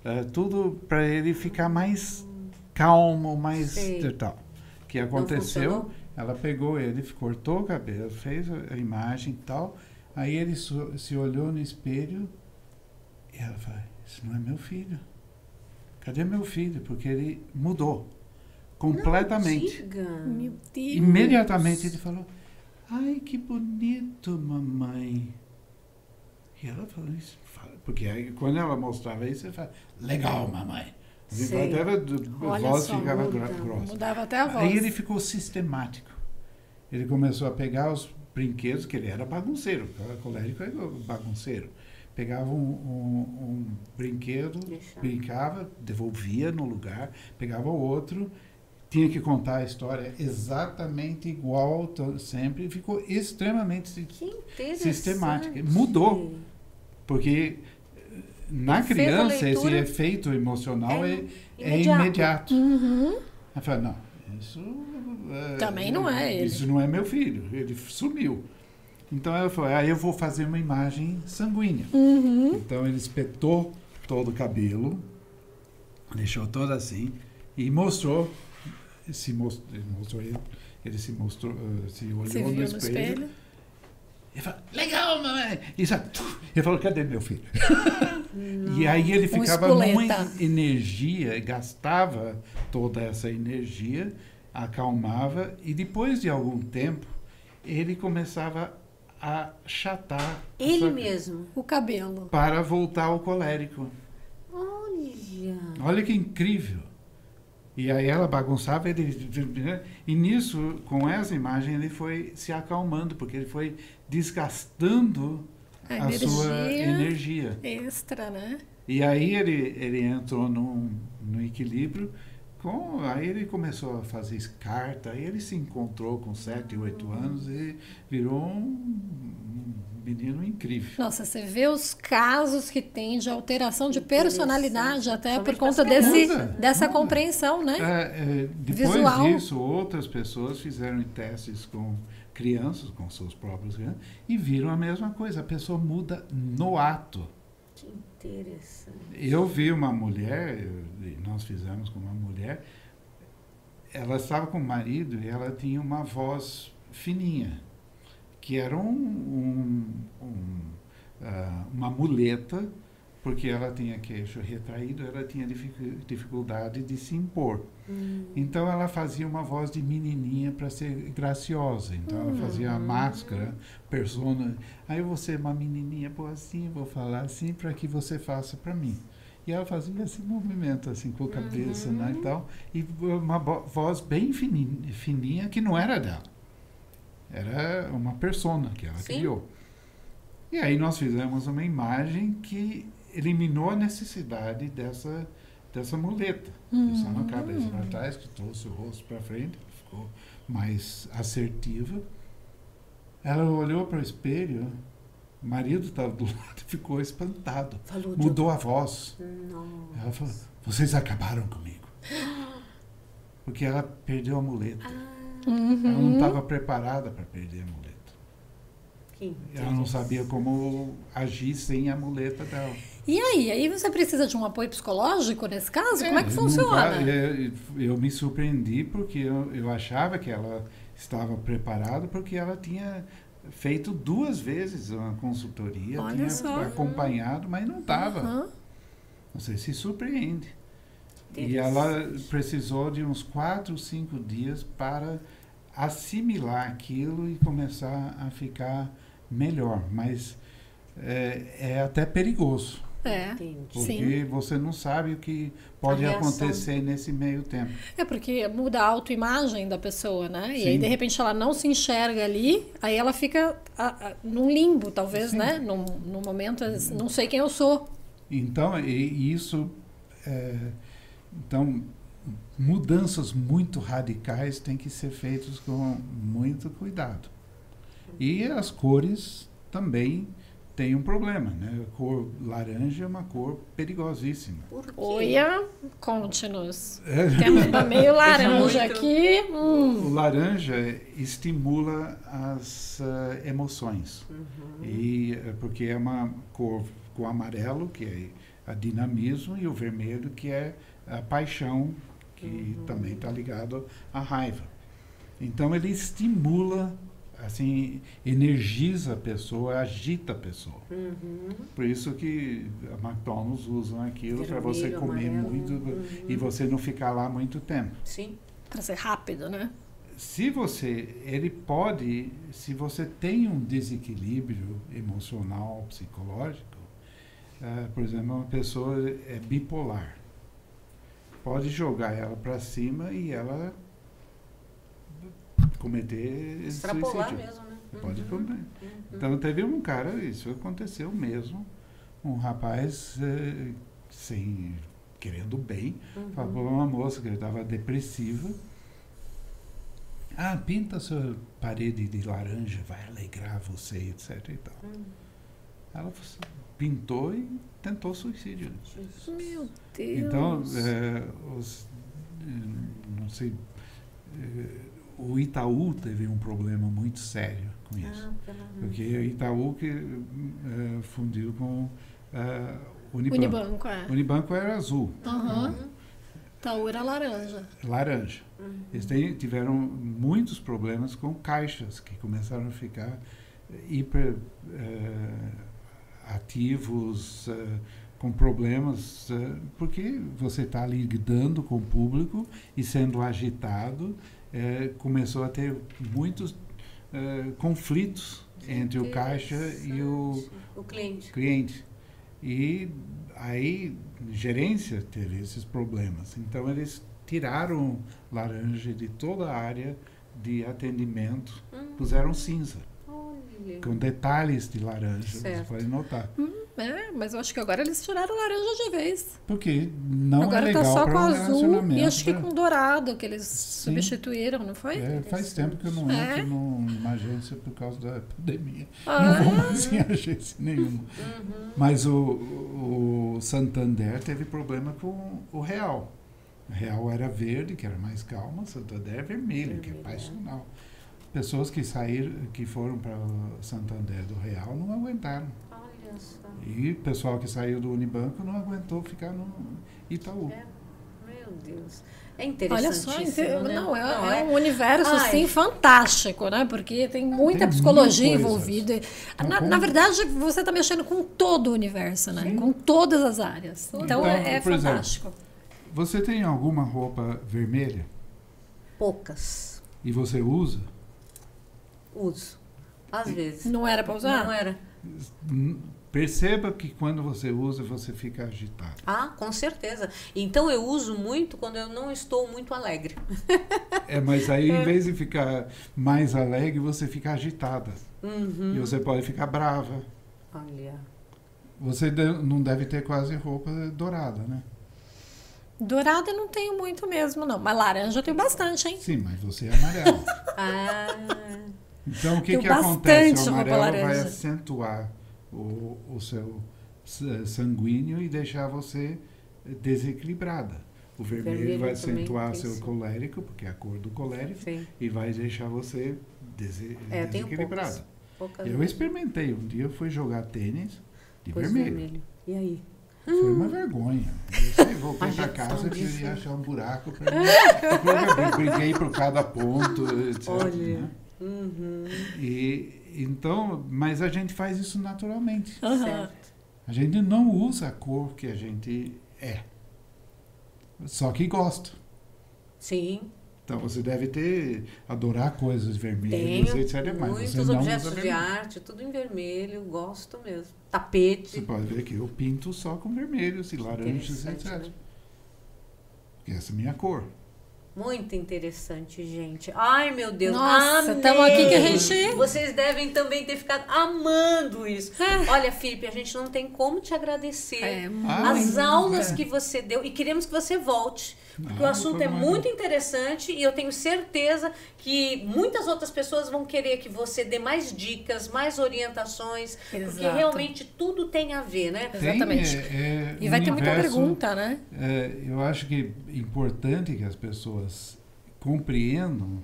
eh, tudo para ele ficar mais calmo, mais Sei. tal. Que aconteceu? Ela pegou ele, cortou o cabelo, fez a imagem e tal. Aí ele se olhou no espelho e ela falou: Isso não é meu filho. Cadê meu filho? Porque ele mudou completamente. Diga. Meu Deus. Imediatamente ele falou: Ai, que bonito, mamãe. E ela falou isso. Porque aí, quando ela mostrava isso, ele falava: Legal, mamãe. Até a Olha voz só, ficava muda. gro- grossa. Mudava até a voz. Aí ele ficou sistemático. Ele começou a pegar os brinquedos, que ele era bagunceiro, era colérico é bagunceiro. Pegava um, um- um brinquedo, Deixava. brincava, devolvia no lugar, pegava o outro, tinha que contar a história exatamente igual sempre, ficou extremamente. Sistemática. Mudou. porque eh, na criança esse efeito emocional é, é imediato. imediato. Uhum. Ela fala, não, isso... é, Também não é ele. Isso não é meu filho, ele sumiu. Então ela falou, ah, eu vou fazer uma imagem sanguínea. Uhum. Então ele espetou todo o cabelo, deixou todo assim, e mostrou, se mostrou, ele mostrou ele, se mostrou, eh, se olhou Você no viu no espelho, espelho? Ele falou, legal, mamãe! E sabe, ele falou, cadê meu filho? e aí ele ficava muita energia, gastava toda essa energia, acalmava, e depois de algum tempo, ele começava a chatar. Ele mesmo. O cabelo. Para voltar ao colérico. Olha. Olha que incrível. E aí ela bagunçava, ele, e nisso, com essa imagem, ele foi se acalmando, porque ele foi desgastando A a, sua energia energia. extra, né? E aí ele, ele entrou num, no equilíbrio, com, aí ele começou a fazer carta, aí ele se encontrou com 7, 8 anos e virou um, um menino incrível. Nossa, você vê os casos que tem de alteração de personalidade até por Principalmente conta desse, dessa compreensão, né? É, é, depois Visual. disso, outras pessoas fizeram testes com crianças, com seus próprios crianças, e viram a mesma coisa. A pessoa muda no ato. Que interessante. Eu vi uma mulher, eu- nós fizemos com uma mulher, ela estava com o marido e ela tinha uma voz fininha, que era um, um- um, ah, uma muleta, porque ela tinha queixo retraído, ela tinha dificu- dificuldade de se impor. Então ela fazia uma voz de menininha para ser graciosa. Então ela fazia a máscara, persona. Aí você uma menininha boazinha, vou falar assim para que você faça para mim. E ela fazia esse movimento assim com a cabeça, né, e tal, e uma voz bem fininha, fininha que não era dela. Era uma persona que ela Sim. criou. E aí nós fizemos uma imagem que eliminou a necessidade dessa, dessa muleta. Uhum. Só na cabeça para trás, que trouxe o rosto para frente, ficou mais assertiva. Ela olhou para o espelho, o marido estava do lado e ficou espantado. Falou Mudou de... a voz. Nossa. Ela falou: Vocês acabaram comigo. Porque ela perdeu a muleta. Ah. Uhum. Ela não estava preparada para perder a muleta. Que ela não sabia como agir sem a muleta dela. E aí? Aí você precisa de um apoio psicológico nesse caso? É, como é que funciona? É, eu me surpreendi porque eu, eu achava que ela estava preparada porque ela tinha feito duas vezes uma consultoria, Olha tinha só. acompanhado, mas não estava. Uhum. Você se surpreende. E ela precisou de uns quatro, cinco dias para assimilar aquilo e começar a ficar melhor. Mas é, é até perigoso. É, porque sim. você não sabe o que pode acontecer nesse meio tempo. É porque muda a autoimagem da pessoa, né? Sim. E aí, de repente, ela não se enxerga ali, aí ela fica a, a, num limbo, talvez, sim. né? Num, num momento, não sei quem eu sou. Então, e isso. É, então, mudanças muito radicais têm que ser feitas com muito cuidado. E as cores também tem um problema, né? A cor laranja é uma cor perigosíssima. Olha, conte-nos. É. Temos uma meio laranja aqui. Hum. O laranja estimula as uh, emoções. Uhum. E, uh, porque é uma cor com amarelo, que é a dinamismo, e o vermelho, que é a paixão, que uhum. também está ligado à raiva. Então ele estimula assim energiza a pessoa, agita a pessoa. Uhum. Por isso que a McDonald's usam aquilo para você comer amarelo. muito uhum. e você não ficar lá muito tempo. Sim. Para ser rápido, né? Se você, ele pode, se você tem um desequilíbrio emocional, psicológico, uh, por exemplo, uma pessoa é bipolar, pode jogar ela para cima e ela cometer Extrapolar suicídio. mesmo, né? Pode uhum. cometer. Uhum. Então teve um cara, isso aconteceu mesmo, um rapaz eh, sem querendo bem, uhum. falou para uma moça que estava depressiva. Ah, pinta a sua parede de laranja, vai alegrar você, etc. E tal. Uhum. Ela pintou e tentou suicídio. Meu Deus! Então, é, os, eh, não sei. É, o Itaú teve um problema muito sério com isso. Ah, porque o Itaú que uh, fundiu com uh, Unibanco. Unibanco, é. Unibanco era azul. Uhum. Itaú era laranja. Laranja. Uhum. Eles têm, tiveram muitos problemas com caixas, que começaram a ficar hiper uh, ativos, com problemas, porque você está lidando com o público e sendo agitado é, começou a ter muitos é, conflitos entre o caixa e o, o cliente. cliente. E aí gerência teve esses problemas. Então eles tiraram laranja de toda a área de atendimento, hum. puseram cinza. Olha. Com detalhes de laranja, certo. você pode notar. Hum. É, mas eu acho que agora eles tiraram laranja de vez. Porque não é agora é legal tá só com azul e acho que né? com dourado que eles Sim. substituíram, não foi? É, faz tempo que eu não é. entro numa agência por causa da pandemia. Ah. Não vou mais em agência nenhuma. Uhum. Mas o, o Santander teve problema com o Real. O Real era verde, que era mais calma, Santander é vermelho, que é passional. Pessoas que saíram, que foram para Santander do Real não aguentaram. E o pessoal que saiu do Unibanco não aguentou ficar no Itaú. É. Meu Deus. É interessante. Olha só, né? não, é, não, é, é um universo Ai. assim fantástico, né? Porque tem muita tem psicologia envolvida. Na, na, verdade, você está mexendo com todo o universo, né? Sim. Com todas as áreas. Então, então é, é fantástico. Exemplo, você tem alguma roupa vermelha? Poucas. E você usa? Uso. Às vezes. Não era para usar? Não era. Perceba que quando você usa, você fica agitado. Ah, com certeza. Então eu uso muito quando eu não estou muito alegre. É, mas aí em vez de ficar mais alegre, você fica agitada. Uhum. E você pode ficar brava. Olha. Você não deve ter quase roupa dourada, né? Dourada eu não tenho muito mesmo, não. Mas laranja eu tenho bastante, hein? Sim, mas você é amarelo. Ah, Então, o que, Tenho que bastante acontece? O roupa amarelo vai acentuar o, o seu sanguíneo e deixar você desequilibrada. O vermelho, Vermelho vai acentuar seu colérico, porque é a cor do colérico, sim. e vai deixar você dese É, eu poucas. poucas Eu experimentei. Um dia eu fui jogar tênis de Pois vermelho. E aí? Foi uma vergonha. Eu sei, voltei A pra gente casa e ia achar um buraco pra mim. Eu briguei por cada ponto, etc. Olha. né? Uhum. E, então, mas a gente faz isso naturalmente. Aham. Certo. A gente não usa a cor que a gente é. Só que gosta. Sim. Então você deve ter, adorar coisas vermelhas, Tenho etc. Mas você muitos não objetos de arte, tudo em vermelho, gosto mesmo. Você Tapete. pode ver que eu pinto só com vermelhos e laranjas, etc. né? Porque essa é a minha cor. Muito interessante, gente. Ai, meu Deus. Nossa, amei. tamo aqui que a gente- Vocês devem também ter ficado amando isso. É. Olha, Felipe, a gente não tem como te agradecer. É, Ah, As muito. aulas que você deu e queremos que você volte. Porque Ah, o assunto é foi muito interessante e eu tenho certeza que muitas outras pessoas vão querer que você dê mais dicas, mais orientações, porque Exato. realmente tudo tem a ver, né? Tem, Exatamente. é- é E vai ter muita pergunta, né? É, eu acho que é importante que as pessoas compreendam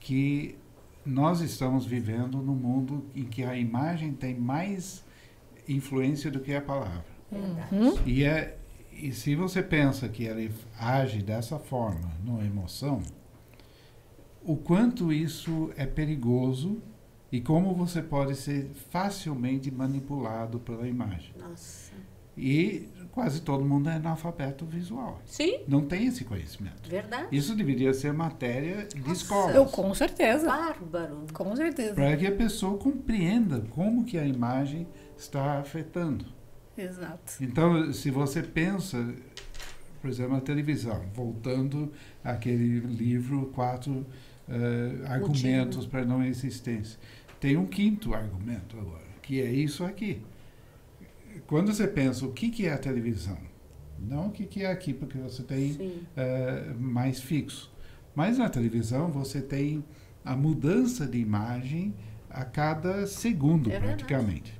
que nós estamos vivendo num mundo em que a imagem tem mais influência do que a palavra. Verdade. Uhum. E, é, e se você pensa que ela age dessa forma, numa emoção, o quanto isso é perigoso e como você pode ser facilmente manipulado pela imagem. Nossa. E quase todo mundo é analfabeto visual. Sim, Não tem esse conhecimento. verdade. Isso deveria ser matéria de escola. Eu, com certeza. Bárbaro. Com certeza. Para que a pessoa compreenda como que a imagem está afetando. Exato. Então, se você pensa, por exemplo, a televisão, voltando àquele livro, quatro eh, argumentos para não existência. Tem um quinto argumento agora, que é isso aqui. Quando você pensa o que, que é a televisão, não o que, que é aqui, porque você tem eh, mais fixo. Mas na televisão você tem a mudança de imagem a cada segundo, É praticamente.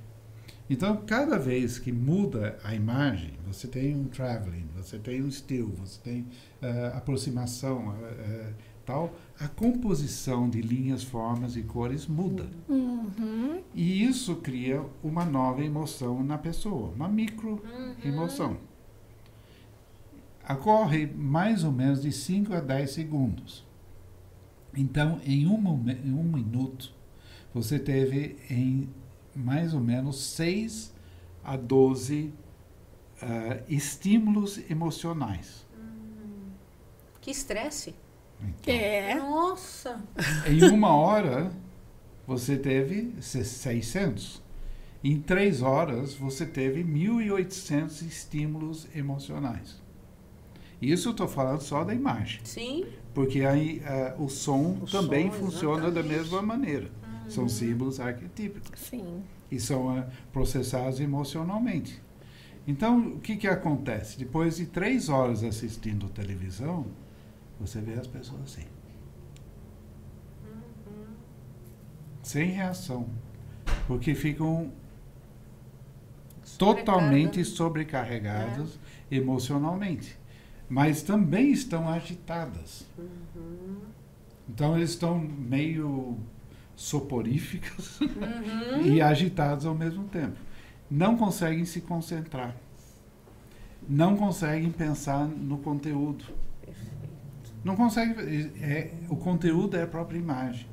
Então, cada vez que muda a imagem, você tem um traveling, você tem um still, você tem eh, aproximação, eh, tal, a composição de linhas, formas e cores muda. Uhum. E isso cria uma nova emoção na pessoa, uma micro emoção. Ocorre mais ou menos de 5 a 10 segundos. Então, em um, momen- em um minuto, você teve em mais ou menos 6 a 12 ah, estímulos emocionais. Que estresse. Então, É. Nossa. Em uma hora, você teve se- 600. Em três horas, você teve 1.800 estímulos emocionais. Isso eu estou falando só da imagem, Sim. porque aí ah, o som O também som, funciona da exatamente. mesma maneira. São símbolos arquetípicos Sim. e são ah, processados emocionalmente. Então, o que, que acontece? Depois de três horas assistindo televisão, você vê as pessoas assim. Sem reação. Porque ficam totalmente sobrecarregadas emocionalmente. Mas também estão agitadas. Então, eles estão meio soporíficas e agitados ao mesmo tempo. Não conseguem se concentrar. Não conseguem pensar no conteúdo. Não conseguem. É, o conteúdo é a própria imagem.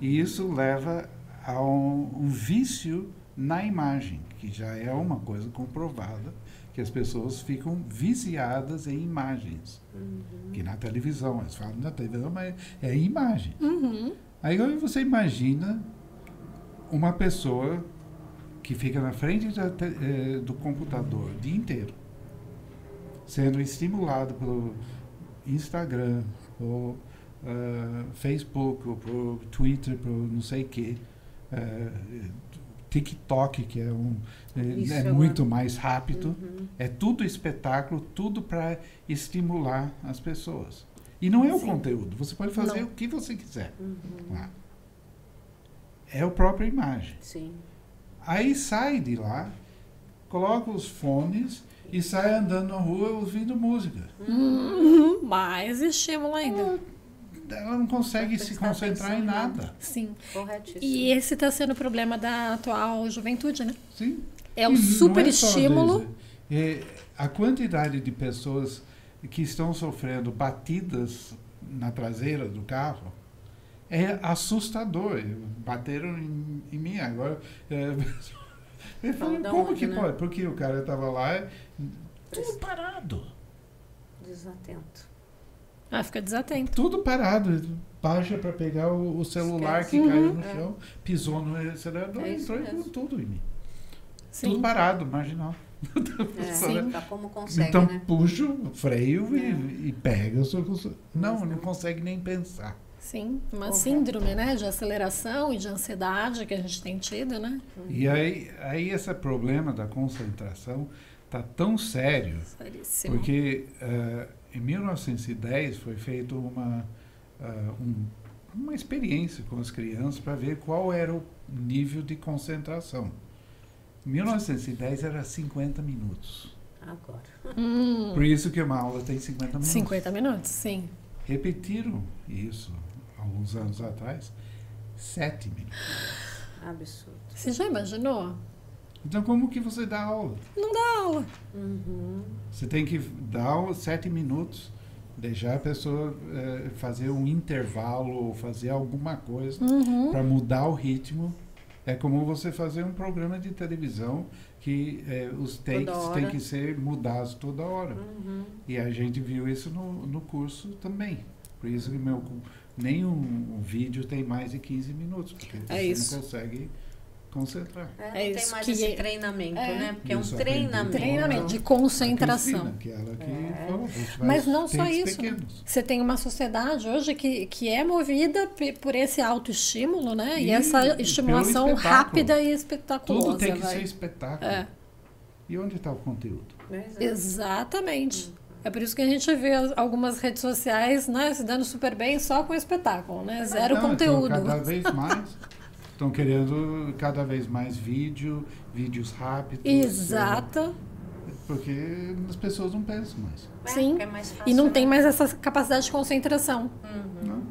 E isso leva a um, um vício na imagem, que já é uma coisa comprovada, que as pessoas ficam viciadas em imagens. Que na televisão, eles falam na televisão, mas é imagem. Uhum. Aí você imagina uma pessoa que fica na frente da eh, do computador o dia inteiro, sendo estimulado pelo Instagram, ou ah, Facebook, ou por Twitter, por não sei o quê, eh, TikTok, que é, um, é- Isso é agora. muito mais rápido. É tudo espetáculo, tudo para estimular as pessoas. E não é o Sim. conteúdo, você pode fazer Não. o que você quiser lá. É a própria imagem. Sim. Aí sai de lá, coloca os fones e sai andando na rua ouvindo música. Uhum, mais estímulo ainda. Ela não consegue se concentrar em atenção em nada. Sim. Corretíssimo. E esse está sendo o problema da atual juventude, né? Sim. É um E não super é só estímulo. É, a quantidade de pessoas que estão sofrendo batidas na traseira do carro é assustador. Bateram em, em mim agora. É, eu falei, da como onde, que né? pode? Porque o cara estava lá, tudo parado. Desatento. Ah, fica desatento. Tudo parado. Baixa para pegar o, o celular Esquece. que caiu no É. chão, pisou no acelerador É e entrou com mesmo. tudo em mim. Sim. Tudo parado, marginal. É, Sim. Tá como consegue, então né? puxa o freio É. e, e pega o seu. Não, não não. consegue nem pensar. Sim, uma Correto. síndrome, né, de aceleração e de ansiedade que a gente tem tido, né? E aí, aí esse problema da concentração tá tão sério, Seríssimo. porque eh, em 1910 foi feita uma, ah, um- uma experiência com as crianças para ver qual era o nível de concentração. Em 1910 era 50 minutos. Agora. Hum, Por isso que uma aula tem 50 minutos. 50 minutos, sim. Repetiram isso alguns anos atrás, 7 minutos. Absurdo. Você já imaginou? Então como que você dá aula? Não dá aula. Uhum. Você tem que dar sete minutos, deixar a pessoa eh, fazer um intervalo ou fazer alguma coisa Uhum. para mudar o ritmo. É como você fazer um programa de televisão que eh, os takes têm que ser mudados toda hora. Uhum. E a gente viu isso no, no curso também. Por isso que meu, nenhum um vídeo tem mais de 15 minutos, porque É você isso. não consegue concentrar. É, não É tem isso mais que esse é- treinamento, é. né? Porque é um Isso, treinamento. Treinamento de concentração. Que ela que É. falou, Mas não só isso, né? pequenos. Você tem uma sociedade hoje que, que é movida por esse autoestímulo, né? E, E essa estimulação rápida e espetaculosa. Tudo tem que vai. ser espetáculo. É. E onde está o conteúdo? É. Exatamente. É por isso que a gente vê as- algumas redes sociais né, se dando super bem só com espetáculo, né? Zero Não, então, conteúdo. Cada vez mais. Estão querendo cada vez mais vídeo, vídeos rápidos. Exato. Porque as pessoas não pensam mais. É, Sim. é mais fácil, E não né? tem mais essa capacidade de concentração. Não?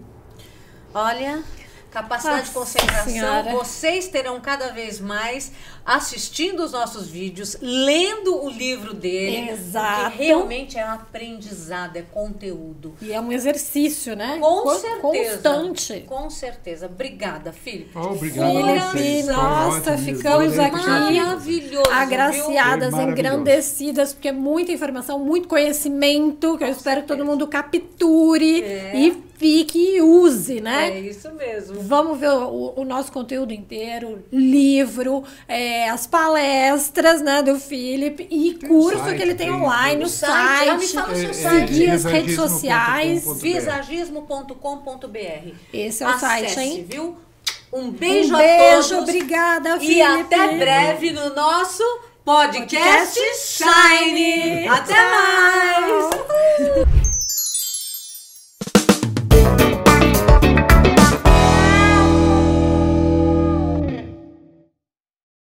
Olha, capacidade de Nossa concentração, Senhora. vocês terão cada vez mais assistindo os nossos vídeos, lendo o livro dele. Exato. Que realmente é um aprendizado, é conteúdo. E é um exercício, né? Com Co- certeza. Constante. Com certeza. Obrigada, Felipe. Oh, obrigado Felipe, nossa, ótimo ficamos aqui. Maravilhoso. Agraciadas, maravilhoso. engrandecidas, porque é muita informação, muito conhecimento, que eu espero que todo mundo capture É. e fique e use, né? É isso mesmo. Vamos ver o, o nosso conteúdo inteiro, livro, é, as palestras né, do Felipe e Tem curso site, que ele tem tem online, o site. Ah, me fala o seu É, é, site. seguir as redes sociais. Visagismo.com.br. Esse é o Acesse, site, hein? viu? Um beijo, um beijo, a todos. obrigada, E Felipe. até breve no nosso podcast, Podcast Shine. Até mais!